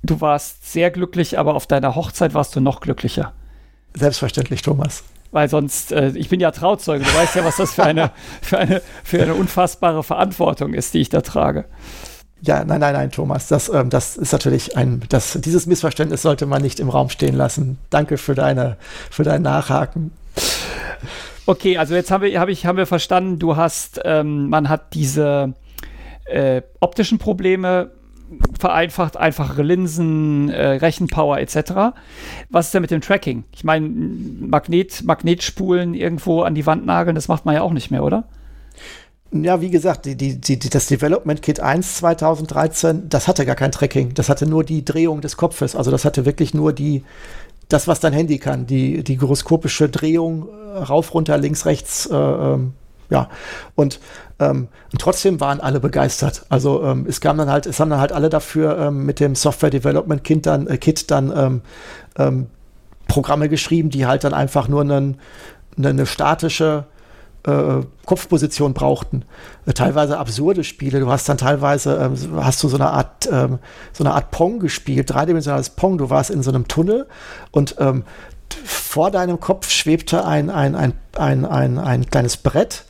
du warst sehr glücklich, aber auf deiner Hochzeit warst du noch glücklicher. Selbstverständlich, Thomas. Weil sonst, äh, ich bin ja Trauzeuge, du weißt ja, was das für eine, für, eine, für eine unfassbare Verantwortung ist, die ich da trage. Ja, nein, nein, nein, Thomas, das, ähm, das ist natürlich ein, das, dieses Missverständnis sollte man nicht im Raum stehen lassen. Danke für deine, für dein Nachhaken. Okay, also jetzt haben wir, hab ich, haben wir verstanden, du hast, ähm, man hat diese äh, optischen Probleme vereinfacht, einfachere Linsen, äh, Rechenpower etc. Was ist denn mit dem Tracking? Ich meine, Magnet, Magnetspulen irgendwo an die Wand nageln, das macht man ja auch nicht mehr, oder? Ja, wie gesagt, die, die, die, das Development Kit 1 2013, das hatte gar kein Tracking. Das hatte nur die Drehung des Kopfes. Also das hatte wirklich nur die, das, was dein Handy kann. Die, die gyroskopische Drehung, äh, rauf, runter, links, rechts, äh, ähm, ja. Und, ähm, trotzdem waren alle begeistert. Also ähm, es kam dann halt, es haben dann halt alle dafür ähm, mit dem Software Development Kit dann, äh, Kit dann ähm, ähm, Programme geschrieben, die halt dann einfach nur einen, eine, eine statische äh, Kopfposition brauchten. Äh, teilweise absurde Spiele. Du hast dann teilweise, ähm, hast du so eine Art, so eine Art Pong gespielt, dreidimensionales Pong. Du warst in so einem Tunnel und vor deinem Kopf schwebte ein, ein, ein, ein, ein, ein kleines Brett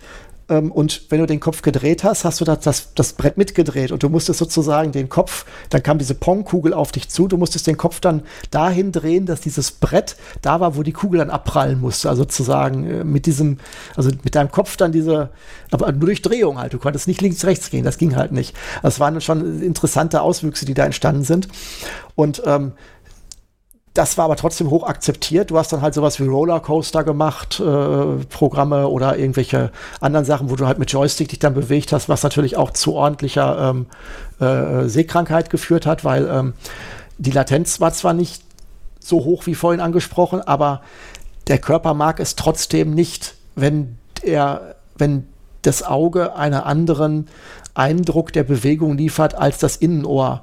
und wenn du den Kopf gedreht hast, hast du das, das, das Brett mitgedreht und du musstest sozusagen den Kopf, dann kam diese Pongkugel auf dich zu, du musstest den Kopf dann dahin drehen, dass dieses Brett da war, wo die Kugel dann abprallen musste. Also sozusagen äh, mit diesem, also mit deinem Kopf dann diese, aber nur durch Drehung halt. Du konntest nicht links, rechts gehen, das ging halt nicht. Das waren schon interessante Auswüchse, die da entstanden sind. Und ähm, das war aber trotzdem hoch akzeptiert. Du hast dann halt sowas wie Rollercoaster gemacht, äh, Programme oder irgendwelche anderen Sachen, wo du halt mit Joystick dich dann bewegt hast, was natürlich auch zu ordentlicher ähm, äh, Sehkrankheit geführt hat, weil ähm, die Latenz war zwar nicht so hoch wie vorhin angesprochen, aber der Körper mag es trotzdem nicht, wenn er, wenn das Auge einen anderen Eindruck der Bewegung liefert als das Innenohr.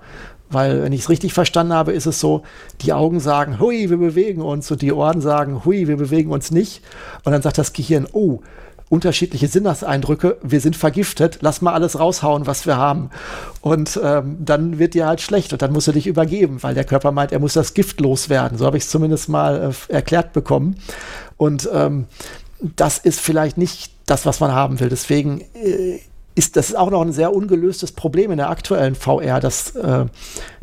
Weil, wenn ich es richtig verstanden habe, ist es so, die Augen sagen, hui, wir bewegen uns und die Ohren sagen, hui, wir bewegen uns nicht. Und dann sagt das Gehirn, oh, unterschiedliche Sinneseindrücke, wir sind vergiftet, lass mal alles raushauen, was wir haben. Und ähm, dann wird dir halt schlecht und dann musst du dich übergeben, weil der Körper meint, er muss das Gift loswerden. So habe ich es zumindest mal äh, erklärt bekommen. Und ähm, das ist vielleicht nicht das, was man haben will. Deswegen äh, ist das ist auch noch ein sehr ungelöstes Problem in der aktuellen VR, dass, äh,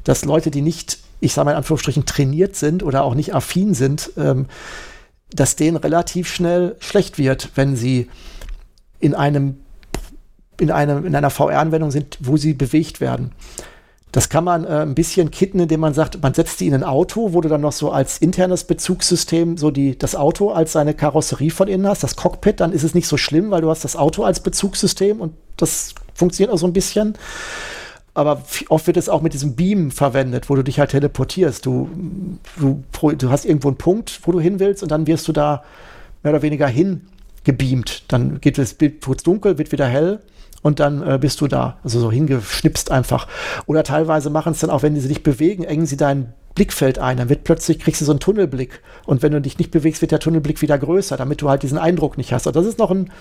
dass Leute, die nicht, ich sage mal in Anführungsstrichen, trainiert sind oder auch nicht affin sind, ähm, dass denen relativ schnell schlecht wird, wenn sie in einem in, einem, in einer VR-Anwendung sind, wo sie bewegt werden. Das kann man äh, ein bisschen kitten, indem man sagt, man setzt die in ein Auto, wo du dann noch so als internes Bezugssystem so die, das Auto als seine Karosserie von innen hast, das Cockpit, dann ist es nicht so schlimm, weil du hast das Auto als Bezugssystem und das funktioniert auch so ein bisschen. Aber oft wird es auch mit diesem Beam verwendet, wo du dich halt teleportierst. Du, du, du hast irgendwo einen Punkt, wo du hin willst und dann wirst du da mehr oder weniger hingebeamt. Dann geht das Bild kurz dunkel, wird wieder hell und dann äh, bist du da. Also so hingeschnipst einfach. Oder teilweise machen es dann auch, wenn sie sich bewegen, engen sie dein Blickfeld ein. Dann wird plötzlich, kriegst du so einen Tunnelblick. Und wenn du dich nicht bewegst, wird der Tunnelblick wieder größer, damit du halt diesen Eindruck nicht hast. Und das ist noch ein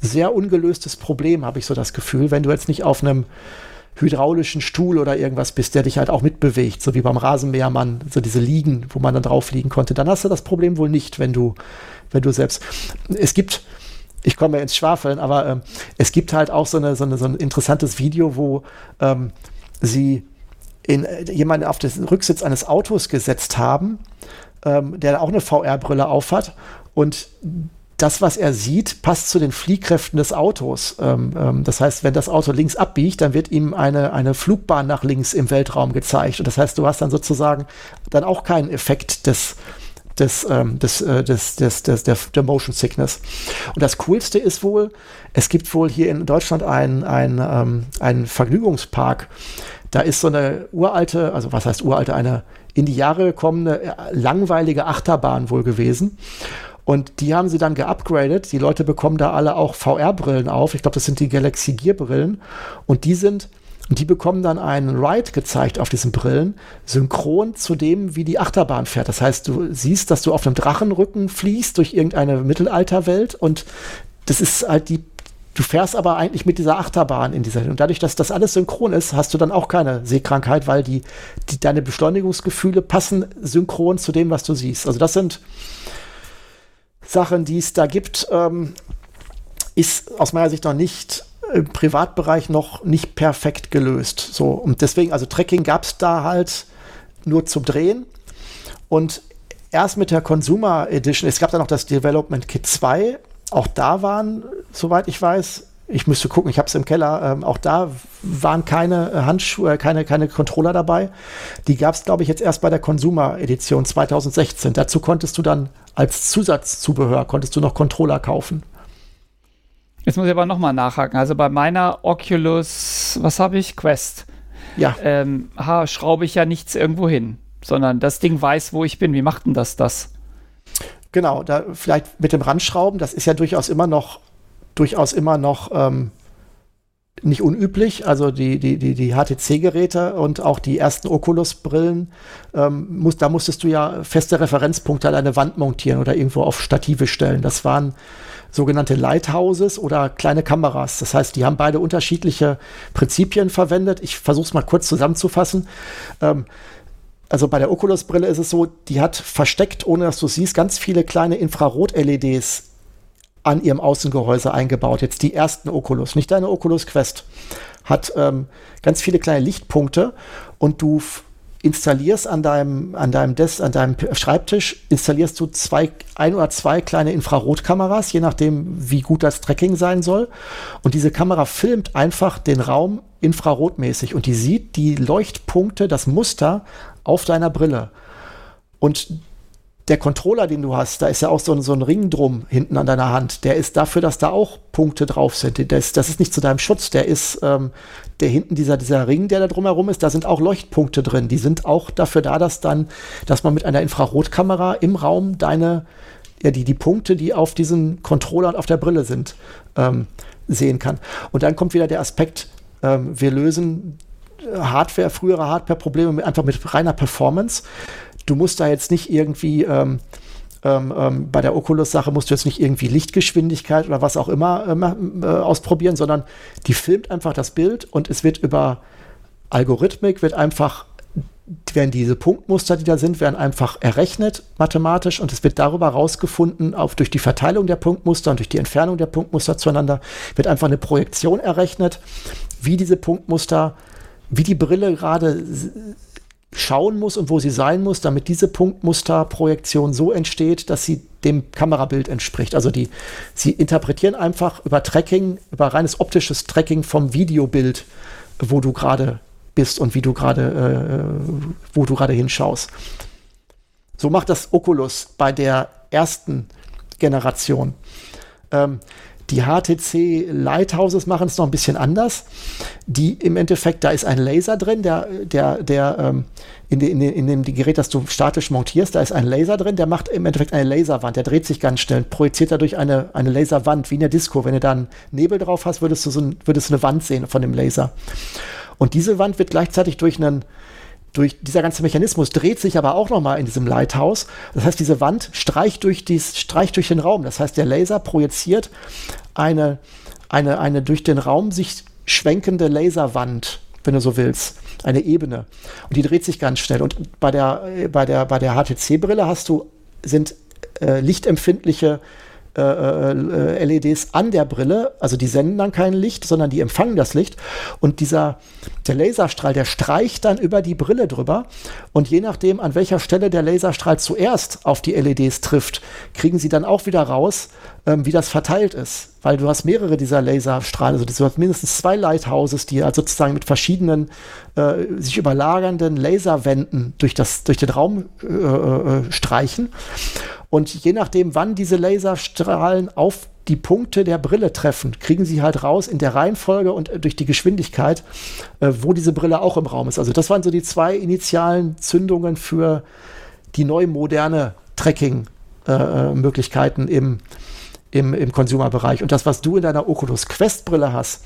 sehr ungelöstes Problem, habe ich so das Gefühl, wenn du jetzt nicht auf einem hydraulischen Stuhl oder irgendwas bist, der dich halt auch mitbewegt, so wie beim Rasenmähermann, so diese Liegen, wo man dann drauf liegen konnte, dann hast du das Problem wohl nicht, wenn du, wenn du selbst. Es gibt ich komme ins Schwafeln, aber ähm, es gibt halt auch so, eine, so, eine, so ein interessantes Video, wo ähm, sie in, äh, jemanden auf den Rücksitz eines Autos gesetzt haben, ähm, der auch eine VR-Brille aufhat und das, was er sieht, passt zu den Fliehkräften des Autos. Ähm, ähm, das heißt, wenn das Auto links abbiegt, dann wird ihm eine, eine Flugbahn nach links im Weltraum gezeigt. Und das heißt, du hast dann sozusagen dann auch keinen Effekt des, des, ähm, des, äh, des, des, des, der, der Motion Sickness. Und das Coolste ist wohl, es gibt wohl hier in Deutschland einen ein, ähm, Vergnügungspark. Da ist so eine uralte, also was heißt uralte, eine in die Jahre gekommene, äh, langweilige Achterbahn wohl gewesen. Und die haben sie dann geupgradet. Die Leute bekommen da alle auch VR-Brillen auf. Ich glaube, das sind die Galaxy Gear-Brillen. Und die sind und die bekommen dann einen Ride gezeigt auf diesen Brillen, synchron zu dem, wie die Achterbahn fährt. Das heißt, du siehst, dass du auf einem Drachenrücken fliegst durch irgendeine Mittelalterwelt und das ist halt die Du fährst aber eigentlich mit dieser Achterbahn in dieser und dadurch, dass das alles synchron ist, hast du dann auch keine Sehkrankheit, weil die, die deine Beschleunigungsgefühle passen synchron zu dem, was du siehst. Also das sind Sachen, die es da gibt, ähm, ist aus meiner Sicht noch nicht im Privatbereich noch nicht perfekt gelöst. So, und deswegen, also Tracking gab es da halt nur zum Drehen. Und erst mit der Consumer Edition, es gab dann noch das Development Kit 2, auch da waren, soweit ich weiß, ich müsste gucken, ich habe es im Keller, ähm, auch da waren keine Handschuhe, keine, keine Controller dabei. Die gab es, glaube ich, jetzt erst bei der Consumer Edition 2016. Dazu konntest du dann als Zusatzzubehör, konntest du noch Controller kaufen. Jetzt muss ich aber nochmal nachhaken. Also bei meiner Oculus, was habe ich? Quest. Ja. Ähm, schraube ich ja nichts irgendwo hin, sondern das Ding weiß, wo ich bin. Wie macht denn das das? Genau, da vielleicht mit dem Randschrauben, das ist ja durchaus immer noch durchaus immer noch ähm, nicht unüblich. Also die, die, die, die HTC-Geräte und auch die ersten Oculus-Brillen, ähm, muss, da musstest du ja feste Referenzpunkte an eine Wand montieren oder irgendwo auf Stative stellen. Das waren sogenannte Lighthouses oder kleine Kameras. Das heißt, die haben beide unterschiedliche Prinzipien verwendet. Ich versuche es mal kurz zusammenzufassen. Ähm, also bei der Oculus-Brille ist es so, die hat versteckt, ohne dass du siehst, ganz viele kleine Infrarot-LEDs an ihrem Außengehäuse eingebaut. Jetzt die ersten Oculus, nicht deine Oculus Quest, hat ähm, ganz viele kleine Lichtpunkte und du installierst an deinem, an deinem Desk, an deinem Schreibtisch, installierst du zwei, ein oder zwei kleine Infrarotkameras, je nachdem, wie gut das Tracking sein soll. Und diese Kamera filmt einfach den Raum infrarotmäßig und die sieht die Leuchtpunkte, das Muster auf deiner Brille. Und der Controller, den du hast, da ist ja auch so ein, so ein Ring drum hinten an deiner Hand. Der ist dafür, dass da auch Punkte drauf sind. Das, das ist nicht zu deinem Schutz. Der ist, ähm, der hinten dieser, dieser Ring, der da drumherum ist, da sind auch Leuchtpunkte drin. Die sind auch dafür da, dass dann, dass man mit einer Infrarotkamera im Raum deine, ja, die, die Punkte, die auf diesen Controller und auf der Brille sind, ähm, sehen kann. Und dann kommt wieder der Aspekt, ähm, wir lösen Hardware, frühere Hardware-Probleme einfach mit reiner Performance. Du musst da jetzt nicht irgendwie ähm, ähm, ähm, bei der Oculus-Sache musst du jetzt nicht irgendwie Lichtgeschwindigkeit oder was auch immer ähm, äh, ausprobieren, sondern die filmt einfach das Bild und es wird über Algorithmik, wird einfach, werden diese Punktmuster, die da sind, werden einfach errechnet mathematisch und es wird darüber herausgefunden, auch durch die Verteilung der Punktmuster und durch die Entfernung der Punktmuster zueinander, wird einfach eine Projektion errechnet, wie diese Punktmuster wie die Brille gerade schauen muss und wo sie sein muss, damit diese Punktmusterprojektion so entsteht, dass sie dem Kamerabild entspricht. Also die, sie interpretieren einfach über Tracking, über reines optisches Tracking vom Videobild, wo du gerade bist und wie du gerade, äh, wo du gerade hinschaust. So macht das Oculus bei der ersten Generation. Ähm, die HTC Lighthouses machen es noch ein bisschen anders. Die im Endeffekt, da ist ein Laser drin, der, der, der ähm, in, de, in, de, in dem Gerät, das du statisch montierst, da ist ein Laser drin, der macht im Endeffekt eine Laserwand. Der dreht sich ganz schnell, projiziert dadurch eine, eine Laserwand, wie in der Disco. Wenn du da einen Nebel drauf hast, würdest du, so ein, würdest du eine Wand sehen von dem Laser. Und diese Wand wird gleichzeitig durch einen durch dieser ganze Mechanismus dreht sich aber auch nochmal in diesem Lighthouse. Das heißt, diese Wand streicht durch, dies, streicht durch den Raum. Das heißt, der Laser projiziert eine, eine, eine durch den Raum sich schwenkende Laserwand, wenn du so willst, eine Ebene. Und die dreht sich ganz schnell. Und bei der, bei der, bei der HTC-Brille hast du, sind äh, lichtempfindliche äh, äh, LEDs an der Brille, also die senden dann kein Licht, sondern die empfangen das Licht. Und dieser der Laserstrahl, der streicht dann über die Brille drüber. Und je nachdem, an welcher Stelle der Laserstrahl zuerst auf die LEDs trifft, kriegen sie dann auch wieder raus, ähm, wie das verteilt ist, weil du hast mehrere dieser Laserstrahlen, also du hast mindestens zwei Lighthouses, die also sozusagen mit verschiedenen äh, sich überlagernden Laserwänden durch das durch den Raum äh, äh, streichen und je nachdem, wann diese Laserstrahlen auf die Punkte der Brille treffen, kriegen sie halt raus in der Reihenfolge und äh, durch die Geschwindigkeit, äh, wo diese Brille auch im Raum ist. Also das waren so die zwei initialen Zündungen für die neu moderne Tracking-Möglichkeiten äh, im, im, im Consumer-Bereich. Und das, was du in deiner Oculus Quest-Brille hast,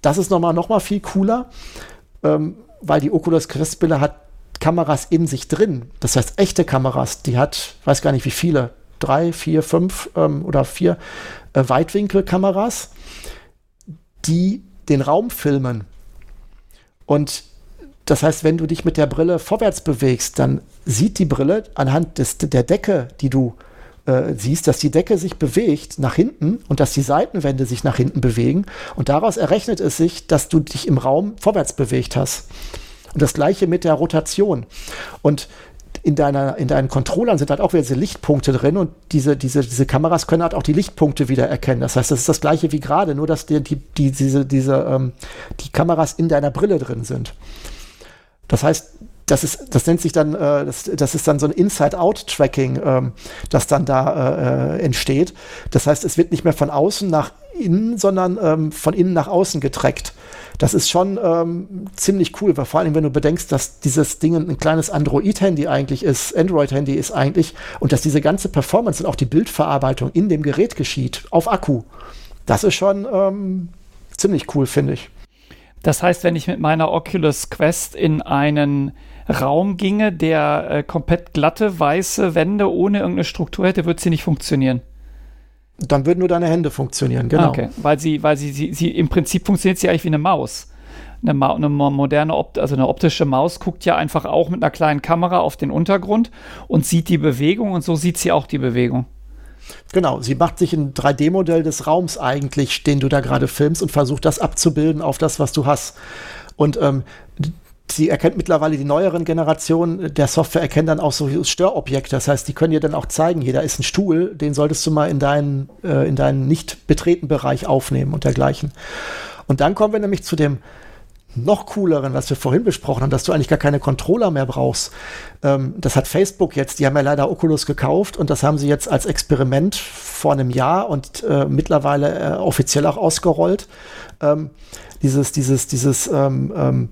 das ist nochmal noch mal viel cooler, ähm, weil die Oculus Quest-Brille hat Kameras in sich drin. Das heißt, echte Kameras, die hat, weiß gar nicht wie viele, drei, vier, fünf ähm, oder vier äh, Weitwinkelkameras, die den Raum filmen. Und das heißt, wenn du dich mit der Brille vorwärts bewegst, dann sieht die Brille anhand des, der Decke, die du äh, siehst, dass die Decke sich bewegt nach hinten und dass die Seitenwände sich nach hinten bewegen. Und daraus errechnet es sich, dass du dich im Raum vorwärts bewegt hast. Und das gleiche mit der Rotation. Und in, deiner, in deinen Controllern sind halt auch wieder diese Lichtpunkte drin und diese, diese, diese Kameras können halt auch die Lichtpunkte wieder erkennen. Das heißt, das ist das gleiche wie gerade, nur dass die, die, die, diese, diese, ähm, die Kameras in deiner Brille drin sind. Das heißt, das ist, das nennt sich dann, äh, das, das ist dann so ein Inside-Out-Tracking, ähm, das dann da äh, entsteht. Das heißt, es wird nicht mehr von außen nach innen, sondern ähm, von innen nach außen getrackt. Das ist schon ähm, ziemlich cool, weil vor allem, wenn du bedenkst, dass dieses Ding ein kleines Android-Handy eigentlich ist, Android-Handy ist eigentlich, und dass diese ganze Performance und auch die Bildverarbeitung in dem Gerät geschieht, auf Akku. das ist schon ähm, ziemlich cool, finde ich. Das heißt, wenn ich mit meiner Oculus Quest in einen Raum ginge, der äh, komplett glatte, weiße Wände ohne irgendeine Struktur hätte, würde sie nicht funktionieren. Dann würden nur deine Hände funktionieren, genau. Okay, weil sie, weil sie, sie, sie im Prinzip funktioniert sie eigentlich wie eine Maus. Eine, Ma eine moderne, Opt also eine optische Maus guckt ja einfach auch mit einer kleinen Kamera auf den Untergrund und sieht die Bewegung und so sieht sie auch die Bewegung. Genau, sie macht sich ein 3D-Modell des Raums eigentlich, den du da gerade filmst und versucht das abzubilden auf das, was du hast. Und ähm, sie erkennt mittlerweile die neueren Generationen der Software erkennen dann auch so Störobjekte. Das heißt, die können dir dann auch zeigen, hier da ist ein Stuhl, den solltest du mal in deinen, äh, in deinen nicht betreten Bereich aufnehmen und dergleichen. Und dann kommen wir nämlich zu dem noch cooleren, was wir vorhin besprochen haben, dass du eigentlich gar keine Controller mehr brauchst. Ähm, das hat Facebook jetzt, die haben ja leider Oculus gekauft und das haben sie jetzt als Experiment vor einem Jahr und äh, mittlerweile äh, offiziell auch ausgerollt. Ähm, dieses, dieses, dieses ähm, ähm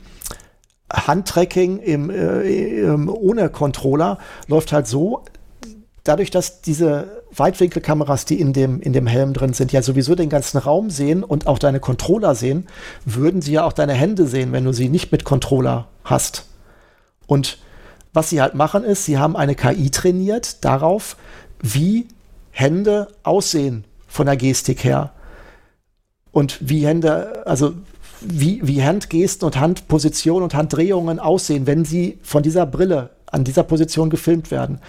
Handtracking im, äh, im, ohne Controller läuft halt so, dadurch, dass diese Weitwinkelkameras, die in dem, in dem Helm drin sind, ja sowieso den ganzen Raum sehen und auch deine Controller sehen, würden sie ja auch deine Hände sehen, wenn du sie nicht mit Controller hast. Und was sie halt machen ist, sie haben eine KI trainiert darauf, wie Hände aussehen von der Gestik her. Und wie Hände, also wie, wie Handgesten und Handpositionen und Handdrehungen aussehen, wenn sie von dieser Brille an dieser Position gefilmt werden.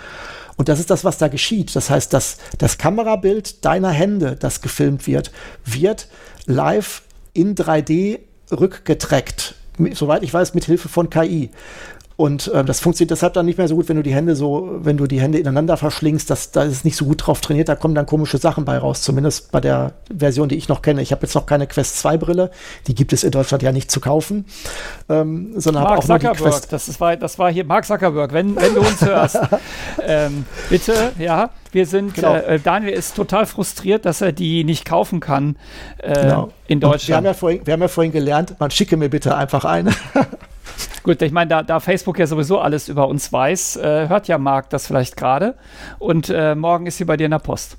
Und das ist das, was da geschieht. Das heißt, dass das Kamerabild deiner Hände, das gefilmt wird, wird live in 3D rückgetrackt. Soweit ich weiß, mit Hilfe von KI. Und äh, das funktioniert deshalb dann nicht mehr so gut, wenn du die Hände so, wenn du die Hände ineinander verschlingst, das, da ist es nicht so gut drauf trainiert, da kommen dann komische Sachen bei raus, zumindest bei der Version, die ich noch kenne. Ich habe jetzt noch keine Quest 2 Brille, die gibt es in Deutschland ja nicht zu kaufen, ähm, sondern Mark auch Zuckerberg, nur die Quest. Das, ist, das war hier Mark Zuckerberg, wenn, wenn du uns hörst. ähm, bitte, ja, wir sind, genau. äh, Daniel ist total frustriert, dass er die nicht kaufen kann äh, genau. in Deutschland. wir haben, ja vorhin, wir haben ja vorhin gelernt, man schicke mir bitte einfach eine. Gut, ich meine, da, da, Facebook ja sowieso alles über uns weiß, äh, hört ja Marc das vielleicht gerade. Und äh, morgen ist sie bei dir in der Post.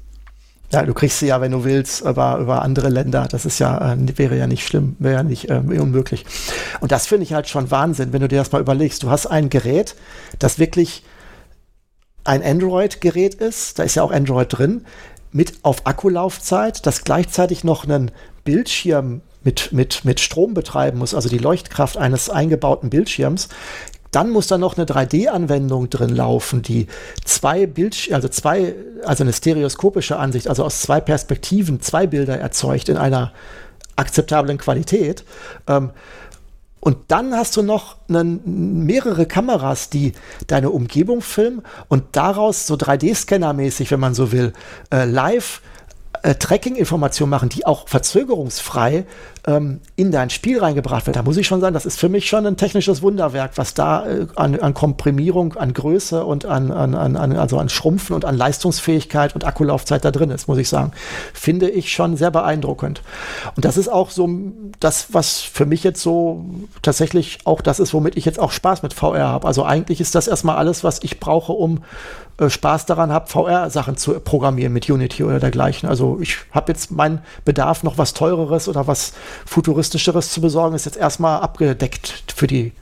Ja, du kriegst sie ja, wenn du willst, über, über andere Länder. Das ist ja, äh, wäre ja nicht schlimm, wäre ja nicht äh, unmöglich. Und das finde ich halt schon Wahnsinn, wenn du dir das mal überlegst. Du hast ein Gerät, das wirklich ein Android-Gerät ist, da ist ja auch Android drin, mit auf Akkulaufzeit, das gleichzeitig noch einen Bildschirm mit, mit, mit Strom betreiben muss, also die Leuchtkraft eines eingebauten Bildschirms, dann muss da noch eine 3D-Anwendung drin laufen, die zwei Bildschirme, also zwei, also eine stereoskopische Ansicht, also aus zwei Perspektiven zwei Bilder erzeugt in einer akzeptablen Qualität. Ähm, und dann hast du noch einen, mehrere Kameras, die deine Umgebung filmen und daraus so 3D-Scanner-mäßig, wenn man so will, äh, live äh, Tracking-Informationen machen, die auch verzögerungsfrei ähm, in dein Spiel reingebracht wird. Da muss ich schon sagen, das ist für mich schon ein technisches Wunderwerk, was da äh, an, an, Komprimierung, an Größe und an, an, an, also an Schrumpfen und an Leistungsfähigkeit und Akkulaufzeit da drin ist, muss ich sagen. Finde ich schon sehr beeindruckend. Und das ist auch so das, was für mich jetzt so tatsächlich auch das ist, womit ich jetzt auch Spaß mit VR habe. Also eigentlich ist das erstmal alles, was ich brauche, um äh, Spaß daran habe, VR-Sachen zu programmieren mit Unity oder dergleichen. Also ich habe jetzt meinen Bedarf, noch was teureres oder was futuristischeres zu besorgen, ist jetzt erstmal abgedeckt für die,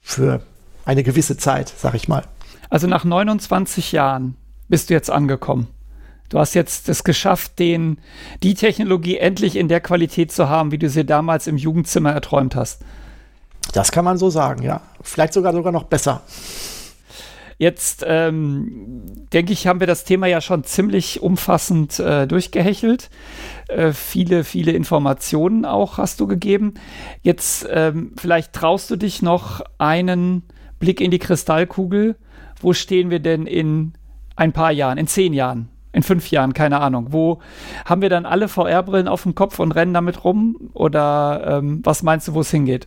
für eine gewisse Zeit, sag ich mal. Also nach 29 Jahren bist du jetzt angekommen. Du hast jetzt es geschafft, den, die Technologie endlich in der Qualität zu haben, wie du sie damals im Jugendzimmer erträumt hast. Das kann man so sagen, ja. Vielleicht sogar sogar noch besser. Jetzt ähm, denke ich, haben wir das Thema ja schon ziemlich umfassend äh, durchgehechelt. Äh, viele, viele Informationen auch hast du gegeben. Jetzt ähm, vielleicht traust du dich noch einen Blick in die Kristallkugel. Wo stehen wir denn in ein paar Jahren, in zehn Jahren? in fünf Jahren, keine Ahnung. Wo haben wir dann alle VR-Brillen auf dem Kopf und rennen damit rum? Oder ähm, was meinst du, wo es hingeht?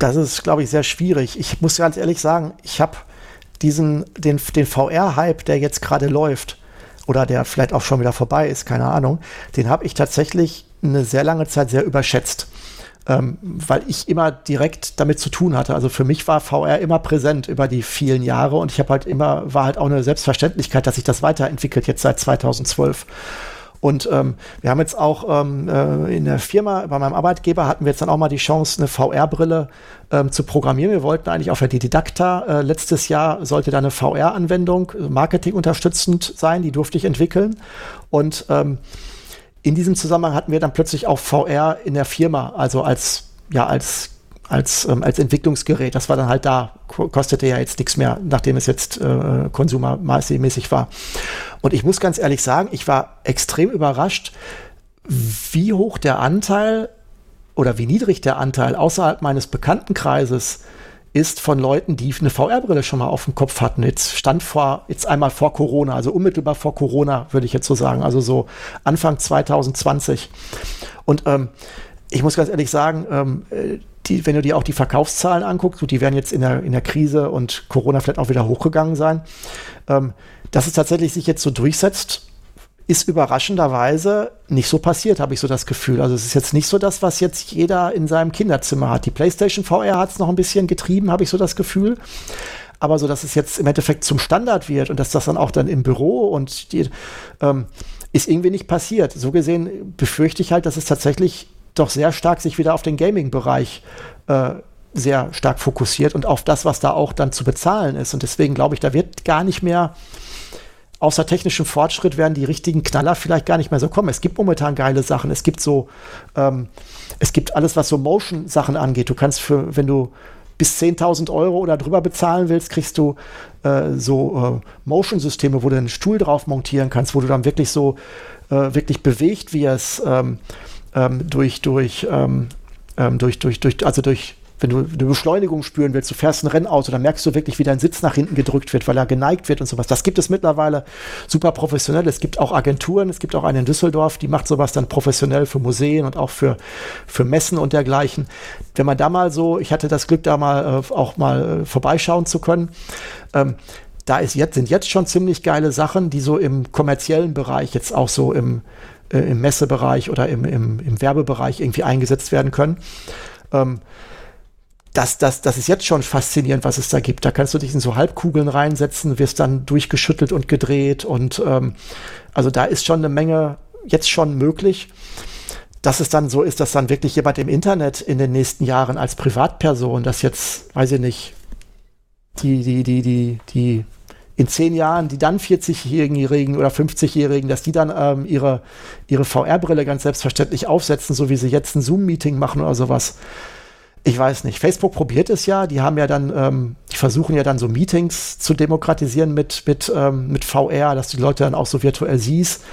Das ist, glaube ich, sehr schwierig. Ich muss ganz ehrlich sagen, ich habe diesen, den, den VR-Hype, der jetzt gerade läuft, oder der vielleicht auch schon wieder vorbei ist, keine Ahnung, den habe ich tatsächlich eine sehr lange Zeit sehr überschätzt. Ähm, weil ich immer direkt damit zu tun hatte. Also für mich war VR immer präsent über die vielen Jahre und ich habe halt immer, war halt auch eine Selbstverständlichkeit, dass sich das weiterentwickelt, jetzt seit 2012. Und ähm, wir haben jetzt auch ähm, äh, in der Firma, bei meinem Arbeitgeber hatten wir jetzt dann auch mal die Chance, eine VR-Brille ähm, zu programmieren. Wir wollten eigentlich auf der Didakta, äh, letztes Jahr sollte da eine VR-Anwendung, äh, Marketing unterstützend sein, die durfte ich entwickeln. Und ähm, in diesem Zusammenhang hatten wir dann plötzlich auch VR in der Firma, also als, ja, als als, ähm, als Entwicklungsgerät. Das war dann halt da, kostete ja jetzt nichts mehr, nachdem es jetzt äh, konsumermäßig war. Und ich muss ganz ehrlich sagen, ich war extrem überrascht, wie hoch der Anteil oder wie niedrig der Anteil außerhalb meines Bekanntenkreises ist von Leuten, die eine VR-Brille schon mal auf dem Kopf hatten. Jetzt stand vor, jetzt einmal vor Corona, also unmittelbar vor Corona, würde ich jetzt so sagen, also so Anfang 2020. Und ähm, ich muss ganz ehrlich sagen, ähm, äh, die, wenn du dir auch die Verkaufszahlen anguckst, die werden jetzt in der, in der Krise und Corona vielleicht auch wieder hochgegangen sein, ähm, dass es tatsächlich sich jetzt so durchsetzt, ist überraschenderweise nicht so passiert, habe ich so das Gefühl. Also es ist jetzt nicht so das, was jetzt jeder in seinem Kinderzimmer hat. Die PlayStation VR hat es noch ein bisschen getrieben, habe ich so das Gefühl. Aber so, dass es jetzt im Endeffekt zum Standard wird und dass das dann auch dann im Büro und die, ähm, ist irgendwie nicht passiert. So gesehen befürchte ich halt, dass es tatsächlich doch sehr stark sich wieder auf den Gaming-Bereich äh, sehr stark fokussiert und auf das, was da auch dann zu bezahlen ist. Und deswegen glaube ich, da wird gar nicht mehr, außer technischem Fortschritt, werden die richtigen Knaller vielleicht gar nicht mehr so kommen. Es gibt momentan geile Sachen. Es gibt so, ähm, es gibt alles, was so Motion-Sachen angeht. Du kannst für, wenn du bis 10.000 Euro oder drüber bezahlen willst, kriegst du äh, so äh, Motion-Systeme, wo du einen Stuhl drauf montieren kannst, wo du dann wirklich so äh, wirklich bewegt wirst. Ähm, ähm, durch, durch, ähm, ähm, durch, durch, durch, also durch, wenn du eine Beschleunigung spüren willst, du fährst ein Rennauto, dann merkst du wirklich, wie dein Sitz nach hinten gedrückt wird, weil er geneigt wird und sowas. Das gibt es mittlerweile super professionell. Es gibt auch Agenturen, es gibt auch eine in Düsseldorf, die macht sowas dann professionell für Museen und auch für, für Messen und dergleichen. Wenn man da mal so, ich hatte das Glück, da mal äh, auch mal äh, vorbeischauen zu können, ähm, da ist jetzt, sind jetzt schon ziemlich geile Sachen, die so im kommerziellen Bereich jetzt auch so im, äh, im Messebereich oder im, im, im, Werbebereich irgendwie eingesetzt werden können. Ähm, das, das, das ist jetzt schon faszinierend, was es da gibt. Da kannst du dich in so Halbkugeln reinsetzen, wirst dann durchgeschüttelt und gedreht und ähm, also da ist schon eine Menge jetzt schon möglich. Dass es dann so ist, dass dann wirklich jemand im Internet in den nächsten Jahren als Privatperson, das jetzt, weiß ich nicht, die, die, die, die, die in zehn Jahren die dann 40-Jährigen oder 50-Jährigen, dass die dann ähm, ihre, ihre VR-Brille ganz selbstverständlich aufsetzen, so wie sie jetzt ein Zoom-Meeting machen oder sowas. Ich weiß nicht. Facebook probiert es ja. Die haben ja dann, ähm, die versuchen ja dann so Meetings zu demokratisieren mit, mit, ähm, mit VR, dass du die Leute dann auch so virtuell siehst.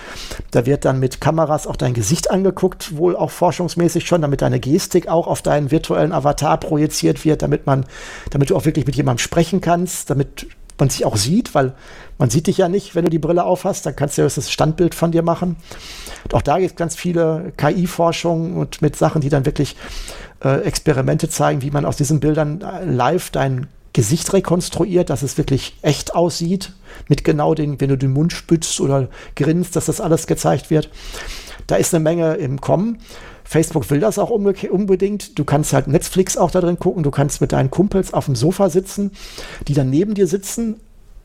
Da wird dann mit Kameras auch dein Gesicht angeguckt, wohl auch forschungsmäßig schon, damit deine Gestik auch auf deinen virtuellen Avatar projiziert wird, damit man, damit du auch wirklich mit jemandem sprechen kannst, damit man sich auch sieht, weil man sieht dich ja nicht, wenn du die Brille aufhast, dann kannst du ja das Standbild von dir machen. Und auch da gibt es ganz viele KI-Forschung und mit Sachen, die dann wirklich äh, Experimente zeigen, wie man aus diesen Bildern äh, live dein Gesicht rekonstruiert, dass es wirklich echt aussieht, mit genau den, wenn du den Mund spitzt oder grinst, dass das alles gezeigt wird. Da ist eine Menge im Kommen. Facebook will das auch unbedingt. Du kannst halt Netflix auch da drin gucken. Du kannst mit deinen Kumpels auf dem Sofa sitzen, die dann neben dir sitzen,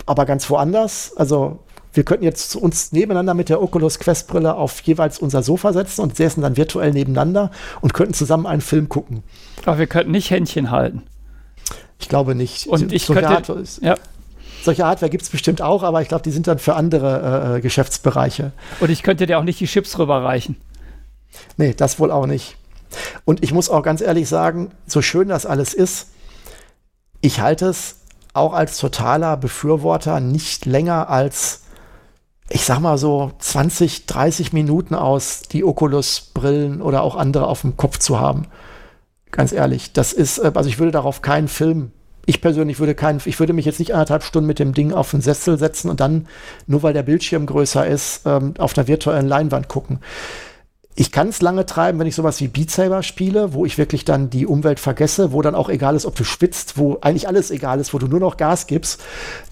aber ganz woanders. Also wir könnten jetzt uns nebeneinander mit der Oculus Quest Brille auf jeweils unser Sofa setzen und säßen dann virtuell nebeneinander und könnten zusammen einen Film gucken. Aber wir könnten nicht Händchen halten. Ich glaube nicht. Und ich solche könnte, Hardware, ja. Solche Hardware gibt es bestimmt auch, aber ich glaube, die sind dann für andere äh, Geschäftsbereiche. Und ich könnte dir auch nicht die Chips rüberreichen. Nee, das wohl auch nicht. Und ich muss auch ganz ehrlich sagen, so schön das alles ist, ich halte es auch als totaler Befürworter nicht länger als, ich sag mal so 20, 30 Minuten aus, die Oculus-Brillen oder auch andere auf dem Kopf zu haben. Ganz ehrlich, das ist, äh, also ich würde darauf keinen Film ich persönlich würde keinen, ich würde mich jetzt nicht anderthalb Stunden mit dem Ding auf den Sessel setzen und dann, nur weil der Bildschirm größer ist, ähm, auf einer virtuellen Leinwand gucken ich kann es lange treiben, wenn ich sowas wie Beat Saber spiele, wo ich wirklich dann die Umwelt vergesse, wo dann auch egal ist, ob du schwitzt, wo eigentlich alles egal ist, wo du nur noch Gas gibst.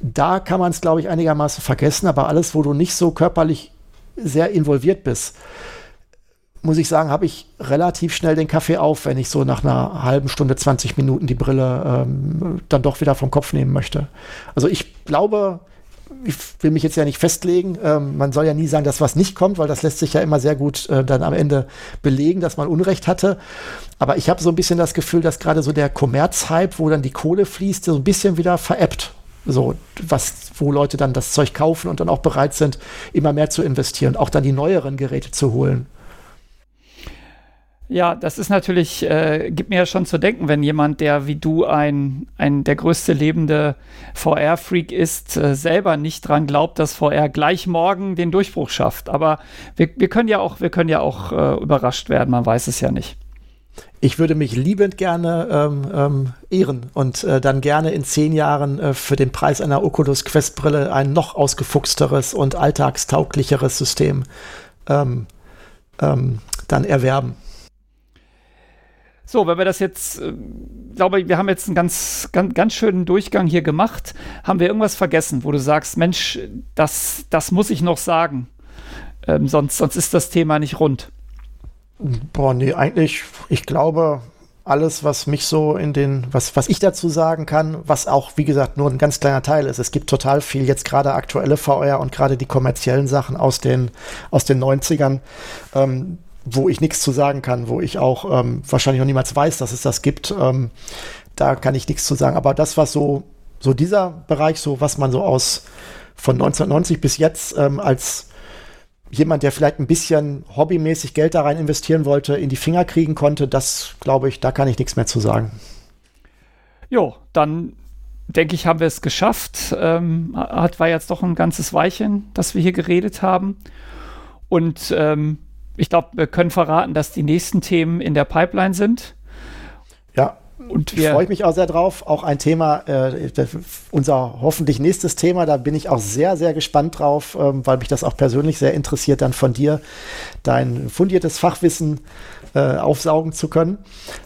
Da kann man es, glaube ich, einigermaßen vergessen, aber alles, wo du nicht so körperlich sehr involviert bist, muss ich sagen, habe ich relativ schnell den Kaffee auf, wenn ich so nach einer halben Stunde, 20 Minuten die Brille ähm, dann doch wieder vom Kopf nehmen möchte. Also ich glaube, ich will mich jetzt ja nicht festlegen. Ähm, man soll ja nie sagen, dass was nicht kommt, weil das lässt sich ja immer sehr gut äh, dann am Ende belegen, dass man Unrecht hatte. Aber ich habe so ein bisschen das Gefühl, dass gerade so der Kommerzhype, wo dann die Kohle fließt, so ein bisschen wieder veräppt. So, was, wo Leute dann das Zeug kaufen und dann auch bereit sind, immer mehr zu investieren, auch dann die neueren Geräte zu holen. Ja, das ist natürlich, äh, gibt mir ja schon zu denken, wenn jemand, der wie du ein, ein der größte lebende VR-Freak ist, äh, selber nicht dran glaubt, dass VR gleich morgen den Durchbruch schafft. Aber wir, wir können ja auch, wir können ja auch äh, überrascht werden, man weiß es ja nicht. Ich würde mich liebend gerne ähm, ähm, ehren und äh, dann gerne in zehn Jahren äh, für den Preis einer Oculus Quest Brille ein noch ausgefuchsteres und alltagstauglicheres System ähm, ähm dann erwerben. So, wenn wir das jetzt, äh, glaube wir haben jetzt einen ganz, ganz, ganz schönen Durchgang hier gemacht. Haben wir irgendwas vergessen, wo du sagst, Mensch, das, das muss ich noch sagen. Ähm, sonst, sonst ist das Thema nicht rund. Boah, nee, eigentlich, ich glaube, alles, was mich so in den, was, was ich dazu sagen kann, was auch, wie gesagt, nur ein ganz kleiner Teil ist. Es gibt total viel jetzt gerade aktuelle VR und gerade die kommerziellen Sachen aus den, aus den 90ern. Ähm, wo ich nichts zu sagen kann, wo ich auch ähm, wahrscheinlich noch niemals weiß, dass es das gibt. Ähm, da kann ich nichts zu sagen. Aber das, was so, so dieser Bereich, so was man so aus von 1990 bis jetzt ähm, als jemand, der vielleicht ein bisschen hobbymäßig Geld da rein investieren wollte, in die Finger kriegen konnte, das glaube ich, da kann ich nichts mehr zu sagen. Jo, dann denke ich, haben wir es geschafft. Ähm, hat, war jetzt doch ein ganzes Weilchen, dass wir hier geredet haben. Und ähm, ich glaube, wir können verraten, dass die nächsten Themen in der Pipeline sind. Ja, und wir freue mich auch sehr drauf. Auch ein Thema, äh, unser hoffentlich nächstes Thema, da bin ich auch sehr, sehr gespannt drauf, ähm, weil mich das auch persönlich sehr interessiert, dann von dir dein fundiertes Fachwissen äh, aufsaugen zu können.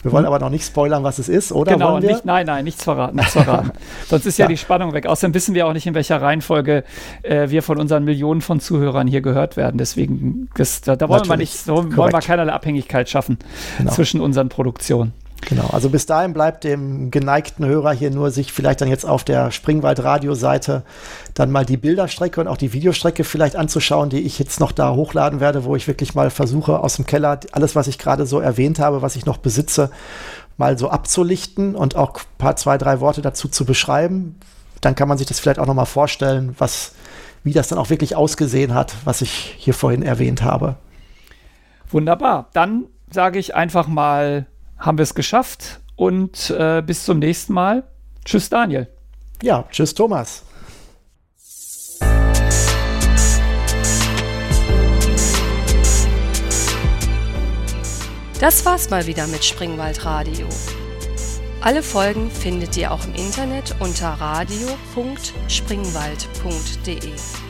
Wir wollen mhm. aber noch nicht spoilern, was es ist, oder? Genau, nicht, nein, nein, nichts verraten, nichts verraten. Sonst ist ja. ja. die Spannung weg. Außerdem wissen wir auch nicht, in welcher Reihenfolge äh, wir von unseren Millionen von Zuhörern hier gehört werden. Deswegen, das, da, da, wollen wir nicht, wollen wir keinerlei Abhängigkeit schaffen genau. zwischen unseren Produktionen. Genau, also bis dahin bleibt dem geneigten Hörer hier nur sich vielleicht dann jetzt auf der Springwald-Radio-Seite dann mal die Bilderstrecke und auch die Videostrecke vielleicht anzuschauen, die ich jetzt noch da hochladen werde, wo ich wirklich mal versuche, aus dem Keller alles, was ich gerade so erwähnt habe, was ich noch besitze, mal so abzulichten und auch ein paar, zwei, drei Worte dazu zu beschreiben. Dann kann man sich das vielleicht auch noch mal vorstellen, was, wie das dann auch wirklich ausgesehen hat, was ich hier vorhin erwähnt habe. Wunderbar. Dann sage ich einfach mal haben wir es geschafft und äh, bis zum nächsten Mal. Tschüss, Daniel. Ja, tschüss, Thomas. Das war's mal wieder mit Springwald Radio. Alle Folgen findet ihr auch im Internet unter radio.springwald.de.